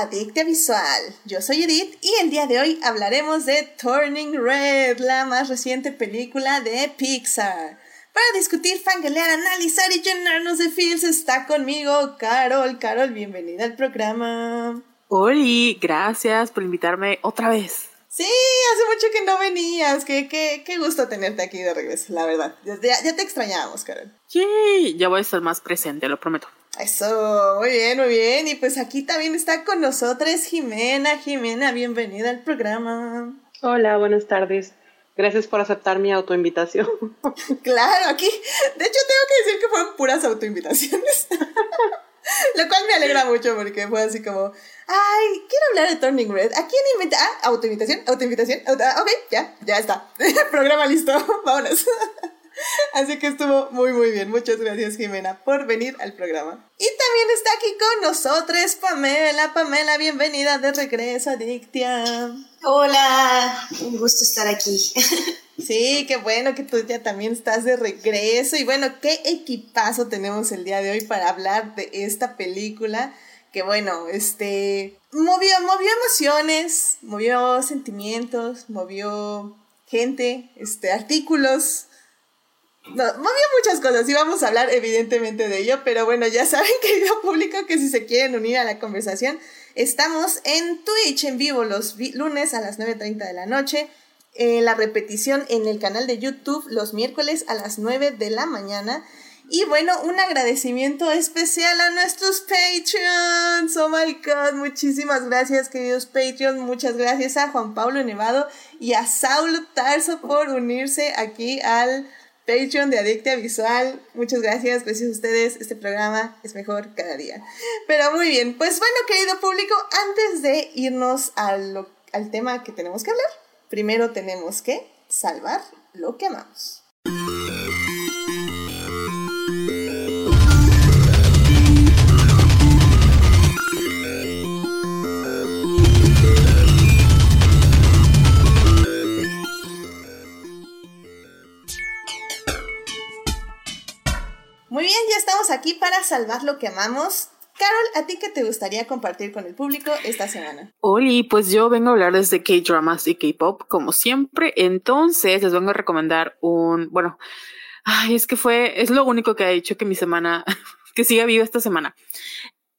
bienvenidos a Adictia Visual. Yo soy Edith y el día de hoy hablaremos de Turning Red, la más reciente película de Pixar. Para discutir, fangalear, analizar y llenarnos de feels está conmigo Carol. Carol, bienvenida al programa. Oli, gracias por invitarme otra vez. Sí, hace mucho que no venías. Qué, qué, qué gusto tenerte aquí de regreso, la verdad. Ya, ya te extrañábamos, Carol. Sí, ya voy a estar más presente, lo prometo. Eso, muy bien, muy bien. Y pues aquí también está con nosotros Jimena. Jimena, bienvenida al programa. Hola, buenas tardes. Gracias por aceptar mi autoinvitación. claro, aquí, de hecho tengo que decir que fueron puras autoinvitaciones. Lo cual me alegra mucho porque fue así como, ay, quiero hablar de Turning Red. ¿A quién inventa? Ah, autoinvitación, autoinvitación. ah, ok, ya, ya está. Programa listo, vámonos. Así que estuvo muy, muy bien. Muchas gracias, Jimena, por venir al programa. Y también está aquí con nosotros Pamela. Pamela, bienvenida de regreso a Dictia. Hola, un gusto estar aquí. Sí, qué bueno que tú ya también estás de regreso. Y bueno, qué equipazo tenemos el día de hoy para hablar de esta película. Que bueno, este movió, movió emociones, movió sentimientos, movió gente, este, artículos, no, movió muchas cosas y vamos a hablar evidentemente de ello, pero bueno, ya saben, querido público, que si se quieren unir a la conversación, estamos en Twitch en vivo los lunes a las 9.30 de la noche, eh, la repetición en el canal de YouTube los miércoles a las 9 de la mañana. Y bueno, un agradecimiento especial a nuestros Patreons. Oh my god, muchísimas gracias, queridos Patreons. Muchas gracias a Juan Pablo Nevado y a Saulo Tarso por unirse aquí al Patreon de Adictia Visual. Muchas gracias, gracias a ustedes. Este programa es mejor cada día. Pero muy bien, pues bueno, querido público, antes de irnos al, al tema que tenemos que hablar, primero tenemos que salvar lo que amamos. Muy bien, ya estamos aquí para salvar lo que amamos. Carol, ¿a ti qué te gustaría compartir con el público esta semana? Oli, pues yo vengo a hablar desde K-Dramas y K-Pop, como siempre. Entonces, les vengo a recomendar un, bueno, ay, es que fue, es lo único que ha hecho que mi semana, que siga viva esta semana.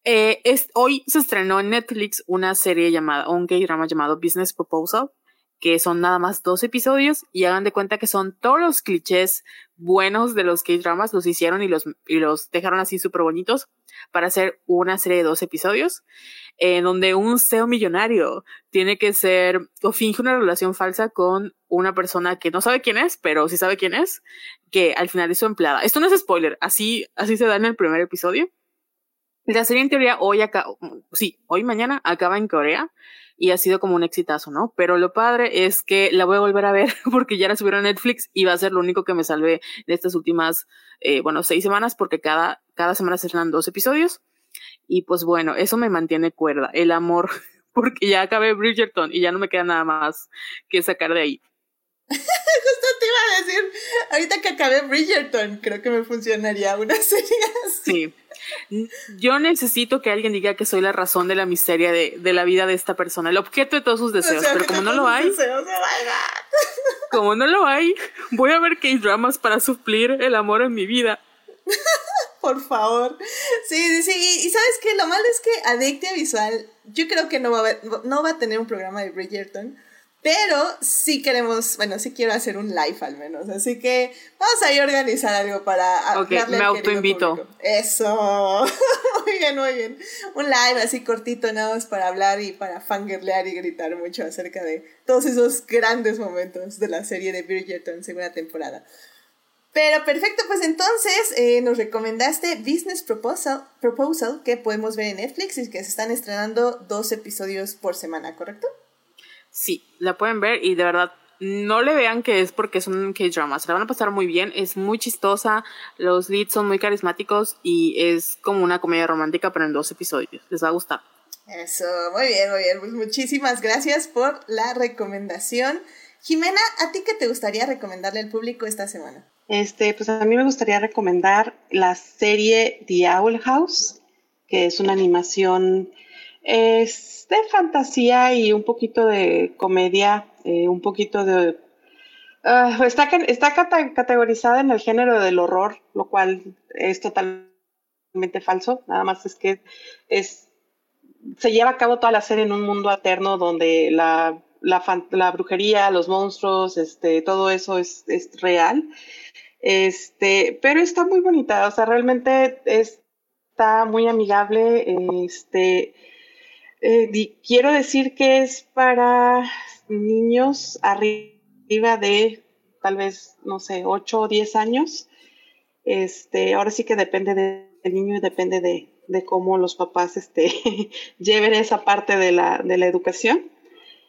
Eh, es, hoy se estrenó en Netflix una serie llamada, un K-Drama llamado Business Proposal que son nada más dos episodios y hagan de cuenta que son todos los clichés buenos de los K-dramas, los hicieron y los, y los dejaron así súper bonitos para hacer una serie de dos episodios en donde un CEO millonario tiene que ser o finge una relación falsa con una persona que no sabe quién es, pero sí sabe quién es, que al final es su empleada. Esto no es spoiler, así, así se da en el primer episodio. La serie en teoría hoy acá, sí, hoy mañana acaba en Corea y ha sido como un exitazo, ¿no? Pero lo padre es que la voy a volver a ver porque ya la subieron a Netflix y va a ser lo único que me salve de estas últimas, eh, bueno, seis semanas porque cada, cada semana se estrenan dos episodios. Y pues bueno, eso me mantiene cuerda, el amor, porque ya acabé Bridgerton y ya no me queda nada más que sacar de ahí. Justo te iba a decir, ahorita que acabé Bridgerton, creo que me funcionaría una serie así. Sí. Yo necesito que alguien diga que soy la razón de la miseria de, de la vida de esta persona, el objeto de todos sus deseos, pero como no lo hay, como no lo hay, voy a ver que hay dramas para suplir el amor en mi vida. Por favor. Sí, sí, y, y sabes que lo malo es que Adictia Visual, yo creo que no va, a, no va a tener un programa de Bridgerton pero sí queremos, bueno, sí quiero hacer un live al menos. Así que vamos a ir a organizar algo para. Ok, me autoinvito. Eso. muy bien, muy bien. Un live así cortito, nada más para hablar y para fangirlear y gritar mucho acerca de todos esos grandes momentos de la serie de Bridgerton, segunda temporada. Pero perfecto, pues entonces eh, nos recomendaste Business Proposal, Proposal que podemos ver en Netflix y que se están estrenando dos episodios por semana, ¿correcto? Sí, la pueden ver y de verdad no le vean que es porque es un K-drama, se la van a pasar muy bien, es muy chistosa, los leads son muy carismáticos y es como una comedia romántica pero en dos episodios, les va a gustar. Eso, muy bien, muy bien, pues muchísimas gracias por la recomendación. Jimena, ¿a ti qué te gustaría recomendarle al público esta semana? Este, pues a mí me gustaría recomendar la serie The Owl House, que es una animación Es de fantasía y un poquito de comedia, eh, un poquito de... Ah, está está categorizada en el género del horror, lo cual es totalmente falso. Nada más es que es, se lleva a cabo toda la serie en un mundo alterno donde la, la, brujería, los monstruos, este, todo eso es, es real. Este, pero está muy bonita, o sea, realmente está muy amigable. Este, eh, quiero decir que es para niños arriba de tal vez, no sé, 8 o 10 años. Este, ahora sí que depende del niño y depende de, cómo los papás este, lleven esa parte de la, de la educación.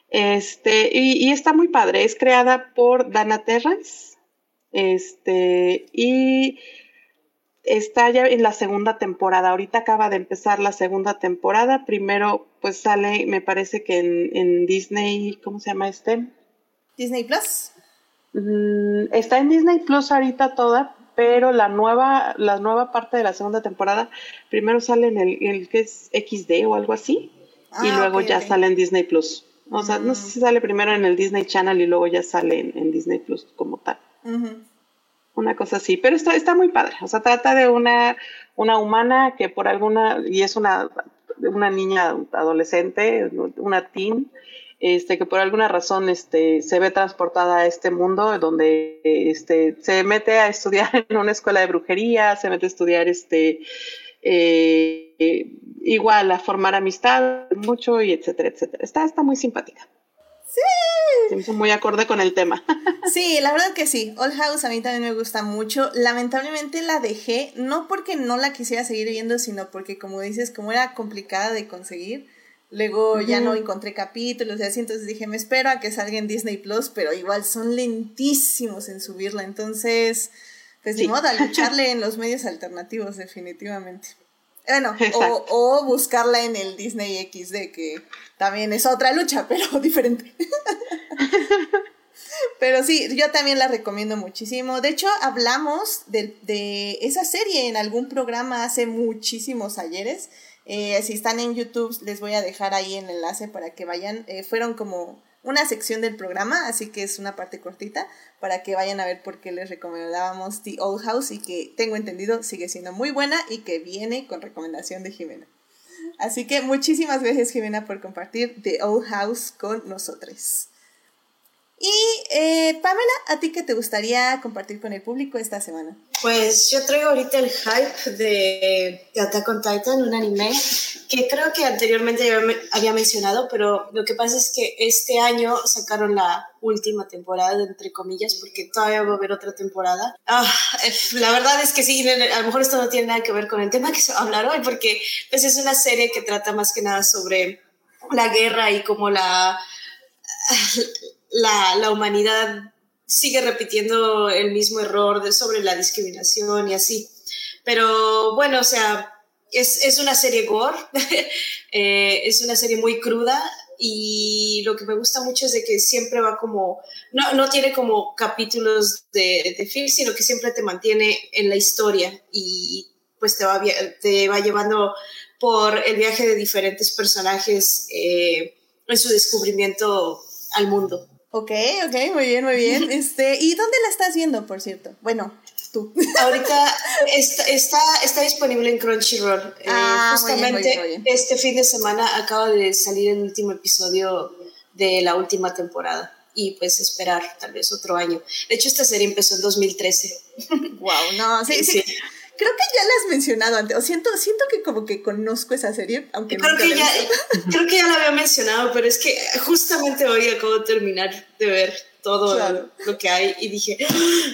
Este, y, está muy padre. Es creada por Dana Terrance. Este, y está ya en la segunda temporada. Ahorita acaba de empezar la segunda temporada. Primero, pues sale, me parece que en, Disney, ¿cómo se llama este? Disney Plus. Mm, está en Disney Plus ahorita toda, pero la nueva, la nueva parte de la segunda temporada, primero sale en el, que es XD o algo así, y ah, luego ya sale en Disney Plus. O sea, no sé si sale primero en el Disney Channel y luego ya sale en, Disney Plus como tal una cosa así, pero está, está muy padre, o sea, trata de una, una humana que por alguna, y es una, una niña adolescente, una teen, este, que por alguna razón este, se ve transportada a este mundo donde este, se mete a estudiar en una escuela de brujería, se mete a estudiar este, eh, igual a formar amistad mucho y etcétera, etcétera. Está, está muy simpática. Sí. Se hizo muy acorde con el tema. Sí, la verdad que sí. Old House a mí también me gusta mucho. Lamentablemente la dejé, no porque no la quisiera seguir viendo, sino porque, como dices, como era complicada de conseguir, luego ya no encontré capítulos y así, entonces dije, me espero a que salga en Disney Plus, pero igual son lentísimos en subirla, entonces, pues ni modo, a lucharle en los medios alternativos, definitivamente. Bueno, o, o, buscarla en el Disney XD, que también es otra lucha, pero diferente. pero sí, yo también la recomiendo muchísimo. De hecho, hablamos de, de esa serie en algún programa hace muchísimos ayeres. Eh, si están en YouTube, les voy a dejar ahí el enlace para que vayan. Eh, fueron como una sección del programa, así que es una parte cortita para que vayan a ver por qué les recomendábamos The Old House y que tengo entendido sigue siendo muy buena y que viene con recomendación de Jimena. Así que muchísimas gracias Jimena por compartir The Old House con nosotros. Y eh, Pamela, ¿a ti qué te gustaría compartir con el público esta semana? Pues yo traigo ahorita el hype de, Attack on Titan, un anime que creo que anteriormente había mencionado, pero lo que pasa es que este año sacaron la última temporada, entre comillas, porque todavía va a haber otra temporada. Ah, la verdad es que sí, a lo mejor esto no tiene nada que ver con el tema que se va a hablar hoy, porque pues es una serie que trata más que nada sobre la guerra y cómo la la, la humanidad sigue repitiendo el mismo error sobre la discriminación y así. Pero bueno, o sea, es, es una serie gore, eh, es una serie muy cruda y lo que me gusta mucho es de que siempre va como, no, no tiene como capítulos de, de film, sino que siempre te mantiene en la historia y pues te va, te va llevando por el viaje de diferentes personajes eh, en su descubrimiento al mundo. Ok, ok, muy bien, muy bien. Este, ¿y dónde la estás viendo, por cierto? Bueno, tú. Ahorita está, está, está disponible en Crunchyroll. Eh, ah, justamente este fin de semana acaba de salir el último episodio de la última temporada y pues esperar tal vez otro año. De hecho, esta serie empezó en 2013. Wow, no, sí. sí. Creo que ya la has mencionado antes. O siento, siento que como que conozco esa serie, aunque creo que ya, Creo que ya la había mencionado, pero es que justamente hoy acabo de terminar de ver todo lo que hay y dije,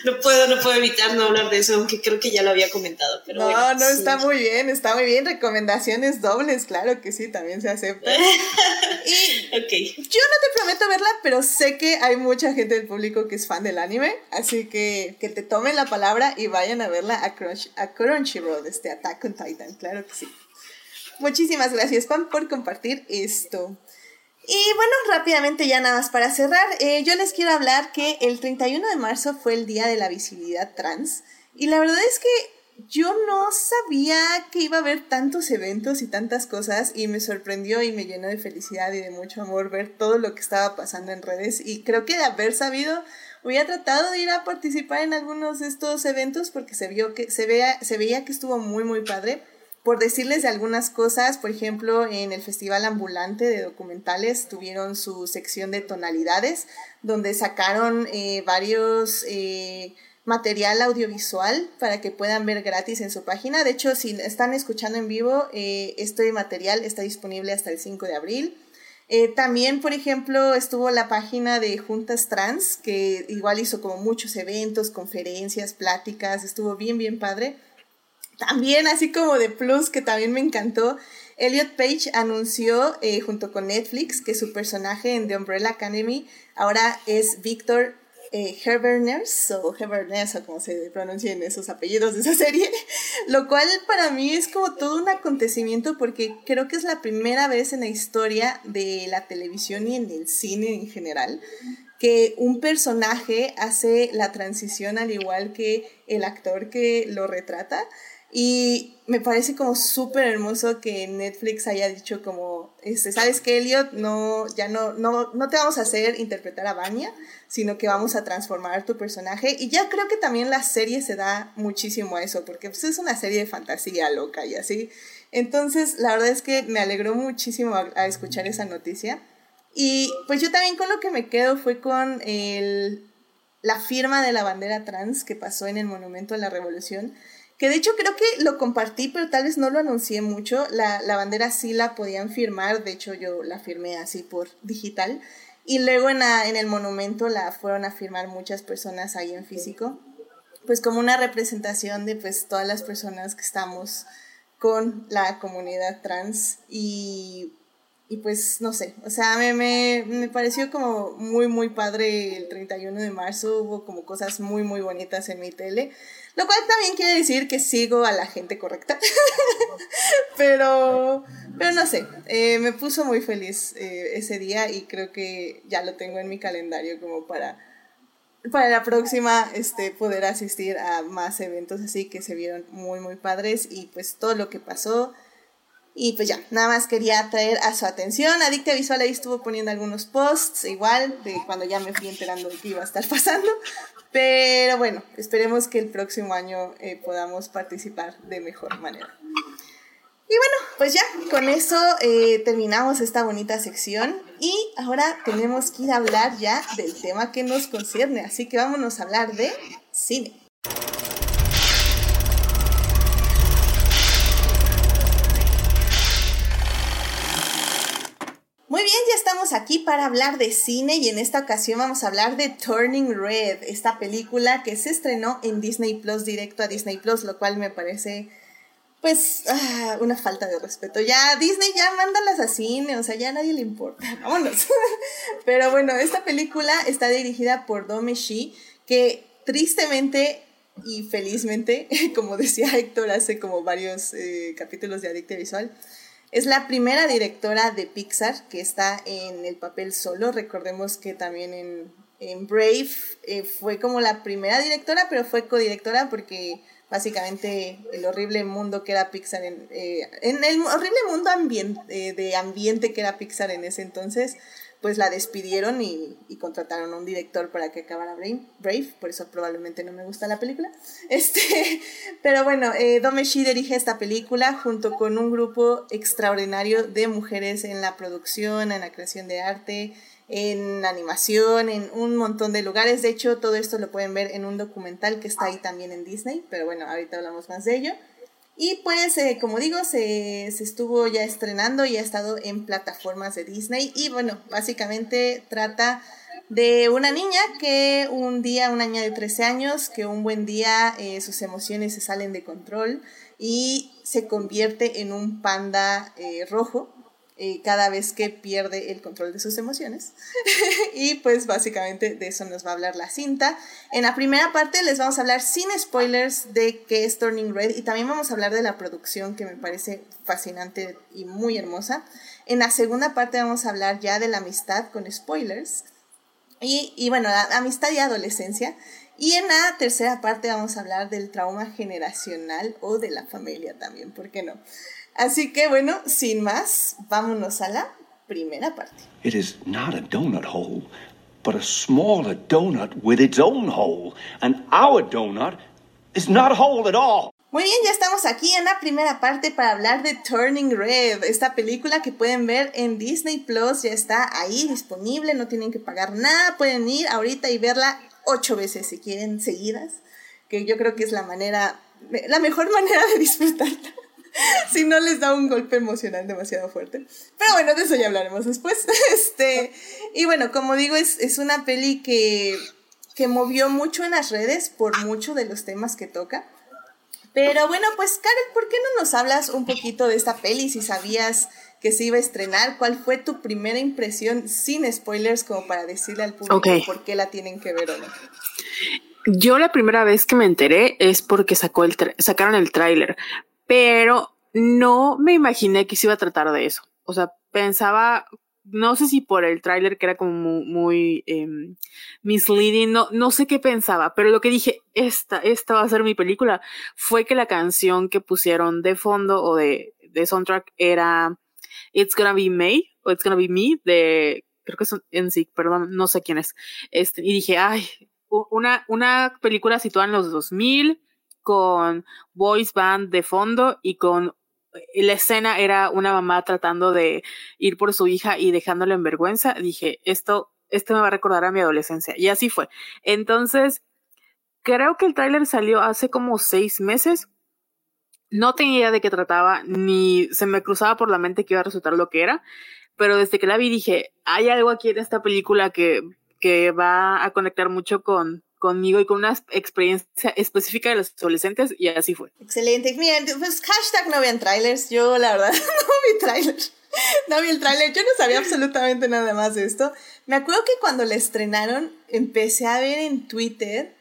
no puedo, no puedo evitar no hablar de eso, aunque creo que ya lo había comentado. Pero no, no, está muy bien, está muy bien. Recomendaciones dobles, claro que sí, también se acepta. y okay. yo no te prometo verla, pero sé que hay mucha gente del público que es fan del anime, así que que te tomen la palabra y vayan a verla a, Crunch, a Crunchyroll, este Attack on Titan, claro que sí. Muchísimas gracias, Juan, por compartir esto. Y bueno, rápidamente ya nada más para cerrar, eh, yo les quiero hablar que el 31 de marzo fue el Día de la Visibilidad Trans. Y la verdad es que yo no sabía que iba a haber tantos eventos y tantas cosas y me sorprendió y me llenó de felicidad y de mucho amor ver todo lo que estaba pasando en redes. Y creo que de haber sabido hubiera tratado de ir a participar en algunos de estos eventos porque se vio que se vea se veía que estuvo muy muy padre por decirles de algunas cosas, por ejemplo, en el Festival Ambulante de Documentales tuvieron su sección de tonalidades, donde sacaron eh, varios eh, material audiovisual para que puedan ver gratis en su página. De hecho, si están escuchando en vivo, eh, este material está disponible hasta el 5 de abril. también, por ejemplo, estuvo la página de Juntas Trans, que igual hizo como muchos eventos, conferencias, pláticas, estuvo bien, bien padre. También, así como de plus, que también me encantó, Elliot Page anunció eh, junto con Netflix que su personaje en The Umbrella Academy ahora es Victor eh, o Herberners o como se pronuncien esos apellidos de esa serie, lo cual para mí es como todo un acontecimiento porque creo que es la primera vez en la historia de la televisión y en el cine en general que un personaje hace la transición al igual que el actor que lo retrata. Y me parece como súper hermoso que Netflix haya dicho como, este, ¿sabes qué, Elliot? No, ya no, no, no te vamos a hacer interpretar a Vanya, sino que vamos a transformar tu personaje. Y ya creo que también la serie se da muchísimo a eso, porque pues, es una serie de fantasía loca y así. Entonces, la verdad es que me alegró muchísimo a, escuchar esa noticia. Y pues yo también con lo que me quedo fue con el, la firma de la bandera trans que pasó en el Monumento a la Revolución que de hecho creo que lo compartí, pero tal vez no lo anuncié mucho. La, bandera sí la podían firmar, de hecho yo la firmé así por digital. Y luego en, en el monumento la fueron a firmar muchas personas ahí en físico, pues como una representación de pues todas las personas que estamos con la comunidad trans y, y pues no sé, o sea, me, me, me, pareció como muy muy padre el 31 de marzo, hubo como cosas muy muy bonitas en mi tele. Lo cual también quiere decir que sigo a la gente correcta. pero, pero no sé, eh, me puso muy feliz eh, ese día y creo que ya lo tengo en mi calendario como para, para la próxima este, poder asistir a más eventos así que se vieron muy, muy padres y pues todo lo que pasó. Y pues ya, nada más quería traer a su atención. Adicta Visual ahí estuvo poniendo algunos posts, igual, de cuando ya me fui enterando de que iba a estar pasando. Pero bueno, esperemos que el próximo año eh, podamos participar de mejor manera. Y bueno, pues ya, con eso eh, terminamos esta bonita sección y ahora tenemos que ir a hablar ya del tema que nos concierne, así que vámonos a hablar de cine. Aquí para hablar de cine y en esta ocasión vamos a hablar de Turning Red, esta película que se estrenó en Disney Plus, directo a Disney Plus, lo cual me parece pues ah, una falta de respeto. Ya Disney ya mándalas a cine, o sea, ya a nadie le importa, vámonos. Pero bueno, esta película está dirigida por Dome Shi, que tristemente y felizmente, como decía Héctor hace como varios eh, capítulos de Adicte Visual, es la primera directora de Pixar que está en el papel solo. Recordemos que también en, Brave eh, fue como la primera directora, pero fue codirectora porque básicamente el horrible mundo que era Pixar en, eh, en el horrible mundo eh, de ambiente que era Pixar en ese entonces pues la despidieron y, contrataron a un director para que acabara Brave, por eso probablemente no me gusta la película. Este, pero bueno, eh, Dome Shi dirige esta película junto con un grupo extraordinario de mujeres en la producción, en la creación de arte, en animación, en un montón de lugares. De hecho, todo esto lo pueden ver en un documental que está ahí también en Disney, pero bueno, ahorita hablamos más de ello. Y pues, eh, como digo, se, se, estuvo ya estrenando y ha estado en plataformas de Disney. Y bueno, básicamente trata de una niña que un día, una niña de 13 años, que un buen día eh, sus emociones se salen de control y se convierte en un panda eh, rojo eh, cada vez que pierde el control de sus emociones. y pues básicamente de eso nos va a hablar la cinta. En la primera parte les vamos a hablar sin spoilers de qué es Turning Red y también vamos a hablar de la producción que me parece fascinante y muy hermosa. En la segunda parte vamos a hablar ya de la amistad con spoilers. Y, y bueno, la amistad y adolescencia. Y en la tercera parte vamos a hablar del trauma generacional o de la familia también, ¿por qué no? Así que bueno, sin más, vámonos a la primera parte. It is not a donut hole, but a smaller donut with its own hole. And our donut is not a hole at all. Muy bien, ya estamos aquí en la primera parte para hablar de Turning Red, esta película que pueden ver en Disney Plus, ya está ahí disponible, no tienen que pagar nada, pueden ir ahorita y verla ocho veces si quieren seguidas, que yo creo que es la manera, la mejor manera de disfrutarla. si no les da un golpe emocional demasiado fuerte. Pero bueno, de eso ya hablaremos después. Este, y bueno, como digo, es, es una peli que, que movió mucho en las redes por mucho de los temas que toca. Pero bueno, pues Karen, ¿por qué no nos hablas un poquito de esta peli? Si sabías que se iba a estrenar, ¿cuál fue tu primera impresión sin spoilers como para decirle al público por qué la tienen que ver o no? Yo la primera vez que me enteré es porque sacó el sacaron el tráiler, pero no me imaginé que se iba a tratar de eso. O sea, pensaba no sé si por el tráiler que era como muy, em, misleading, no, no sé qué pensaba, pero lo que dije, esta, esta va a ser mi película, fue que la canción que pusieron de fondo o de, de soundtrack era It's Gonna Be May o It's Gonna Be Me de, creo que es en sí, perdón, no sé quién es. Este, y dije, ay, una, una película situada en los 2000 con voice band de fondo y con la escena era una mamá tratando de ir por su hija y dejándole en vergüenza, dije, esto, esto me va a recordar a mi adolescencia. Y así fue. Entonces, creo que el tráiler salió hace como seis meses. No tenía idea de qué trataba, ni se me cruzaba por la mente que iba a resultar lo que era. Pero desde que la vi dije, hay algo aquí en esta película que, que va a conectar mucho con, conmigo y con una experiencia específica de los adolescentes y así fue. Excelente. Miren, pues hashtag no vean trailers. Yo la verdad no vi trailers. No vi el trailer. Yo no sabía absolutamente nada más de esto. Me acuerdo que cuando la estrenaron empecé a ver en Twitter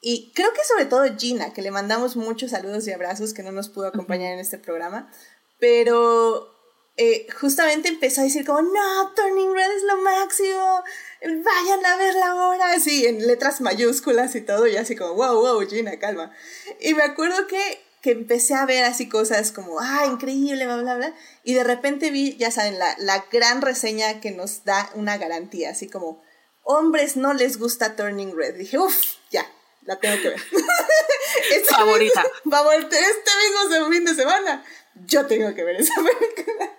y creo que sobre todo Gina, que le mandamos muchos saludos y abrazos que no nos pudo acompañar en este programa, pero eh, justamente empezó a decir como, no, Turning Red es lo máximo, vayan a verla ahora, así en letras mayúsculas y todo, y así como, wow, wow, Gina, calma. Y me acuerdo que, que empecé a ver así cosas como, ah, increíble, bla, bla, bla, y de repente vi, ya saben, la, la gran reseña que nos da una garantía, así como, hombres no les gusta Turning Red. Dije, uff, ya, la tengo que ver. este Favorita. Favorita, este mismo fin de semana, yo tengo que ver esa película.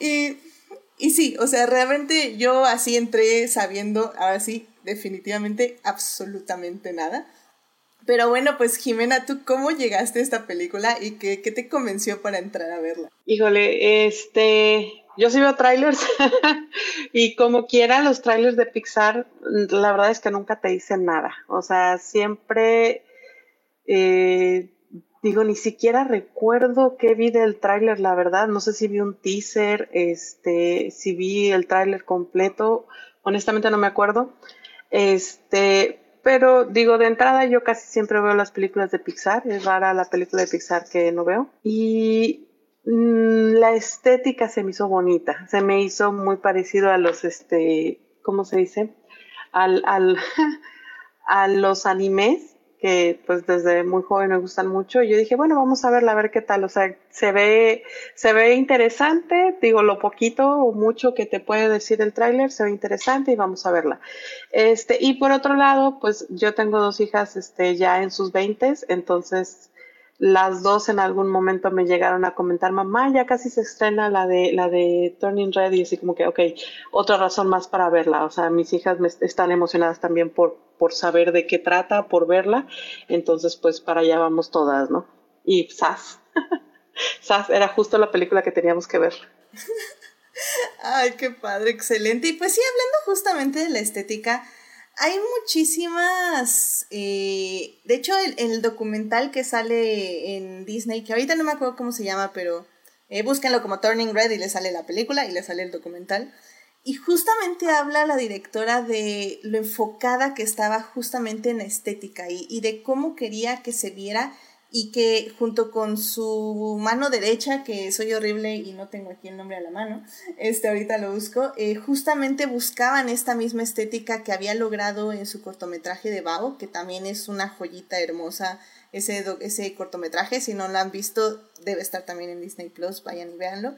y, y sí, o sea, realmente yo así entré sabiendo, ahora sí, definitivamente, absolutamente nada. Pero bueno, pues Jimena, ¿tú cómo llegaste a esta película y qué, qué te convenció para entrar a verla? Híjole, este, yo sí veo trailers y como quiera los trailers de Pixar, la verdad es que nunca te dicen nada. O sea, siempre eh, digo, ni siquiera recuerdo qué vi del tráiler, la verdad. No sé si vi un teaser, este, si vi el tráiler completo. Honestamente no me acuerdo. Este, pero digo, de entrada yo casi siempre veo las películas de Pixar. Es rara la película de Pixar que no veo. Y mm, la estética se me hizo bonita. Se me hizo muy parecido a los, este, ¿cómo se dice? Al, al, a los animes que pues desde muy joven me gustan mucho. Y yo dije, bueno, vamos a verla, a ver qué tal. O sea, se ve, se ve interesante, digo, lo poquito o mucho que te puede decir el tráiler, se ve interesante y vamos a verla. Este, y por otro lado, pues yo tengo dos hijas este, ya en sus veintes, entonces las dos en algún momento me llegaron a comentar, mamá, ya casi se estrena la de, la de Turning Red y así como que, ok, otra razón más para verla. O sea, mis hijas me están emocionadas también por, por saber de qué trata, por verla. Entonces, pues para allá vamos todas, ¿no? Y SAS. SAS era justo la película que teníamos que ver. Ay, qué padre, excelente. Y pues sí, hablando justamente de la estética, hay muchísimas. Eh, de hecho, el, el, documental que sale en Disney, que ahorita no me acuerdo cómo se llama, pero eh, búsquenlo como Turning Red y le sale la película y le sale el documental. Y justamente habla la directora de lo enfocada que estaba justamente en estética y de cómo quería que se viera y que junto con su mano derecha, que soy horrible y no tengo aquí el nombre a la mano, este ahorita lo busco, eh, justamente buscaban esta misma estética que había logrado en su cortometraje de Bao, que también es una joyita hermosa ese, ese cortometraje, si no lo han visto debe estar también en Disney Plus, vayan y véanlo.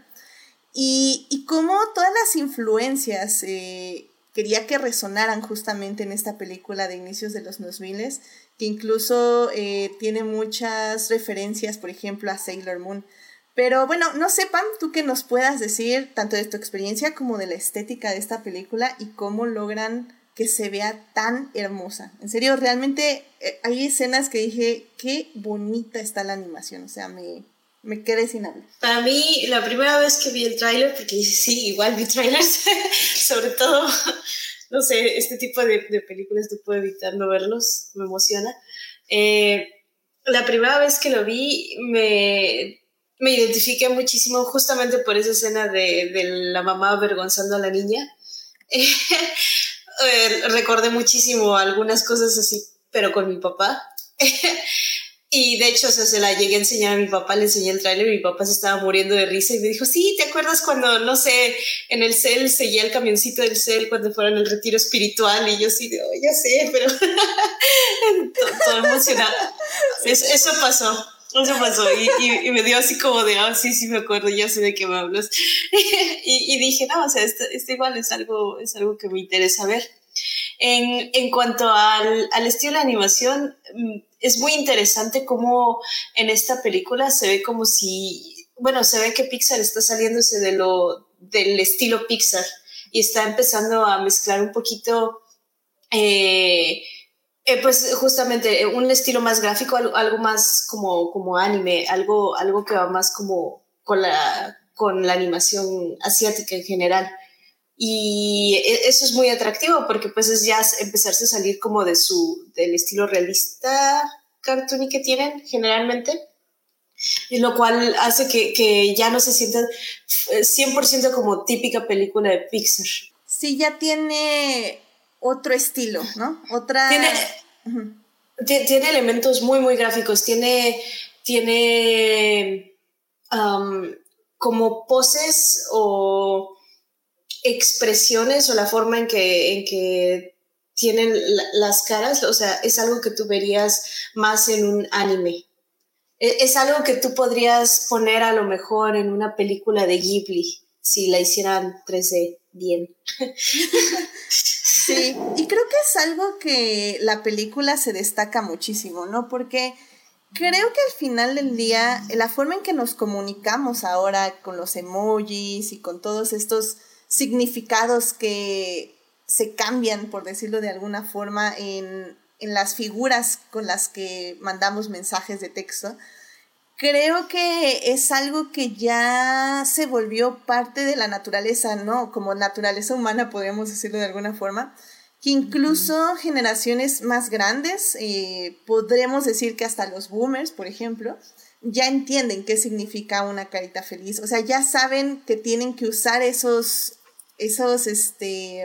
Y, y cómo todas las influencias eh, quería que resonaran justamente en esta película de inicios de los 2000 que incluso eh, tiene muchas referencias, por ejemplo, a Sailor Moon. Pero bueno, no sepan tú que nos puedas decir tanto de tu experiencia como de la estética de esta película y cómo logran que se vea tan hermosa. En serio, realmente eh, hay escenas que dije, qué bonita está la animación, o sea, me, me quedé sin hablar. Para mí, la primera vez que vi el tráiler, porque sí, igual vi trailers, sobre todo no sé, este tipo de, películas no puedo evitar no verlos, me emociona. Eh, la primera vez que lo vi me, me identifiqué muchísimo justamente por esa escena de, de la mamá avergonzando a la niña. Eh, recordé muchísimo algunas cosas así, pero con mi papá. Y de hecho, o sea, se la llegué a enseñar a mi papá, le enseñé el tráiler y mi papá se estaba muriendo de risa y me dijo, sí, ¿te acuerdas cuando, no sé, en el cel seguía el camioncito del cel cuando fueron el retiro espiritual? Y yo sí, oh, ya sé, pero todo, emocionado. eso pasó. Eso pasó y, me dio así como de, ah, sí, sí me acuerdo, ya sé de qué me hablas. y, dije, no, o sea, esto, igual es algo, es algo que me interesa ver. En, en cuanto al, al, estilo de animación, mm, es muy interesante cómo en esta película se ve como si, bueno, se ve que Pixar está saliéndose de lo, del estilo Pixar y está empezando a mezclar un poquito, eh, eh, pues justamente un estilo más gráfico, algo, más como, como anime, algo, algo que va más como con la, con la animación asiática en general. Y e, eso es muy atractivo porque pues es ya empezarse a salir como de su, del estilo realista cartoony que tienen generalmente. Y lo cual hace que, que ya no se sientan 100% como típica película de Pixar. Sí, ya tiene otro estilo, ¿no? Otra... Tiene, tiene elementos muy, muy gráficos. Tiene, tiene um, como poses o expresiones o la forma en que, en que tienen las caras, o sea, es algo que tú verías más en un anime. E, es, algo que tú podrías poner a lo mejor en una película de Ghibli, si la hicieran 3D bien. Sí, y creo que es algo que la película se destaca muchísimo, ¿no? Porque creo que al final del día, la forma en que nos comunicamos ahora con los emojis y con todos estos significados que se cambian, por decirlo de alguna forma, en, las figuras con las que mandamos mensajes de texto, creo que es algo que ya se volvió parte de la naturaleza, ¿no? Como naturaleza humana, podríamos decirlo de alguna forma, que incluso generaciones más grandes, eh, podremos decir que hasta los boomers, por ejemplo, ya entienden qué significa una carita feliz, o sea, ya saben que tienen que usar esos esos, este,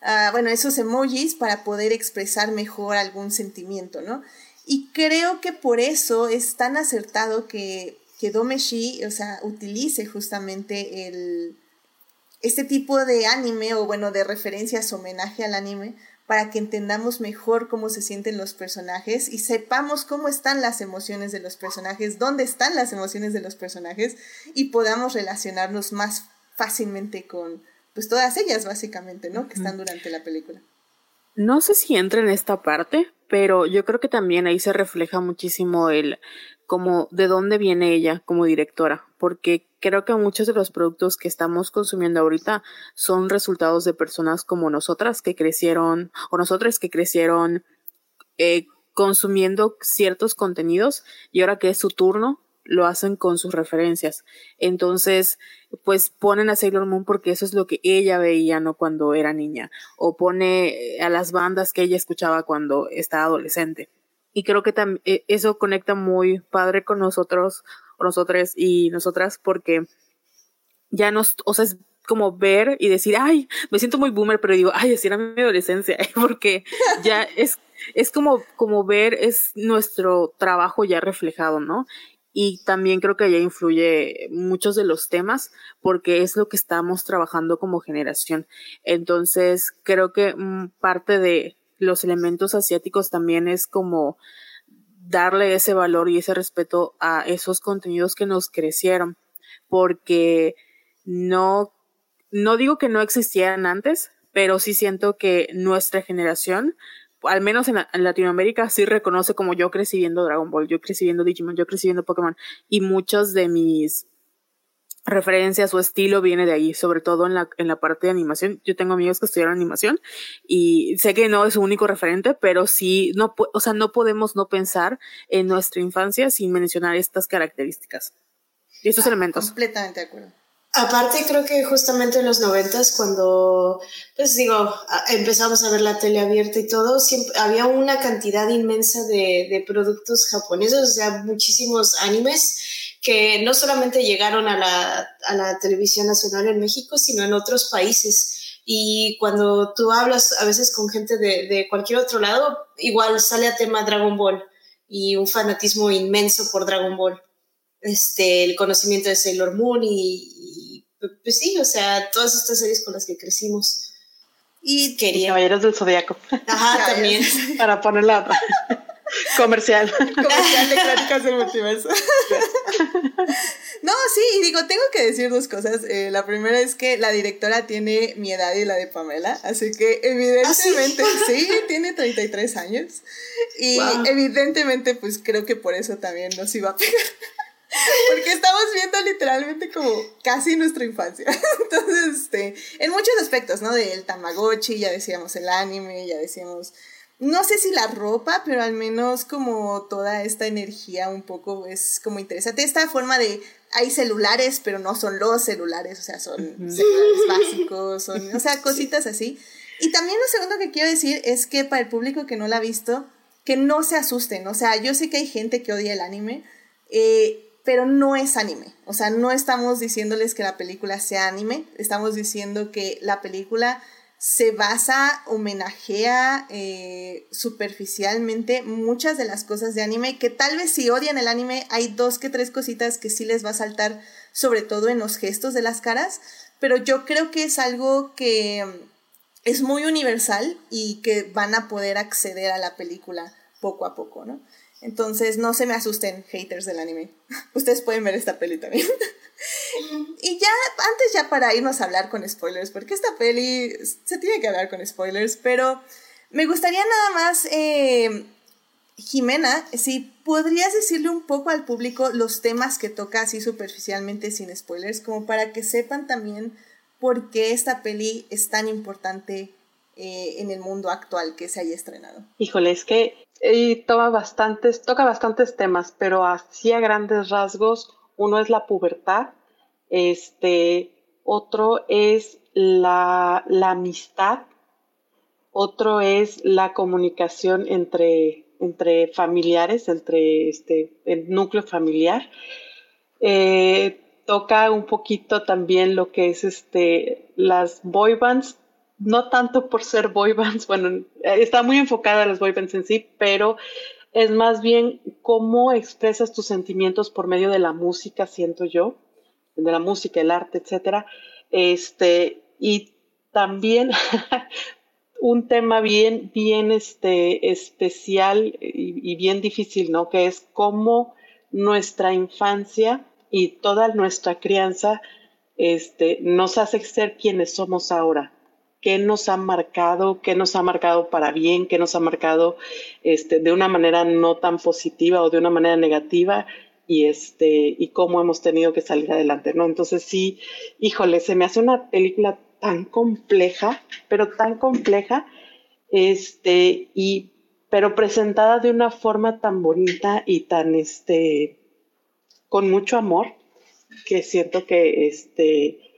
ah, bueno, esos emojis para poder expresar mejor algún sentimiento, ¿no? Y creo que por eso es tan acertado que, que Domeshi, o sea, utilice justamente el, este tipo de anime o bueno, de referencias, homenaje al anime, para que entendamos mejor cómo se sienten los personajes y sepamos cómo están las emociones de los personajes, dónde están las emociones de los personajes y podamos relacionarnos más fácilmente con, pues todas ellas básicamente, ¿no? Que están durante la película. No sé si entra en esta parte, pero yo creo que también ahí se refleja muchísimo el como de dónde viene ella como directora, porque creo que muchos de los productos que estamos consumiendo ahorita son resultados de personas como nosotras que crecieron o nosotras que crecieron eh, consumiendo ciertos contenidos y ahora que es su turno lo hacen con sus referencias. Entonces, pues ponen a Sailor Moon porque eso es lo que ella veía, ¿no? Cuando era niña. O pone a las bandas que ella escuchaba cuando estaba adolescente. Y creo que e, eso conecta muy padre con nosotros, nosotras y nosotras, porque ya nos, o sea, es como ver y decir, ay, me siento muy boomer, pero digo, ay, así era mi adolescencia, porque ya es, es como, como ver, es nuestro trabajo ya reflejado, ¿no? Y también creo que ya influye muchos de los temas porque es lo que estamos trabajando como generación. Entonces, creo que mm, parte de los elementos asiáticos también es como darle ese valor y ese respeto a esos contenidos que nos crecieron, porque no, no digo que no existieran antes, pero sí siento que nuestra generación al menos en, Latinoamérica, sí reconoce como yo crecí viendo Dragon Ball, yo crecí viendo Digimon, yo crecí viendo Pokémon, y muchos de mis referencias o estilo viene de ahí, sobre todo en la, en la parte de animación. Yo tengo amigos que estudiaron animación y sé que no es su único referente, pero sí, no, o sea, no podemos no pensar en nuestra infancia sin mencionar estas características y estos elementos. Completamente de acuerdo. Aparte, creo que justamente en los noventas, cuando, pues digo, empezamos a ver la tele abierta y todo, siempre, había una cantidad inmensa de, de productos japoneses, o sea, muchísimos animes que no solamente llegaron a la, a la televisión nacional en México, sino en otros países. Y cuando tú hablas a veces con gente de, de cualquier otro lado, igual sale a tema Dragon Ball y un fanatismo inmenso por Dragon Ball. Este, el conocimiento de Sailor Moon y, pues sí, o sea, todas estas series con las que crecimos. Y quería. Caballeros del Zodiaco. Ajá, también. Para ponerla comercial. Comercial de críticas del multiverso. no, sí, y digo, tengo que decir dos cosas. Eh, la primera es que la directora tiene mi edad y la de Pamela, así que evidentemente, ¿Ah, sí? tiene 33 años. Y evidentemente, pues creo que por eso también nos iba a pegar. Porque estamos viendo literalmente como casi nuestra infancia. Entonces, este, en muchos aspectos, ¿no? Del Tamagotchi, ya decíamos el anime, ya decíamos, no sé si la ropa, pero al menos como toda esta energía un poco es como interesante. Esta forma de, hay celulares, pero no son los celulares, o sea, son celulares básicos, son, o sea, cositas así. Y también lo segundo que quiero decir es que para el público que no la ha visto, que no se asusten, o sea, yo sé que hay gente que odia el anime, eh, pero no es anime. O sea, no estamos diciéndoles que la película sea anime, estamos diciendo que la película se basa, homenajea eh, superficialmente muchas de las cosas de anime, que tal vez si odian el anime hay dos que tres cositas que sí les va a saltar, sobre todo en los gestos de las caras, pero yo creo que es algo que es muy universal y que van a poder acceder a la película poco a poco, ¿no? Entonces, no se me asusten, haters del anime. Ustedes pueden ver esta peli también. y ya, antes ya para irnos a hablar con spoilers, porque esta peli se tiene que hablar con spoilers, pero me gustaría nada más, eh, Jimena, si podrías decirle un poco al público los temas que toca así superficialmente sin spoilers, como para que sepan también por qué esta peli es tan importante eh, en el mundo actual que se haya estrenado. Híjole, es que y toma bastantes, toca bastantes temas, pero así a grandes rasgos, uno es la pubertad, este, otro es la, amistad, otro es la comunicación entre, entre familiares, entre este, el núcleo familiar. Eh, toca un poquito también lo que es este, las boy bands, no tanto por ser boy bands, bueno, está muy enfocada a las boy bands en sí, pero es más bien cómo expresas tus sentimientos por medio de la música, siento yo, de la música, el arte, etcétera. Este, y también un tema bien, bien este, especial y, y, bien difícil, ¿no? Que es cómo nuestra infancia y toda nuestra crianza este, nos hace ser quienes somos ahora qué nos ha marcado, qué nos ha marcado para bien, qué nos ha marcado este, de una manera no tan positiva o de una manera negativa y este y cómo hemos tenido que salir adelante, ¿no? Entonces sí, híjole, se me hace una película tan compleja, pero tan compleja, este y pero presentada de una forma tan bonita y tan este con mucho amor que siento que este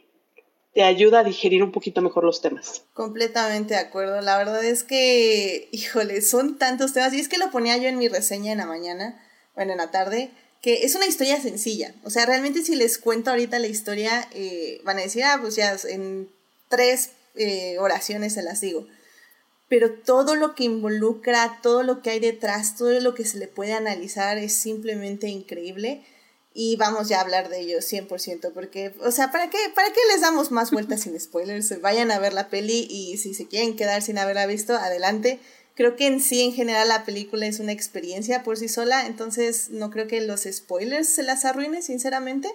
te ayuda a digerir un poquito mejor los temas. Completamente de acuerdo. La verdad es que, híjole, son tantos temas. Y es que lo ponía yo en mi reseña en la mañana, bueno, en la tarde, que es una historia sencilla. O sea, realmente si les cuento ahorita la historia, eh, van a decir, ah, pues ya en tres eh, oraciones se las digo. pero todo lo que involucra, todo lo que hay detrás, todo lo que se le puede analizar es simplemente increíble. Y vamos ya a hablar de ello 100%, porque, o sea, ¿para qué, ¿para qué les damos más vueltas sin spoilers? Vayan a ver la peli y si se quieren quedar sin haberla visto, adelante. Creo que en sí, en general, la película es una experiencia por sí sola, entonces no creo que los spoilers se las arruine, sinceramente.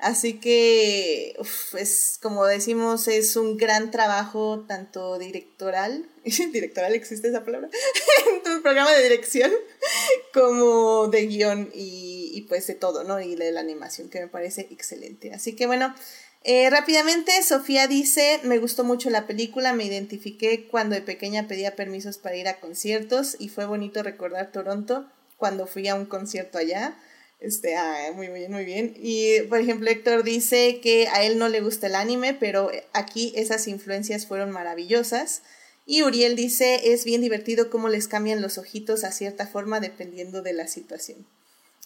Así que, es como decimos, es un gran trabajo tanto directoral, directoral existe esa palabra, en tu programa de dirección, como de guion y, y, pues de todo, ¿no? Y de la animación, que me parece excelente. Así que bueno, eh, rápidamente, Sofía dice, me gustó mucho la película, me identifiqué cuando de pequeña pedía permisos para ir a conciertos y fue bonito recordar Toronto cuando fui a un concierto allá. Este, ah, muy bien, muy bien. Y, por ejemplo, Héctor dice que a él no le gusta el anime, pero aquí esas influencias fueron maravillosas. Y Uriel dice, es bien divertido cómo les cambian los ojitos a cierta forma dependiendo de la situación.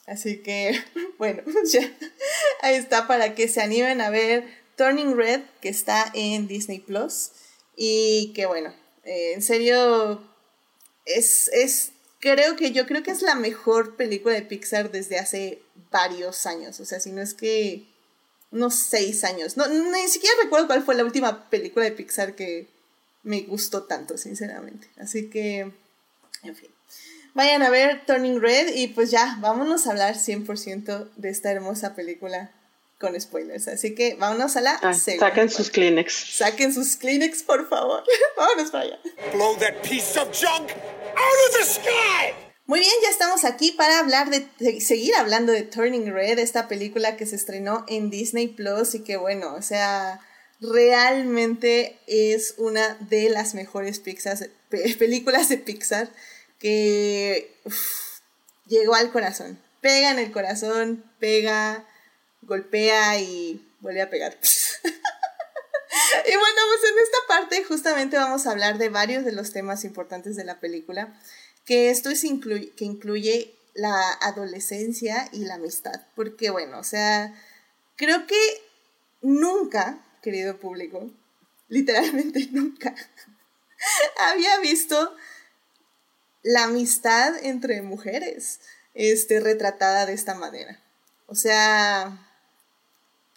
Así que, bueno, ya ahí está para que se animen a ver Turning Red, que está en Disney Plus. Y que, bueno, eh, en serio, es, es creo que yo creo que es la mejor película de Pixar desde hace varios años. O sea, si no es que unos seis años. No, ni siquiera recuerdo cuál fue la última película de Pixar que me gustó tanto, sinceramente. Así que, en fin. Vayan a ver Turning Red y pues ya, vámonos a hablar 100% de esta hermosa película con spoilers. Así que vámonos a la ah, Saquen sus Kleenex. Saquen sus Kleenex, por favor. vámonos para allá. Blow that piece of junk muy bien, ya estamos aquí para hablar de, seguir hablando de Turning Red, esta película que se estrenó en Disney Plus y que bueno, o sea, realmente es una de las mejores películas de Pixar que llegó al corazón. Pega en el corazón, pega, golpea y vuelve a pegar. y bueno, pues en esta parte justamente vamos a hablar de varios de los temas importantes de la película, que esto es que incluye la adolescencia y la amistad, porque bueno, o sea, creo que nunca, querido público, literalmente nunca, había visto la amistad entre mujeres este, retratada de esta manera. O sea,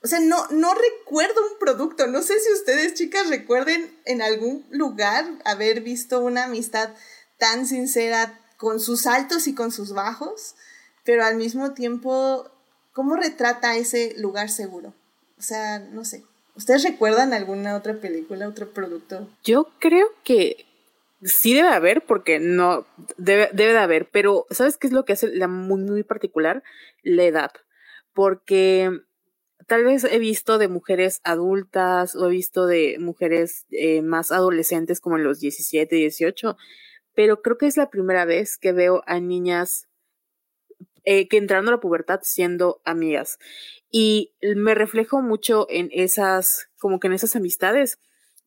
o sea, no, no recuerdo un producto. No sé si ustedes, chicas, recuerden en algún lugar haber visto una amistad tan sincera con sus altos y con sus bajos, pero al mismo tiempo, ¿cómo retrata ese lugar seguro? O sea, no sé. ¿Ustedes recuerdan alguna otra película, otro producto? Yo creo que sí debe haber, porque no, debe, debe de haber, pero ¿sabes qué es lo que hace la muy, muy particular? La edad. Porque tal vez he visto de mujeres adultas o he visto de mujeres eh, más adolescentes como en los 17, 18, pero creo que es la primera vez que veo a niñas eh, que entrando a la pubertad siendo amigas. Y me reflejo mucho en esas, como que en esas amistades,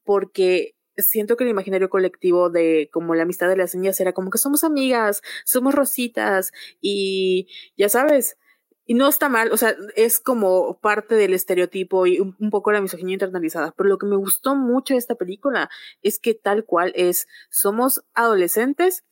porque siento que el imaginario colectivo de como la amistad de las niñas era como que somos amigas, somos rositas y ya sabes, y no está mal, o sea, es como parte del estereotipo y un, poco la misoginia internalizada, pero lo que me gustó mucho de esta película es que tal cual es, somos adolescentes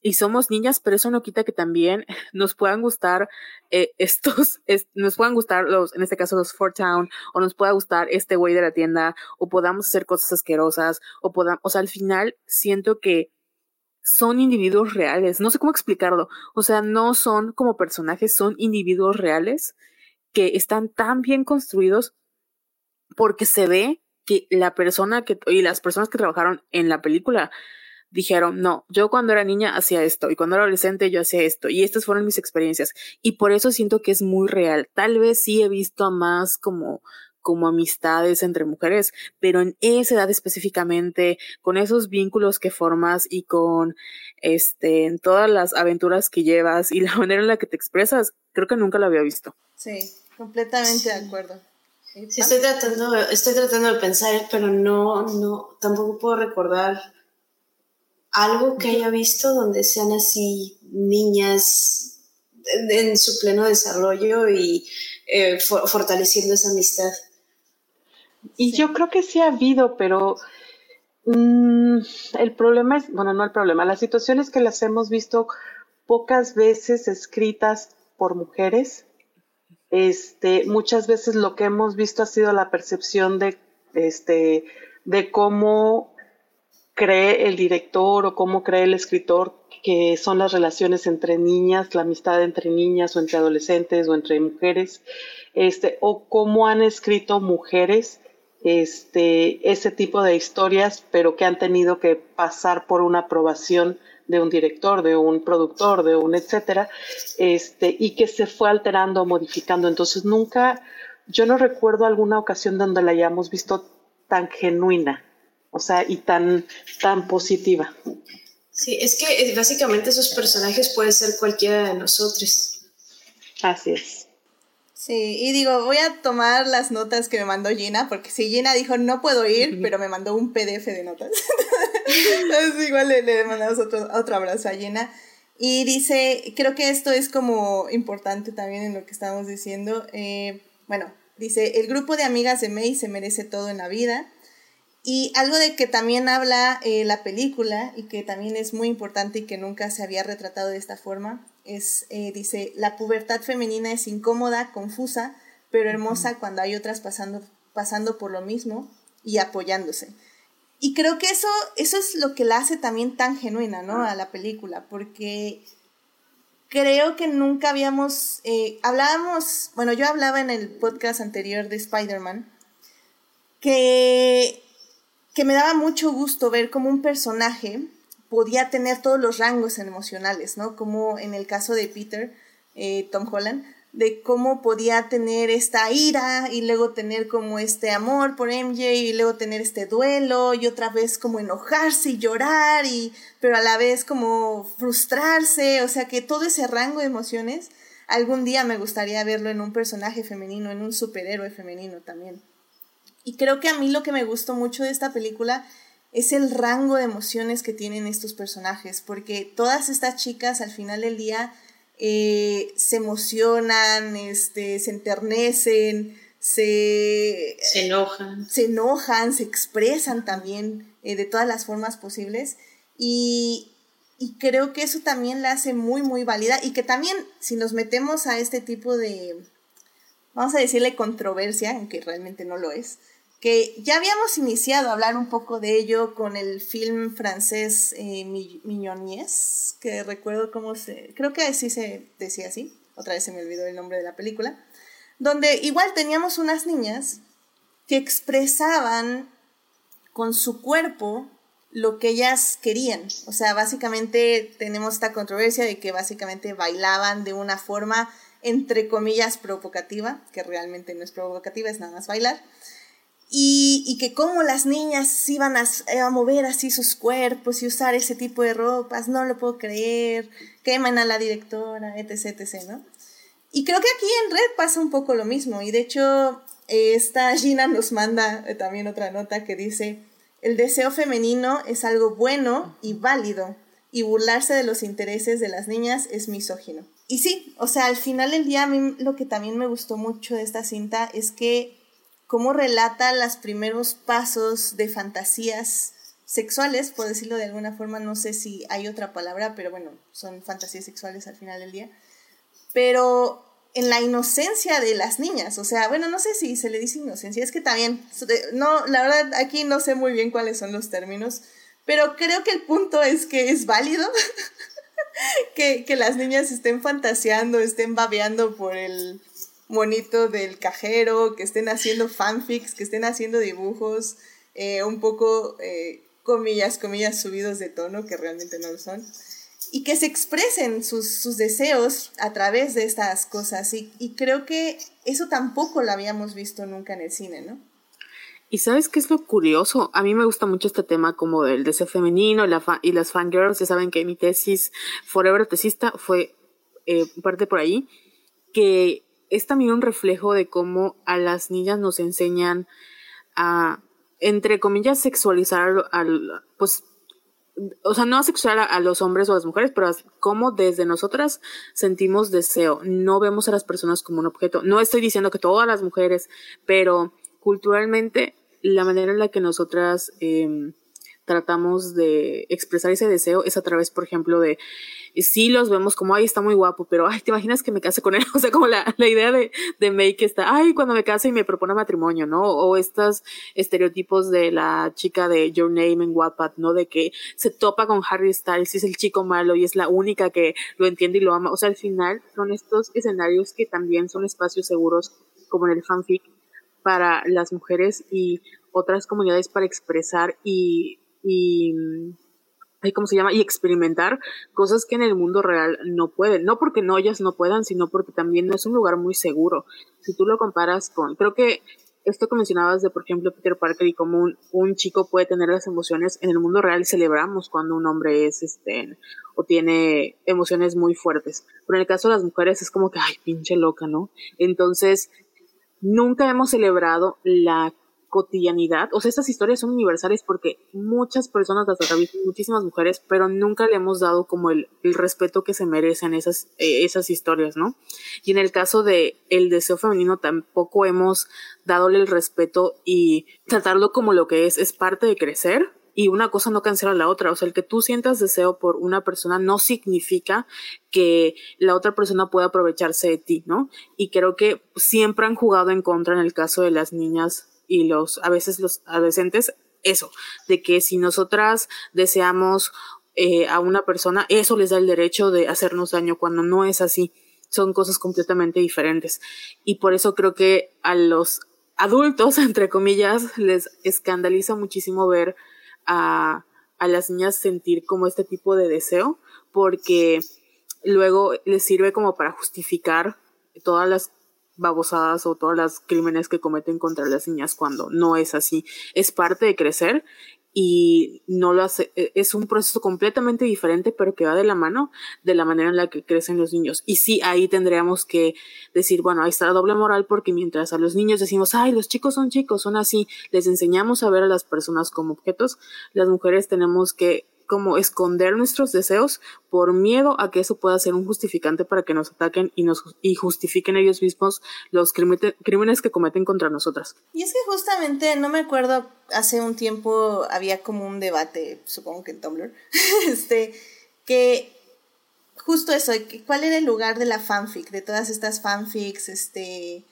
y somos niñas, pero eso no quita que también nos puedan gustar eh, estos, nos puedan gustar los, en este caso los Fort Town, o nos pueda gustar este güey de la tienda, o podamos hacer cosas asquerosas, o podamos, o sea, al final siento que son individuos reales. No sé cómo explicarlo. O sea, no son como personajes, son individuos reales que están tan bien construidos porque se ve que la persona que y las personas que trabajaron en la película dijeron, no, yo cuando era niña hacía esto y cuando era adolescente yo hacía esto y estas fueron mis experiencias y por eso siento que es muy real. Tal vez sí he visto a más como como amistades entre mujeres, pero en esa edad específicamente, con esos vínculos que formas y con este, en todas las aventuras que llevas y la manera en la que te expresas, creo que nunca lo había visto. Sí, completamente de acuerdo. Sí, estoy tratando, estoy tratando de pensar, pero no, no, tampoco puedo recordar algo que haya visto donde sean así niñas en, su pleno desarrollo y eh, fortaleciendo esa amistad. Y yo creo que sí ha habido, pero Mm, el problema es, bueno, no el problema, las situaciones que las hemos visto pocas veces escritas por mujeres. Este, muchas veces lo que hemos visto ha sido la percepción de, este, de cómo cree el director o cómo cree el escritor que son las relaciones entre niñas, la amistad entre niñas o entre adolescentes o entre mujeres, este, o cómo han escrito mujeres este, ese tipo de historias, pero que han tenido que pasar por una aprobación de un director, de un productor, de un etcétera, este, y que se fue alterando o modificando. Entonces nunca, yo no recuerdo alguna ocasión donde la hayamos visto tan genuina, o sea, y tan, tan positiva. Sí, es que eh, básicamente esos personajes pueden ser cualquiera de nosotros. Así es. Sí, y digo, voy a tomar las notas que me mandó Gina, porque si Gina dijo no puedo ir, pero me mandó un PDF de notas. Entonces igual le, mandamos otro, otro abrazo a Gina. Y dice, creo que esto es como importante también en lo que estamos diciendo. Eh, bueno, dice, el grupo de amigas de May se merece todo en la vida. Y algo de que también habla eh, la película y que también es muy importante y que nunca se había retratado de esta forma es, eh, dice, la pubertad femenina es incómoda, confusa, pero hermosa cuando hay otras pasando, pasando por lo mismo y apoyándose. Y creo que eso, eso es lo que la hace también tan genuina, ¿no? A la película, porque creo que nunca habíamos, eh, hablábamos, bueno, yo hablaba en el podcast anterior de Spider-Man, que que me daba mucho gusto ver cómo un personaje podía tener todos los rangos emocionales, ¿no? Como en el caso de Peter, eh, Tom Holland, de cómo podía tener esta ira y luego tener como este amor por MJ y luego tener este duelo y otra vez como enojarse y llorar y pero a la vez como frustrarse, o sea que todo ese rango de emociones algún día me gustaría verlo en un personaje femenino, en un superhéroe femenino también. Y creo que a mí lo que me gustó mucho de esta película es el rango de emociones que tienen estos personajes, porque todas estas chicas al final del día eh, se emocionan, este, se enternecen, se, se enojan. Se enojan, se expresan también eh, de todas las formas posibles. Y, y creo que eso también la hace muy, muy válida. Y que también, si nos metemos a este tipo de, vamos a decirle controversia, aunque realmente no lo es, que ya habíamos iniciado a hablar un poco de ello con el film francés eh, Mignonies, que recuerdo cómo se, creo que así se decía así, otra vez se me olvidó el nombre de la película, donde igual teníamos unas niñas que expresaban con su cuerpo lo que ellas querían. O sea, básicamente tenemos esta controversia de que básicamente bailaban de una forma entre comillas provocativa, que realmente no es provocativa, es nada más bailar y, que como las niñas iban a, mover así sus cuerpos y usar ese tipo de ropas, no lo puedo creer, queman a la directora, etc, etc, ¿no? Y creo que aquí en Red pasa un poco lo mismo, y de hecho esta Gina nos manda eh, también otra nota que dice, el deseo femenino es algo bueno y válido, y burlarse de los intereses de las niñas es misógino. Y sí, o sea, al final del día a mí lo que también me gustó mucho de esta cinta es que cómo relata los primeros pasos de fantasías sexuales, por decirlo de alguna forma, no sé si hay otra palabra, pero bueno, son fantasías sexuales al final del día. Pero en la inocencia de las niñas, o sea, bueno, no sé si se le dice inocencia, es que también, no, la verdad, aquí no sé muy bien cuáles son los términos, pero creo que el punto es que es válido que, que las niñas estén fantaseando, estén babeando por el, monito del cajero, que estén haciendo fanfics, que estén haciendo dibujos eh, un poco, eh, comillas, comillas, subidos de tono, que realmente no lo son, y que se expresen sus, deseos a través de estas cosas. Y, creo que eso tampoco lo habíamos visto nunca en el cine, ¿no? Y sabes qué es lo curioso? A mí me gusta mucho este tema como del deseo femenino la y las fangirls. Ya saben que mi tesis, Forever Tesista, fue eh, parte por ahí. Que es también un reflejo de cómo a las niñas nos enseñan a, entre comillas, sexualizar al, pues, o sea, no a sexualizar a, los hombres o a las mujeres, pero cómo desde nosotras sentimos deseo. No vemos a las personas como un objeto. No estoy diciendo que todas las mujeres, pero culturalmente la manera en la que nosotras em, tratamos de expresar ese deseo es a través, por ejemplo, de sí los vemos como, ay, está muy guapo, pero, ay, ¿te imaginas que me case con él? O sea, como la, la idea de, de May que está, ay, cuando me case y me propone matrimonio, ¿no? O estos estereotipos de la chica de Your Name en Wattpad, ¿no? De que se topa con Harry Styles y es el chico malo y es la única que lo entiende y lo ama. O sea, al final son estos escenarios que también son espacios seguros, como en el fanfic, para las mujeres y otras comunidades para expresar y, y ¿cómo se llama? Y experimentar cosas que en el mundo real no pueden. No porque no ellas no puedan, sino porque también no es un lugar muy seguro. Si tú lo comparas con, creo que esto que mencionabas de, por ejemplo, Peter Parker y cómo un, chico puede tener las emociones, en el mundo real celebramos cuando un hombre es, este, o tiene emociones muy fuertes. Pero en el caso de las mujeres es como que, ay, pinche loca, ¿no? Entonces, nunca hemos celebrado la cotidianidad. O sea, estas historias son universales porque muchas personas las atraviesan, muchísimas mujeres, pero nunca le hemos dado como el, respeto que se merecen esas, eh, esas historias, ¿no? Y en el caso de el deseo femenino tampoco hemos dadole el respeto y tratarlo como lo que es, es parte de crecer, y una cosa no cancela la otra. O sea, el que tú sientas deseo por una persona no significa que la otra persona pueda aprovecharse de ti, ¿no? Y creo que siempre han jugado en contra en el caso de las niñas y los, a veces los adolescentes, eso, de que si nosotras deseamos eh, a una persona, eso les da el derecho de hacernos daño cuando no es así. Son cosas completamente diferentes. Y por eso creo que a los adultos, entre comillas, les escandaliza muchísimo ver a, a las niñas sentir como este tipo de deseo, porque luego les sirve como para justificar todas las babosadas o todas las crímenes que cometen contra las niñas cuando no es así. Es parte de crecer y no lo hace, e, es un proceso completamente diferente, pero que va de la mano de la manera en la que crecen los niños. Y sí, ahí tendríamos que decir, bueno, ahí está la doble moral, porque mientras a los niños decimos, ay, los chicos son chicos, son así, les enseñamos a ver a las personas como objetos, las mujeres tenemos que como esconder nuestros deseos por miedo a que eso pueda ser un justificante para que nos ataquen y nos y justifiquen ellos mismos los crímenes que cometen contra nosotras. Y es que justamente, no me acuerdo, hace un tiempo había como un debate, supongo que en Tumblr, este, que justo eso, cuál era el lugar de la fanfic, de todas estas fanfics, este,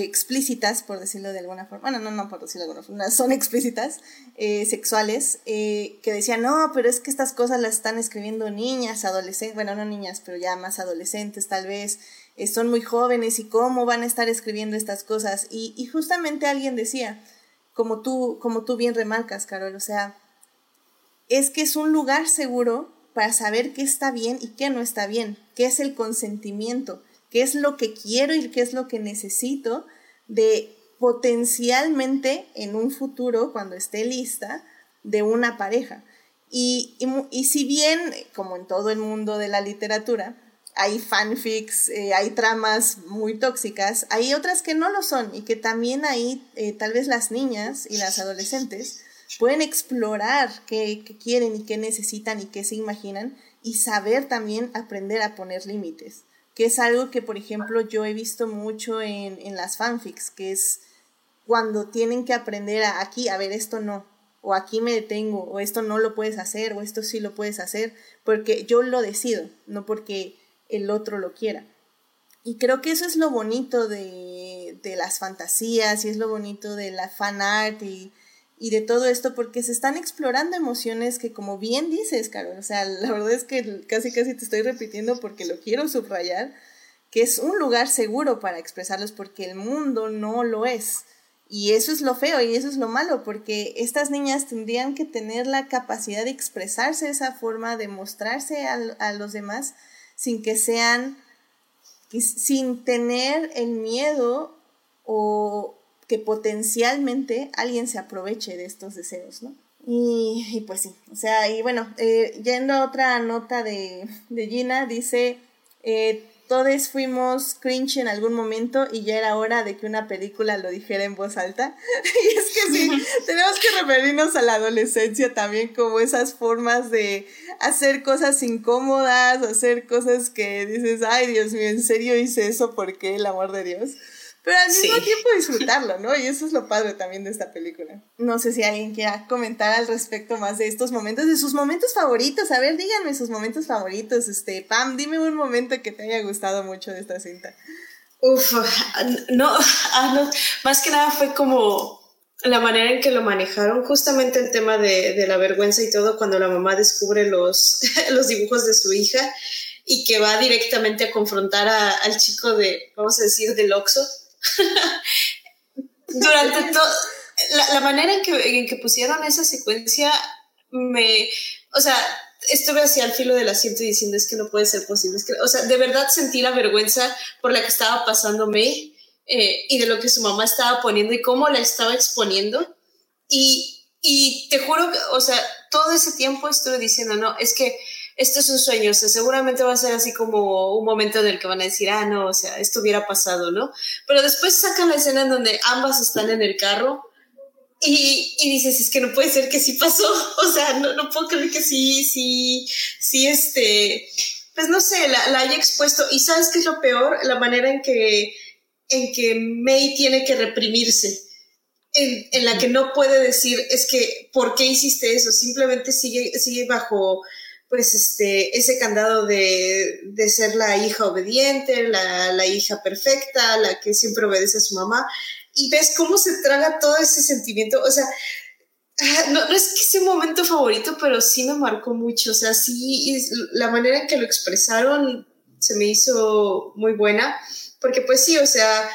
explícitas, por decirlo de alguna forma, bueno, no, no por decirlo de alguna forma, son explícitas, eh, sexuales, eh, que decían, no, pero es que estas cosas las están escribiendo niñas, adolescentes, bueno, no niñas, pero ya más adolescentes tal vez, eh, son muy jóvenes y cómo van a estar escribiendo estas cosas. Y, y justamente alguien decía, como tú, como tú bien remarcas, Carol, o sea, es que es un lugar seguro para saber qué está bien y qué no está bien, qué es el consentimiento qué es lo que quiero y qué es lo que necesito de potencialmente en un futuro, cuando esté lista, de una pareja. Y, si bien, como en todo el mundo de la literatura, hay fanfics, eh, hay tramas muy tóxicas, hay otras que no lo son y que también ahí eh, tal vez las niñas y las adolescentes pueden explorar qué, qué quieren y qué necesitan y qué se imaginan y saber también aprender a poner límites que es algo que, por ejemplo, yo he visto mucho en, en las fanfics, que es cuando tienen que aprender a aquí, a ver, esto no, o aquí me detengo, o esto no lo puedes hacer, o esto sí lo puedes hacer, porque yo lo decido, no porque el otro lo quiera. Y creo que eso es lo bonito de, de las fantasías y es lo bonito de la fan art y, y de todo esto, porque se están explorando emociones que, como bien dices, Carol, o sea, la verdad es que casi casi te estoy repitiendo porque lo quiero subrayar, que es un lugar seguro para expresarlos porque el mundo no lo es. Y eso es lo feo y eso es lo malo, porque estas niñas tendrían que tener la capacidad de expresarse de esa forma, de mostrarse a, a los demás sin que sean, sin tener el miedo o, que potencialmente alguien se aproveche de estos deseos, ¿no? Y, pues sí, o sea, y bueno, eh, yendo a otra nota de, de Gina, dice, eh, todos fuimos cringe en algún momento y ya era hora de que una película lo dijera en voz alta. y es que sí, tenemos que referirnos a la adolescencia también como esas formas de hacer cosas incómodas, hacer cosas que dices, ay Dios mío, ¿en serio hice eso? ¿Por qué? El amor de Dios. Pero al mismo tiempo disfrutarlo, ¿no? Y eso es lo padre también de esta película. No sé si alguien quiera comentar al respecto más de estos momentos, de sus momentos favoritos. A ver, díganme sus momentos favoritos. Este, Pam, dime un momento que te haya gustado mucho de esta cinta. Uf, no, ah, no, más que nada fue como la manera en que lo manejaron, justamente el tema de, de la vergüenza y todo, cuando la mamá descubre los, los dibujos de su hija y que va directamente a confrontar al chico de, vamos a decir, del Oxxo. Durante todo, la, manera en que, en que pusieron esa secuencia me, o sea, estuve hacia el filo del asiento diciendo es que no puede ser posible, es que, o sea, de verdad sentí la vergüenza por la que estaba pasando May eh, y de lo que su mamá estaba poniendo y cómo la estaba exponiendo. Y, y te juro que, o sea, todo ese tiempo estuve diciendo, no, es que esto es un sueño, o sea, seguramente va a ser así como un momento en el que van a decir, ah, no, o sea, esto hubiera pasado, ¿no? Pero después sacan la escena en donde ambas están en el carro y, y dices, es que no puede ser que sí pasó, o sea, no, no puedo creer que sí, sí, sí, este, pues no sé, la, la haya expuesto. Y sabes qué es lo peor, la manera en que, en que May tiene que reprimirse. En, en, la que no puede decir es que ¿por qué hiciste eso? Simplemente sigue, sigue bajo pues este, ese candado de, de ser la hija obediente, la, la, hija perfecta, la que siempre obedece a su mamá, y ves cómo se traga todo ese sentimiento, o sea, ah, no, no, es que sea un momento favorito, pero sí me marcó mucho, o sea, sí, la manera en que lo expresaron se me hizo muy buena, porque pues sí, o sea,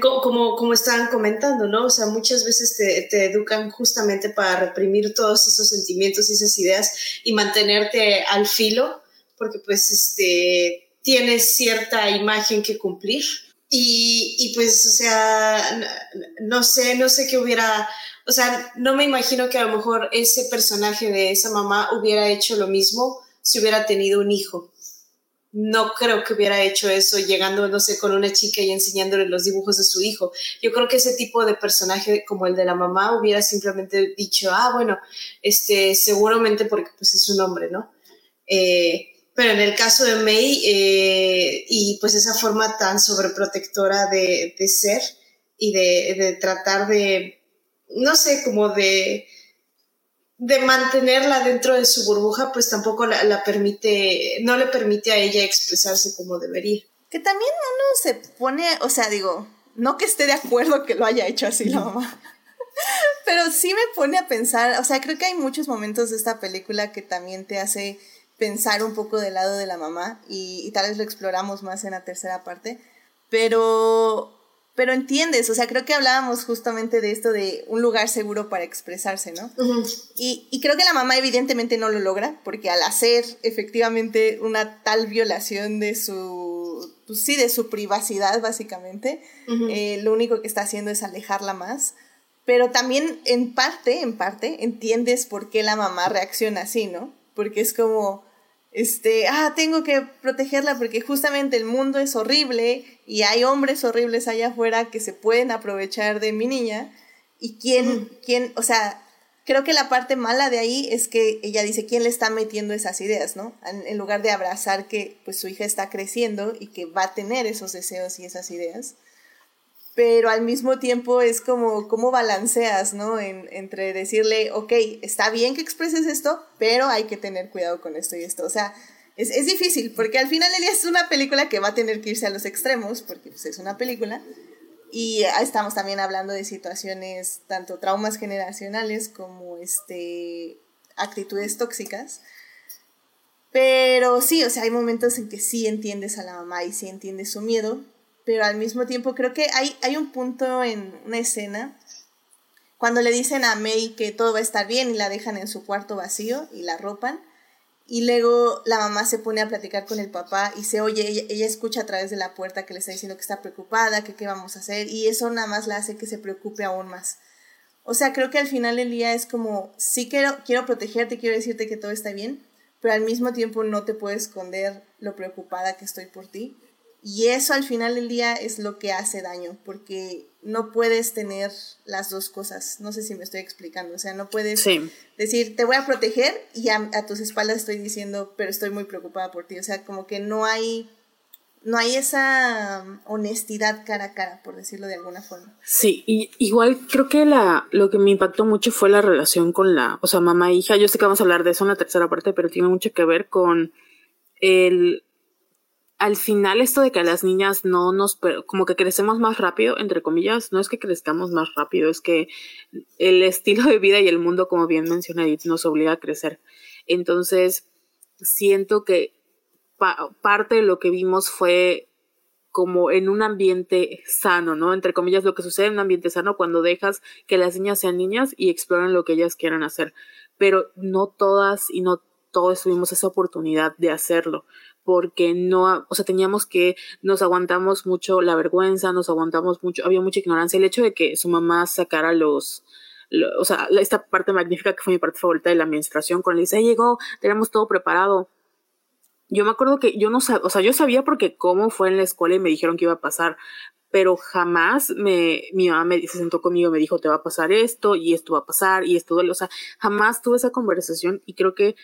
como, como estaban comentando, ¿no? O sea, muchas veces te, educan justamente para reprimir todos esos sentimientos y esas ideas y mantenerte al filo, porque pues este, tienes cierta imagen que cumplir. Y, y pues, o sea, no, sé, no sé qué hubiera, o sea, no me imagino que a lo mejor ese personaje de esa mamá hubiera hecho lo mismo si hubiera tenido un hijo no creo que hubiera hecho eso llegando, no sé, con una chica y enseñándole los dibujos de su hijo. Yo creo que ese tipo de personaje como el de la mamá hubiera simplemente dicho, ah, bueno, este, seguramente porque pues es un hombre, ¿no? Eh, pero en el caso de May, eh, y pues esa forma tan sobreprotectora de, de ser y de, de tratar de, no sé, como de, de mantenerla dentro de su burbuja, pues tampoco la, permite, no le permite a ella expresarse como debería. Que también uno se pone, o sea, digo, no que esté de acuerdo que lo haya hecho así la mamá, pero sí me pone a pensar, o sea, creo que hay muchos momentos de esta película que también te hace pensar un poco del lado de la mamá y, y tal vez lo exploramos más en la tercera parte, pero pero entiendes, o sea, creo que hablábamos justamente de esto de un lugar seguro para expresarse, ¿no? y, y, creo que la mamá evidentemente no lo logra, porque al hacer efectivamente una tal violación de su, pues sí, de su privacidad, básicamente, eh, lo único que está haciendo es alejarla más. Pero también en parte, en parte, entiendes por qué la mamá reacciona así, ¿no? Porque es como, este, ah, tengo que protegerla porque justamente el mundo es horrible y hay hombres horribles allá afuera que se pueden aprovechar de mi niña. Y quién, quién, o sea, creo que la parte mala de ahí es que ella dice quién le está metiendo esas ideas, ¿no? En, lugar de abrazar que pues su hija está creciendo y que va a tener esos deseos y esas ideas pero al mismo tiempo es como, ¿cómo balanceas, no? En, entre decirle, ok, está bien que expreses esto, pero hay que tener cuidado con esto y esto. O sea, es, es difícil, porque al final es una película que va a tener que irse a los extremos, porque pues, es una película. Y estamos también hablando de situaciones, tanto traumas generacionales como este, actitudes tóxicas. Pero sí, o sea, hay momentos en que sí entiendes a la mamá y sí entiendes su miedo, pero al mismo tiempo creo que hay, hay un punto en una escena cuando le dicen a May que todo va a estar bien y la dejan en su cuarto vacío y la ropan. Y luego la mamá se pone a platicar con el papá y se oye, ella, escucha a través de la puerta que le está diciendo que está preocupada, que qué vamos a hacer, y eso nada más la hace que se preocupe aún más. O sea, creo que al final el día es como, sí quiero, quiero protegerte, quiero decirte que todo está bien, pero al mismo tiempo no te puedo esconder lo preocupada que estoy por ti. Y eso al final del día es lo que hace daño, porque no puedes tener las dos cosas. No sé si me estoy explicando. O sea, no puedes decir, te voy a proteger y a, tus espaldas estoy diciendo, pero estoy muy preocupada por ti. O sea, como que no hay, no hay esa um, honestidad cara a cara, por decirlo de alguna forma. Sí, y igual creo que la, lo que me impactó mucho fue la relación con la, o sea, mamá e hija. Yo sé que vamos a hablar de eso en la tercera parte, pero tiene mucho que ver con el, al final esto de que las niñas no nos, como que crecemos más rápido, entre comillas, no es que crezcamos más rápido, es que el estilo de vida y el mundo, como bien menciona Edith, nos obliga a crecer. Entonces, siento que parte de lo que vimos fue como en un ambiente sano, ¿no? Entre comillas, lo que sucede en un ambiente sano cuando dejas que las niñas sean niñas y exploren lo que ellas quieran hacer. Pero no todas y no todos tuvimos esa oportunidad de hacerlo porque no, o sea, teníamos que, nos aguantamos mucho la vergüenza, nos aguantamos mucho, había mucha ignorancia. El hecho de que su mamá sacara los, o sea, esta parte magnífica que fue mi parte favorita de la administración, cuando le dice, llegó, tenemos todo preparado yo me acuerdo que yo no sabía, o sea, yo sabía porque cómo fue en la escuela y me dijeron que iba a pasar, pero jamás me, mi mamá me, se sentó conmigo, me dijo, te va a pasar esto y esto va a pasar y esto duele, o sea, jamás tuve esa conversación y creo que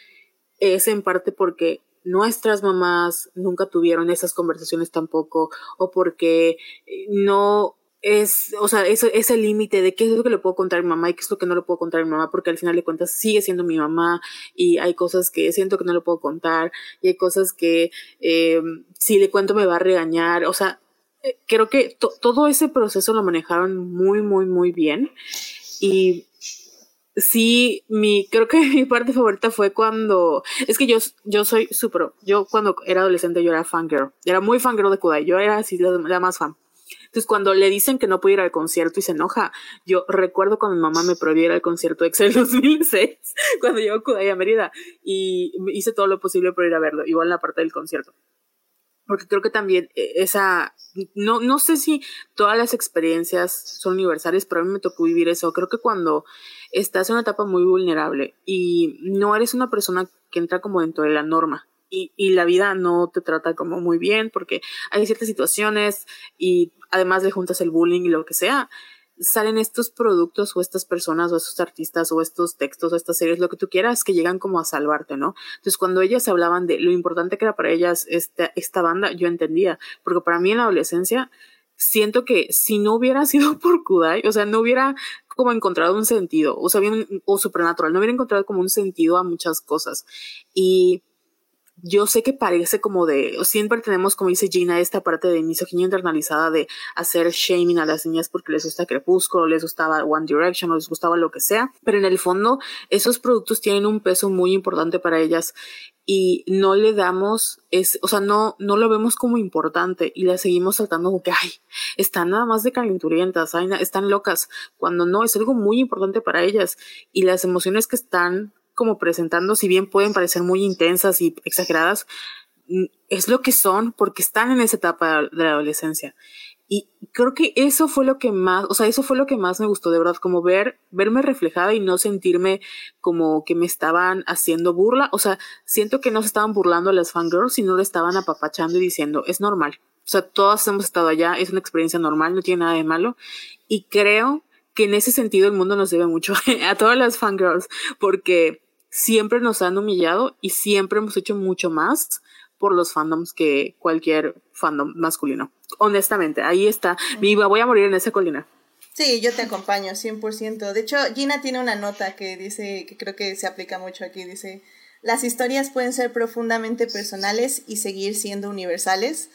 es en parte porque nuestras mamás nunca tuvieron esas conversaciones tampoco o porque no es, o sea, ese, límite de qué es lo que le puedo contar a mi mamá y qué es lo que no le puedo contar a mi mamá, porque al final de cuentas sigue siendo mi mamá y hay cosas que siento que no le puedo contar y hay cosas que eh, si le cuento me va a regañar, o sea, eh, creo que todo ese proceso lo manejaron muy, muy, muy bien y sí, mi, creo que mi parte favorita fue cuando, es que yo, yo soy súper, yo cuando era adolescente yo era fangirl, era muy fangirl de Kudai, yo era así la más fan. Entonces, cuando le dicen que no puede ir al concierto y se enoja, yo recuerdo cuando mi mamá me prohibiera el concierto Excel 2006, cuando llegó Kudai a Mérida, y hice todo lo posible por ir a verlo, igual en la parte del concierto. Porque creo que también eh, esa, no, no sé si todas las experiencias son universales, pero a mí me tocó vivir eso. Creo que cuando estás en una etapa muy vulnerable y no eres una persona que entra como dentro de la norma, y, y, la vida no te trata como muy bien porque hay ciertas situaciones y además de juntas el bullying y lo que sea, salen estos productos o estas personas o estos artistas o estos textos o estas series, lo que tú quieras, que llegan como a salvarte, ¿no? Entonces cuando ellas hablaban de lo importante que era para ellas esta, esta banda, yo entendía, porque para mí en la adolescencia siento que si no hubiera sido por Kudai, o sea, no hubiera como encontrado un sentido, o sea, bien, o supernatural, no hubiera encontrado como un sentido a muchas cosas. Y yo sé que parece como de, siempre tenemos, como dice Gina, esta parte de misoginia internalizada de hacer shaming a las niñas porque les gusta Crepúsculo, les gustaba One Direction o les gustaba lo que sea, pero en el fondo esos productos tienen un peso muy importante para ellas y no le damos, es, o sea, no, no lo vemos como importante y las seguimos tratando como que, ay, están nada más de calenturientas, ay, están locas, cuando no, es algo muy importante para ellas y las emociones que están como presentando, si bien pueden parecer muy intensas y exageradas, mm, es lo que son porque están en esa etapa de la adolescencia. Y creo que eso fue lo que más, o sea, eso fue lo que más me gustó de verdad, como ver, verme reflejada y no sentirme como que me estaban haciendo burla. O sea, siento que no se estaban burlando a las fangirls, sino le estaban apapachando y diciendo, es normal. O sea, todas hemos estado allá, es una experiencia normal, no tiene nada de malo. Y creo que en ese sentido el mundo nos debe mucho a todas las fangirls, porque siempre nos han humillado y siempre hemos hecho mucho más por los fandoms que cualquier fandom masculino. Honestamente, ahí está. Viva, voy a morir en esa colina. Sí, yo te acompaño, 100%. De hecho, Gina tiene una nota que dice, que creo que se aplica mucho aquí, dice, las historias pueden ser profundamente personales y seguir siendo universales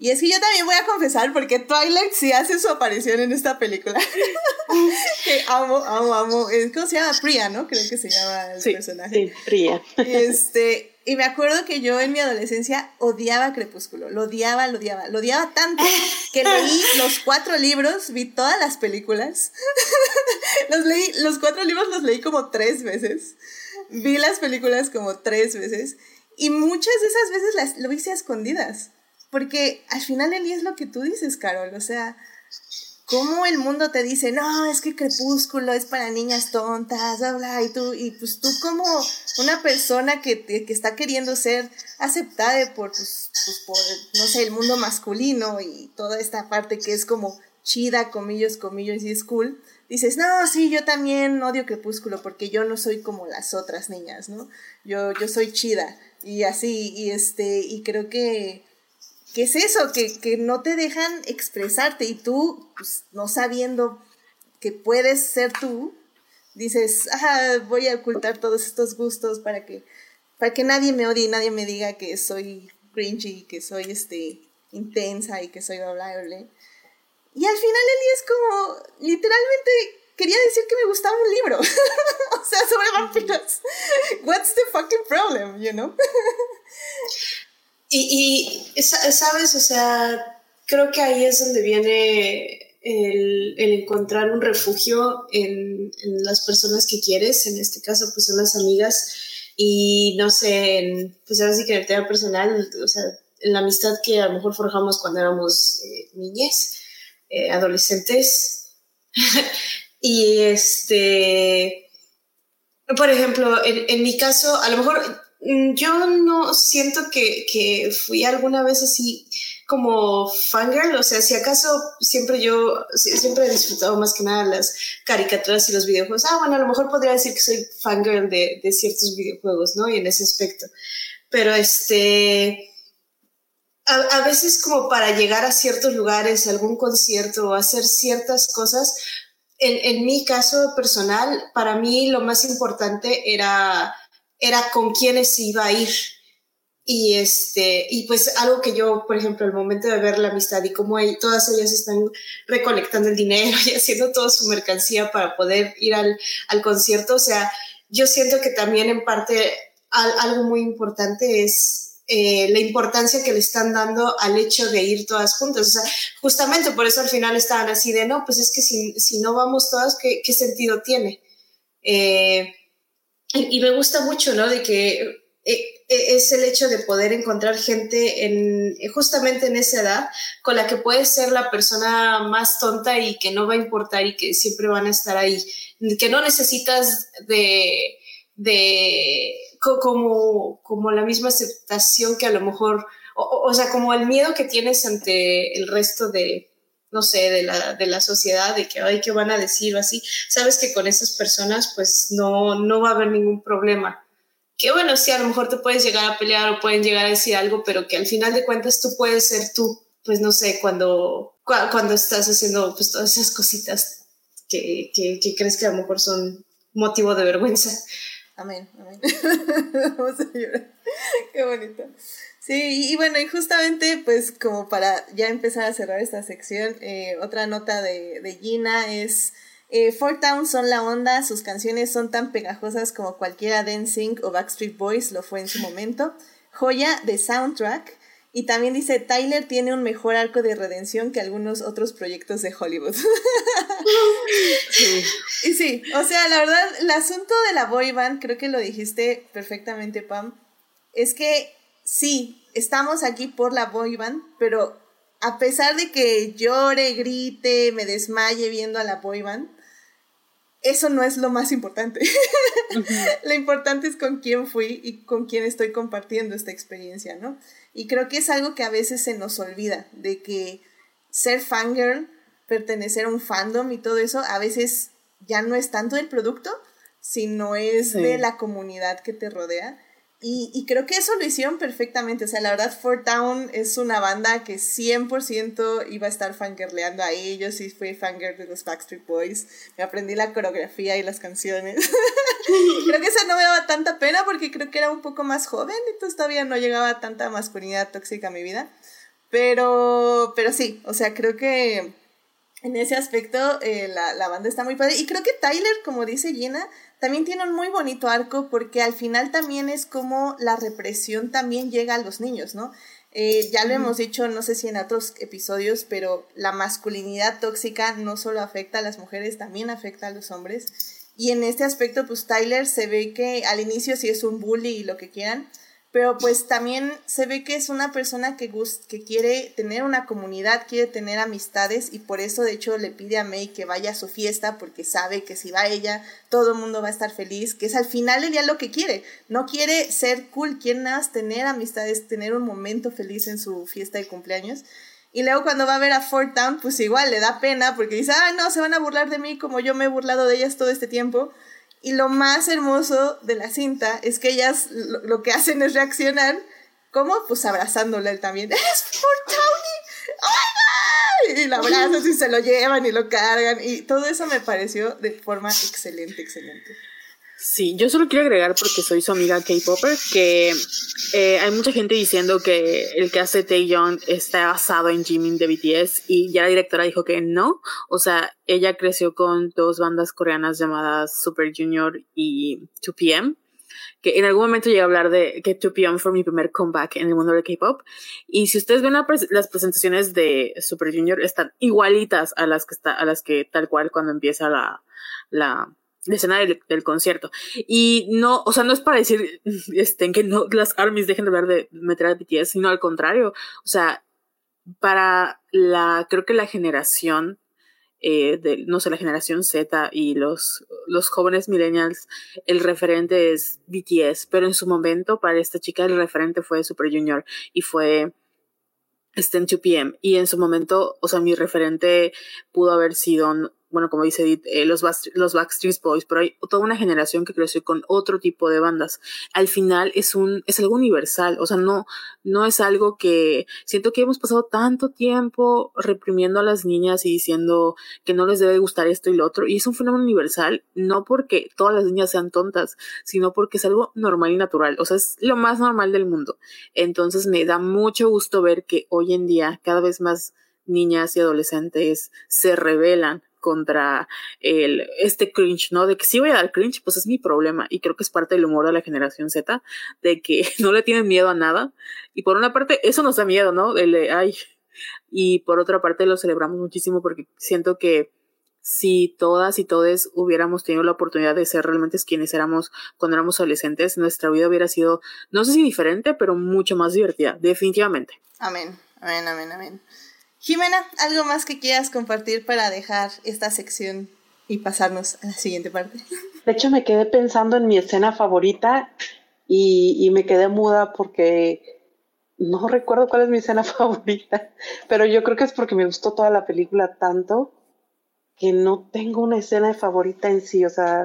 y es que yo también voy a confesar, porque Twilight sí hace su aparición en esta película. que amo, amo, amo. ¿Cómo se llama? Priya, ¿no? Creo que se llama el personaje. Sí, Priya. Este, y me acuerdo que yo en mi adolescencia odiaba Crepúsculo. Lo odiaba, lo odiaba. Lo odiaba tanto que leí los cuatro libros, vi todas las películas. los leí, los cuatro libros los leí como tres veces. Vi las películas como tres veces. Y muchas de esas veces las, lo hice a escondidas. Porque al final Eli es lo que tú dices, Carol. O sea, cómo el mundo te dice, no, es que Crepúsculo es para niñas tontas, bla, y tú, y pues tú como una persona que, que está queriendo ser aceptada por, pues, por, no sé, el mundo masculino y toda esta parte que es como chida, comillos, comillos, y es cool, dices, no, sí, yo también odio Crepúsculo porque yo no soy como las otras niñas, ¿no? Yo, yo soy chida y así, y este, y creo que que es eso, que, que no te dejan expresarte y tú, pues, no sabiendo que puedes ser tú, dices, ah, voy a ocultar todos estos gustos para que, para que nadie me odie y nadie me diga que soy cringy, que soy este, intensa y que soy bla, bla, bla. Y al final Eli es como, literalmente quería decir que me gustaba un libro. o sea, sobre vampiros. What's the fucking problem, you know? y, y, sabes, o sea, creo que ahí es donde viene el, encontrar un refugio en, las personas que quieres, en este caso pues son las amigas y no sé, en, pues ahora sí que en el tema personal, o sea, en la amistad que a lo mejor forjamos cuando éramos eh, eh, adolescentes. y este, por ejemplo, en, en, mi caso, a lo mejor yo no siento que, que fui alguna vez así como fangirl, o sea, si acaso siempre yo, siempre he disfrutado más que nada las caricaturas y los videojuegos. Ah, bueno, a lo mejor podría decir que soy fangirl de, de ciertos videojuegos, ¿no? Y en ese aspecto. Pero este, a, veces como para llegar a ciertos lugares, algún concierto o hacer ciertas cosas, en, en, mi caso personal, para mí lo más importante era, era con quiénes iba a ir. Y, este, y pues algo que yo, por ejemplo, el momento de ver la amistad y cómo todas ellas están recolectando el dinero y haciendo toda su mercancía para poder ir al, al concierto, o sea, yo siento que también en parte algo muy importante es eh, la importancia que le están dando al hecho de ir todas juntas. O sea, justamente por eso al final estaban así de, no, pues es que si, si no vamos todas, ¿qué, qué sentido tiene? Eh, y, me gusta mucho, ¿no? De que eh, es el hecho de poder encontrar gente en, justamente en esa edad con la que puedes ser la persona más tonta y que no va a importar y que siempre van a estar ahí, que no necesitas de, de como, como la misma aceptación que a lo mejor, o, sea, como el miedo que tienes ante el resto de, no sé, de la, de la sociedad, de que, ay, ¿qué van a decir o así? Sabes que con esas personas, pues no, no va a haber ningún problema. Que bueno, sí, a lo mejor te puedes llegar a pelear o pueden llegar a decir algo, pero que al final de cuentas tú puedes ser tú, pues no sé, cuando, cuando estás haciendo pues todas esas cositas que, que, que crees que a lo mejor son motivo de vergüenza. Amén, amén. Vamos a llorar. Qué bonito. Sí, y, bueno, y justamente pues como para ya empezar a cerrar esta sección, eh, otra nota de, de Gina es... Eh, Four Town son la onda, sus canciones son tan pegajosas como cualquiera de NSYNC o Backstreet Boys lo fue en su momento. Joya de soundtrack. Y también dice, Tyler tiene un mejor arco de redención que algunos otros proyectos de Hollywood. Y sí, o sea, la verdad, el asunto de la boy band, creo que lo dijiste perfectamente, Pam, es que sí, estamos aquí por la boy band, pero a pesar de que llore, grite, me desmaye viendo a la boy band, eso no es lo más importante. lo importante es con quién fui y con quién estoy compartiendo esta experiencia, ¿no? Y creo que es algo que a veces se nos olvida, de que ser fangirl, pertenecer a un fandom y todo eso, a veces ya no es tanto del producto, sino es de la comunidad que te rodea. Y, y, creo que eso lo hicieron perfectamente. O sea, la verdad, Fort Town es una banda que 100% iba a estar fangirleando a ellos. Sí, fui fangirl de los Backstreet Boys. Me aprendí la coreografía y las canciones. creo que eso no me daba tanta pena porque creo que era un poco más joven. Entonces todavía no llegaba tanta masculinidad tóxica a mi vida. Pero, pero sí, o sea, creo que en ese aspecto eh, la, la banda está muy padre. Y creo que Tyler, como dice Gina, también tiene un muy bonito arco porque al final también es como la represión también llega a los niños, ¿no? Eh, ya lo hemos dicho, no sé si en otros episodios, pero la masculinidad tóxica no solo afecta a las mujeres, también afecta a los hombres. Y en este aspecto, pues Tyler se ve que al inicio sí es un bully y lo que quieran, pero pues también se ve que es una persona que, que quiere tener una comunidad, quiere tener amistades y por eso de hecho le pide a May que vaya a su fiesta porque sabe que si va ella todo el mundo va a estar feliz, que es al final el día lo que quiere, no quiere ser cool, quiere nada más tener amistades, tener un momento feliz en su fiesta de cumpleaños. Y luego cuando va a ver a Fort Town, pues igual le da pena porque dice, ah, no, se van a burlar de mí como yo me he burlado de ellas todo este tiempo. Y lo más hermoso de la cinta es que ellas lo, que hacen es reaccionar ¿Cómo? Pues abrazándole él también. ¡Es por Tony! Y lo abrazas y se lo llevan y lo cargan. Y todo eso me pareció de forma excelente, excelente. Sí, yo solo quiero agregar porque soy su amiga K-Popper que eh, hay mucha gente diciendo que el que hace Taeyong está basado en Jimin de BTS y ya la directora dijo que no. O sea, ella creció con dos bandas coreanas llamadas Super Junior y 2PM que en algún momento llegué a hablar de que 2PM fue mi primer comeback en el mundo del K-pop. Y si ustedes ven las presentaciones de Super Junior, están igualitas a las que está, a las que tal cual cuando empieza la, la, escena del, concierto. Y no, o sea, no es para decir este, que no, las armies dejen de hablar de meter a BTS, sino al contrario. O sea, para la, creo que la generación eh, de, no sé, la generación Z y los, los jóvenes millennials, el referente es BTS, pero en su momento para esta chica el referente fue Super Junior y fue este en 2PM y en su momento, o sea, mi referente pudo haber sido bueno, como dice Edith, eh, los, los Backstreet Boys, pero hay toda una generación que creció con otro tipo de bandas. Al final es un, es algo universal, o sea, no, no es algo que siento que hemos pasado tanto tiempo reprimiendo a las niñas y diciendo que no les debe gustar esto y lo otro, y es un fenómeno universal, no porque todas las niñas sean tontas, sino porque es algo normal y natural, o sea, es lo más normal del mundo. Entonces me da mucho gusto ver que hoy en día cada vez más niñas y adolescentes se rebelan contra el, este cringe, ¿no? De que si voy a dar cringe, pues es mi problema. Y creo que es parte del humor de la generación Z, de que no le tienen miedo a nada. Y por una parte, eso nos da miedo, ¿no? El, ay. Y por otra parte, lo celebramos muchísimo porque siento que si todas y todos hubiéramos tenido la oportunidad de ser realmente quienes éramos cuando éramos adolescentes, nuestra vida hubiera sido, no sé si diferente, pero mucho más divertida, definitivamente. Amén, amén, amén, amén. Jimena, ¿algo más que quieras compartir para dejar esta sección y pasarnos a la siguiente parte? De hecho, me quedé pensando en mi escena favorita y, me quedé muda porque no recuerdo cuál es mi escena favorita, pero yo creo que es porque me gustó toda la película tanto que no tengo una escena favorita en sí, o sea,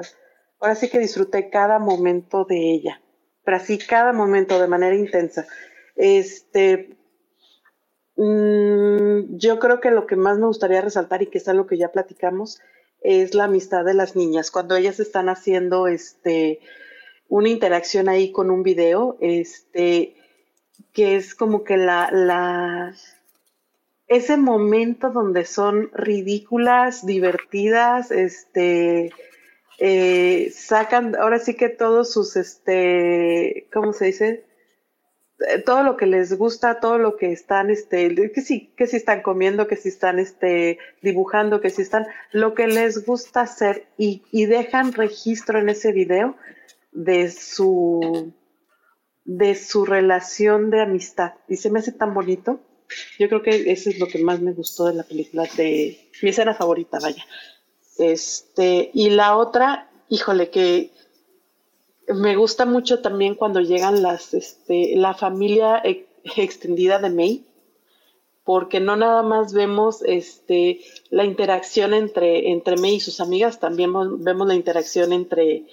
ahora sí que disfruté cada momento de ella, pero así cada momento de manera intensa. Este, Mm, yo creo que lo que más me gustaría resaltar y que es algo que ya platicamos es la amistad de las niñas. Cuando ellas están haciendo este una interacción ahí con un video, este, que es como que la, la ese momento donde son ridículas, divertidas, este, eh, sacan ahora sí que todos sus, este, ¿cómo se dice? Eh, todo lo que les gusta, todo lo que están, este, que sí, que si están comiendo, que si están, este, dibujando, que si están, lo que les gusta hacer y, y dejan registro en ese video de su, de su relación de amistad. Y se me hace tan bonito. Yo creo que eso es lo que más me gustó de la película, de mi escena favorita, vaya. Este, y la otra, híjole, que me gusta mucho también cuando llegan las, este, la familia extendida de May, porque no nada más vemos este, la interacción entre, entre May y sus amigas, también vemos la interacción entre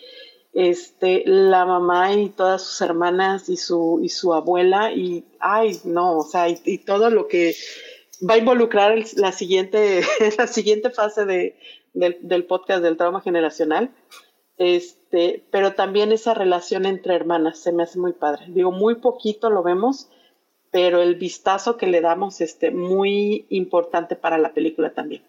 este, la mamá y todas sus hermanas y su, y su abuela, y ay, no, o sea, y, todo lo que va a involucrar la, siguiente, la siguiente fase de, del podcast del trauma generacional. Este, pero también esa relación entre hermanas se me hace muy padre. Digo, muy poquito lo vemos, pero el vistazo que le damos, este, muy importante para la película también.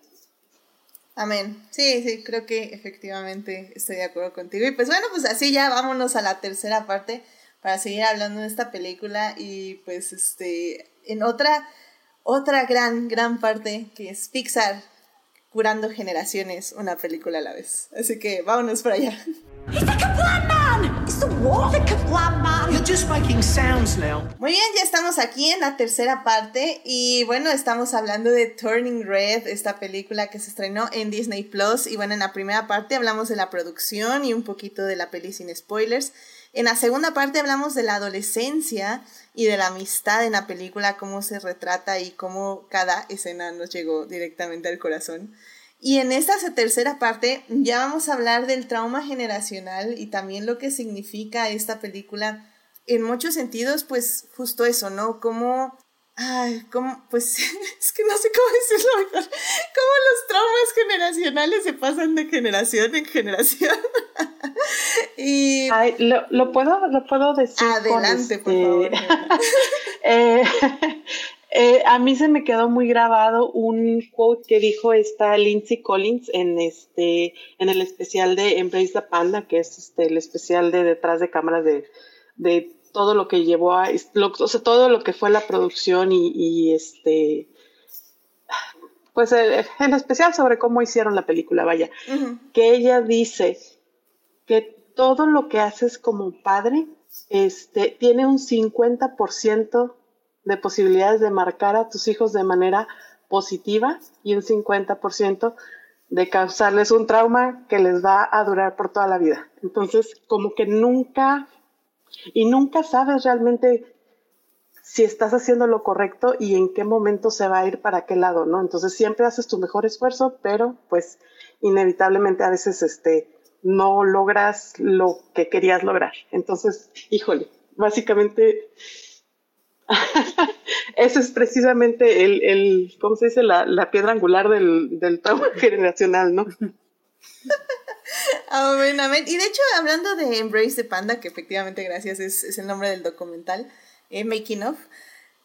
Amén. Sí, sí, creo que efectivamente estoy de acuerdo contigo. Y pues bueno, pues así ya vámonos a la tercera parte para seguir hablando de esta película y pues este, en otra, otra gran, gran parte que es Pixar, curando generaciones una película a la vez. Así que vámonos para allá. Muy bien, ya estamos aquí en la tercera parte y bueno, estamos hablando de Turning Red, esta película que se estrenó en Disney Plus y bueno, en la primera parte hablamos de la producción y un poquito de la peli sin spoilers. En la segunda parte hablamos de la adolescencia y de la amistad en la película, cómo se retrata y cómo cada escena nos llegó directamente al corazón. Y en esta tercera parte ya vamos a hablar del trauma generacional y también lo que significa esta película en muchos sentidos, pues justo eso, ¿no? Como Ay, ¿cómo? Pues es que no sé cómo decirlo mejor. Cómo los traumas generacionales se pasan de generación en generación. y... Ay, lo, lo, puedo, lo puedo decir. Adelante, por este, favor. eh, eh, a mí se me quedó muy grabado un quote que dijo esta Lindsay Collins en este, en el especial de Embrace the Panda, que es este, el especial de detrás de cámaras de, de todo lo que llevó a, o sea, todo lo que fue la producción y, este, pues en especial sobre cómo hicieron la película, vaya, que ella dice que todo lo que haces como padre, este, tiene un 50% de posibilidades de marcar a tus hijos de manera positiva y un 50% de causarles un trauma que les va a durar por toda la vida. Entonces, como que nunca y nunca sabes realmente si estás haciendo lo correcto y en qué momento se va a ir para qué lado, ¿no? Entonces siempre haces tu mejor esfuerzo, pero pues inevitablemente a veces este no logras lo que querías lograr. Entonces, híjole, básicamente eso es precisamente el, el ¿cómo se dice? La, la piedra angular del, del trauma generacional, ¿no? Amén. Y de hecho, hablando de Embrace the Panda, que efectivamente, gracias, es, el nombre del documental, eh, Making of,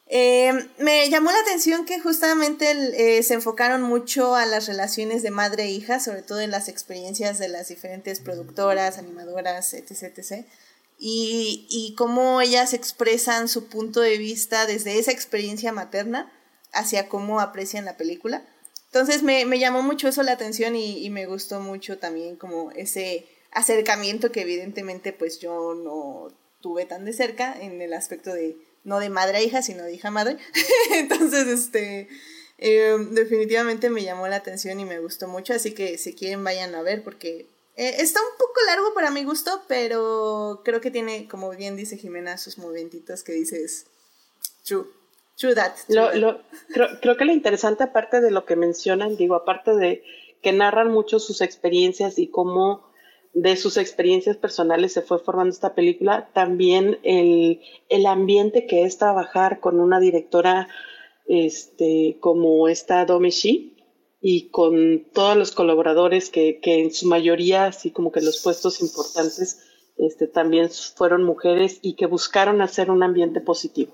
eh, me llamó la atención que justamente eh, se enfocaron mucho a las relaciones de madre e hija, sobre todo en las experiencias de las diferentes productoras, animadoras, etc. etc. Y, y cómo ellas expresan su punto de vista desde esa experiencia materna hacia cómo aprecian la película. Entonces me, llamó mucho eso la atención y, me gustó mucho también como ese acercamiento que evidentemente pues yo no tuve tan de cerca en el aspecto de no de madre a hija, sino de hija a madre. Entonces, este, eh, definitivamente me llamó la atención y me gustó mucho, así que si quieren vayan a ver porque eh, está un poco largo para mi gusto, pero creo que tiene, como bien dice Jimena, sus momentitos que dices, true. True that. lo, creo, creo, que lo interesante, aparte de lo que mencionan, digo, aparte de que narran mucho sus experiencias y cómo de sus experiencias personales se fue formando esta película, también el, el ambiente que es trabajar con una directora este, como esta Domeshi y con todos los colaboradores que, que en su mayoría, así como que los puestos importantes, este, también fueron mujeres y que buscaron hacer un ambiente positivo.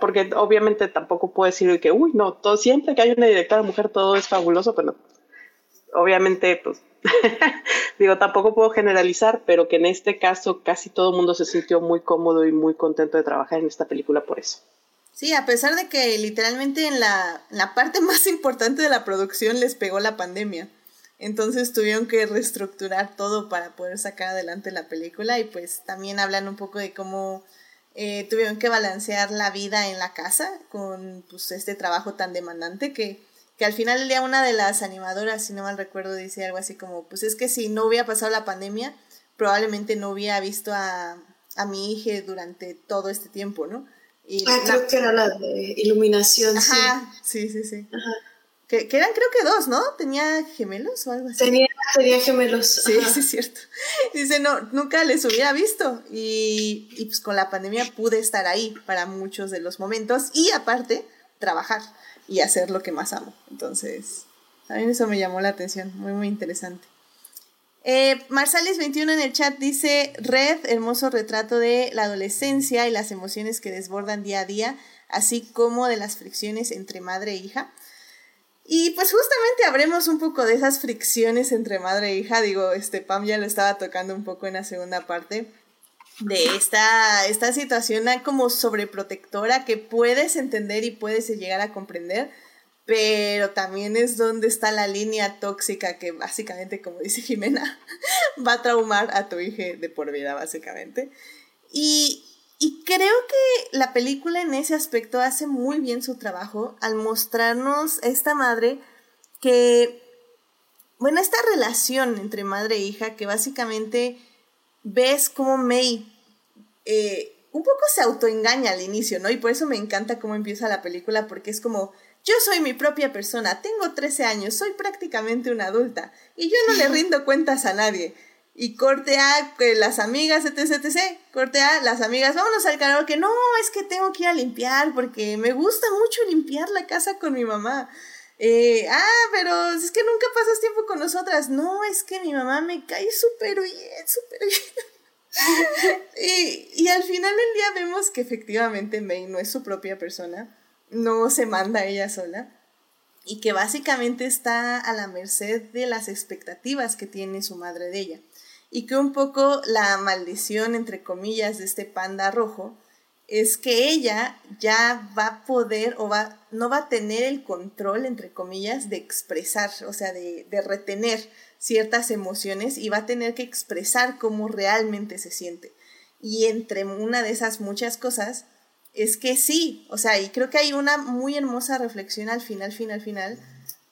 Porque obviamente tampoco puedo decir que, uy, no, todo, siempre que hay una directora mujer todo es fabuloso, pero obviamente, pues, digo, tampoco puedo generalizar, pero que en este caso casi todo el mundo se sintió muy cómodo y muy contento de trabajar en esta película por eso. Sí, a pesar de que literalmente en la, la parte más importante de la producción les pegó la pandemia. Entonces tuvieron que reestructurar todo para poder sacar adelante la película y pues también hablan un poco de cómo eh, tuvieron que balancear la vida en la casa con pues, este trabajo tan demandante que, que al final del día una de las animadoras, si no mal recuerdo, dice algo así como, pues es que si no hubiera pasado la pandemia, probablemente no hubiera visto a, a mi hija durante todo este tiempo, ¿no? Y ah, creo que era la de iluminación. Ajá, sí, sí, sí. Ajá. Que, eran creo que dos, ¿no? ¿Tenía gemelos o algo así? Tenía, tenía gemelos. Sí, sí, es cierto. Dice, no, nunca les hubiera visto. Y, y pues con la pandemia pude estar ahí para muchos de los momentos y aparte trabajar y hacer lo que más amo. Entonces, también eso me llamó la atención, muy, muy interesante. Eh, Marsales21 en el chat dice, Red, hermoso retrato de la adolescencia y las emociones que desbordan día a día, así como de las fricciones entre madre e hija. Y pues justamente habremos un poco de esas fricciones entre madre e hija. Digo, este Pam ya lo estaba tocando un poco en la segunda parte de esta, esta situación como sobreprotectora que puedes entender y puedes llegar a comprender, pero también es donde está la línea tóxica que básicamente, como dice Jimena, va a traumar a tu hija de por vida, básicamente. Y, y creo que la película en ese aspecto hace muy bien su trabajo al mostrarnos a esta madre que, bueno, esta relación entre madre e hija que básicamente ves como May eh, un poco se autoengaña al inicio, ¿no? Y por eso me encanta cómo empieza la película porque es como, yo soy mi propia persona, tengo 13 años, soy prácticamente una adulta y yo no le rindo cuentas a nadie. Y corte A, que las amigas, etc, etc. Corte A, las amigas, vámonos al karaoke. No, es que tengo que ir a limpiar porque me gusta mucho limpiar la casa con mi mamá. Eh, ah, pero es que nunca pasas tiempo con nosotras. No, es que mi mamá me cae súper bien, súper bien. y, al final del día vemos que efectivamente May no es su propia persona, no se manda ella sola y que básicamente está a la merced de las expectativas que tiene su madre de ella y que un poco la maldición, entre comillas, de este panda rojo es que ella ya va a poder o va, no va a tener el control, entre comillas, de expresar, o sea, de, de retener ciertas emociones y va a tener que expresar cómo realmente se siente. Y entre una de esas muchas cosas es que sí, o sea, y creo que hay una muy hermosa reflexión al final, final, final,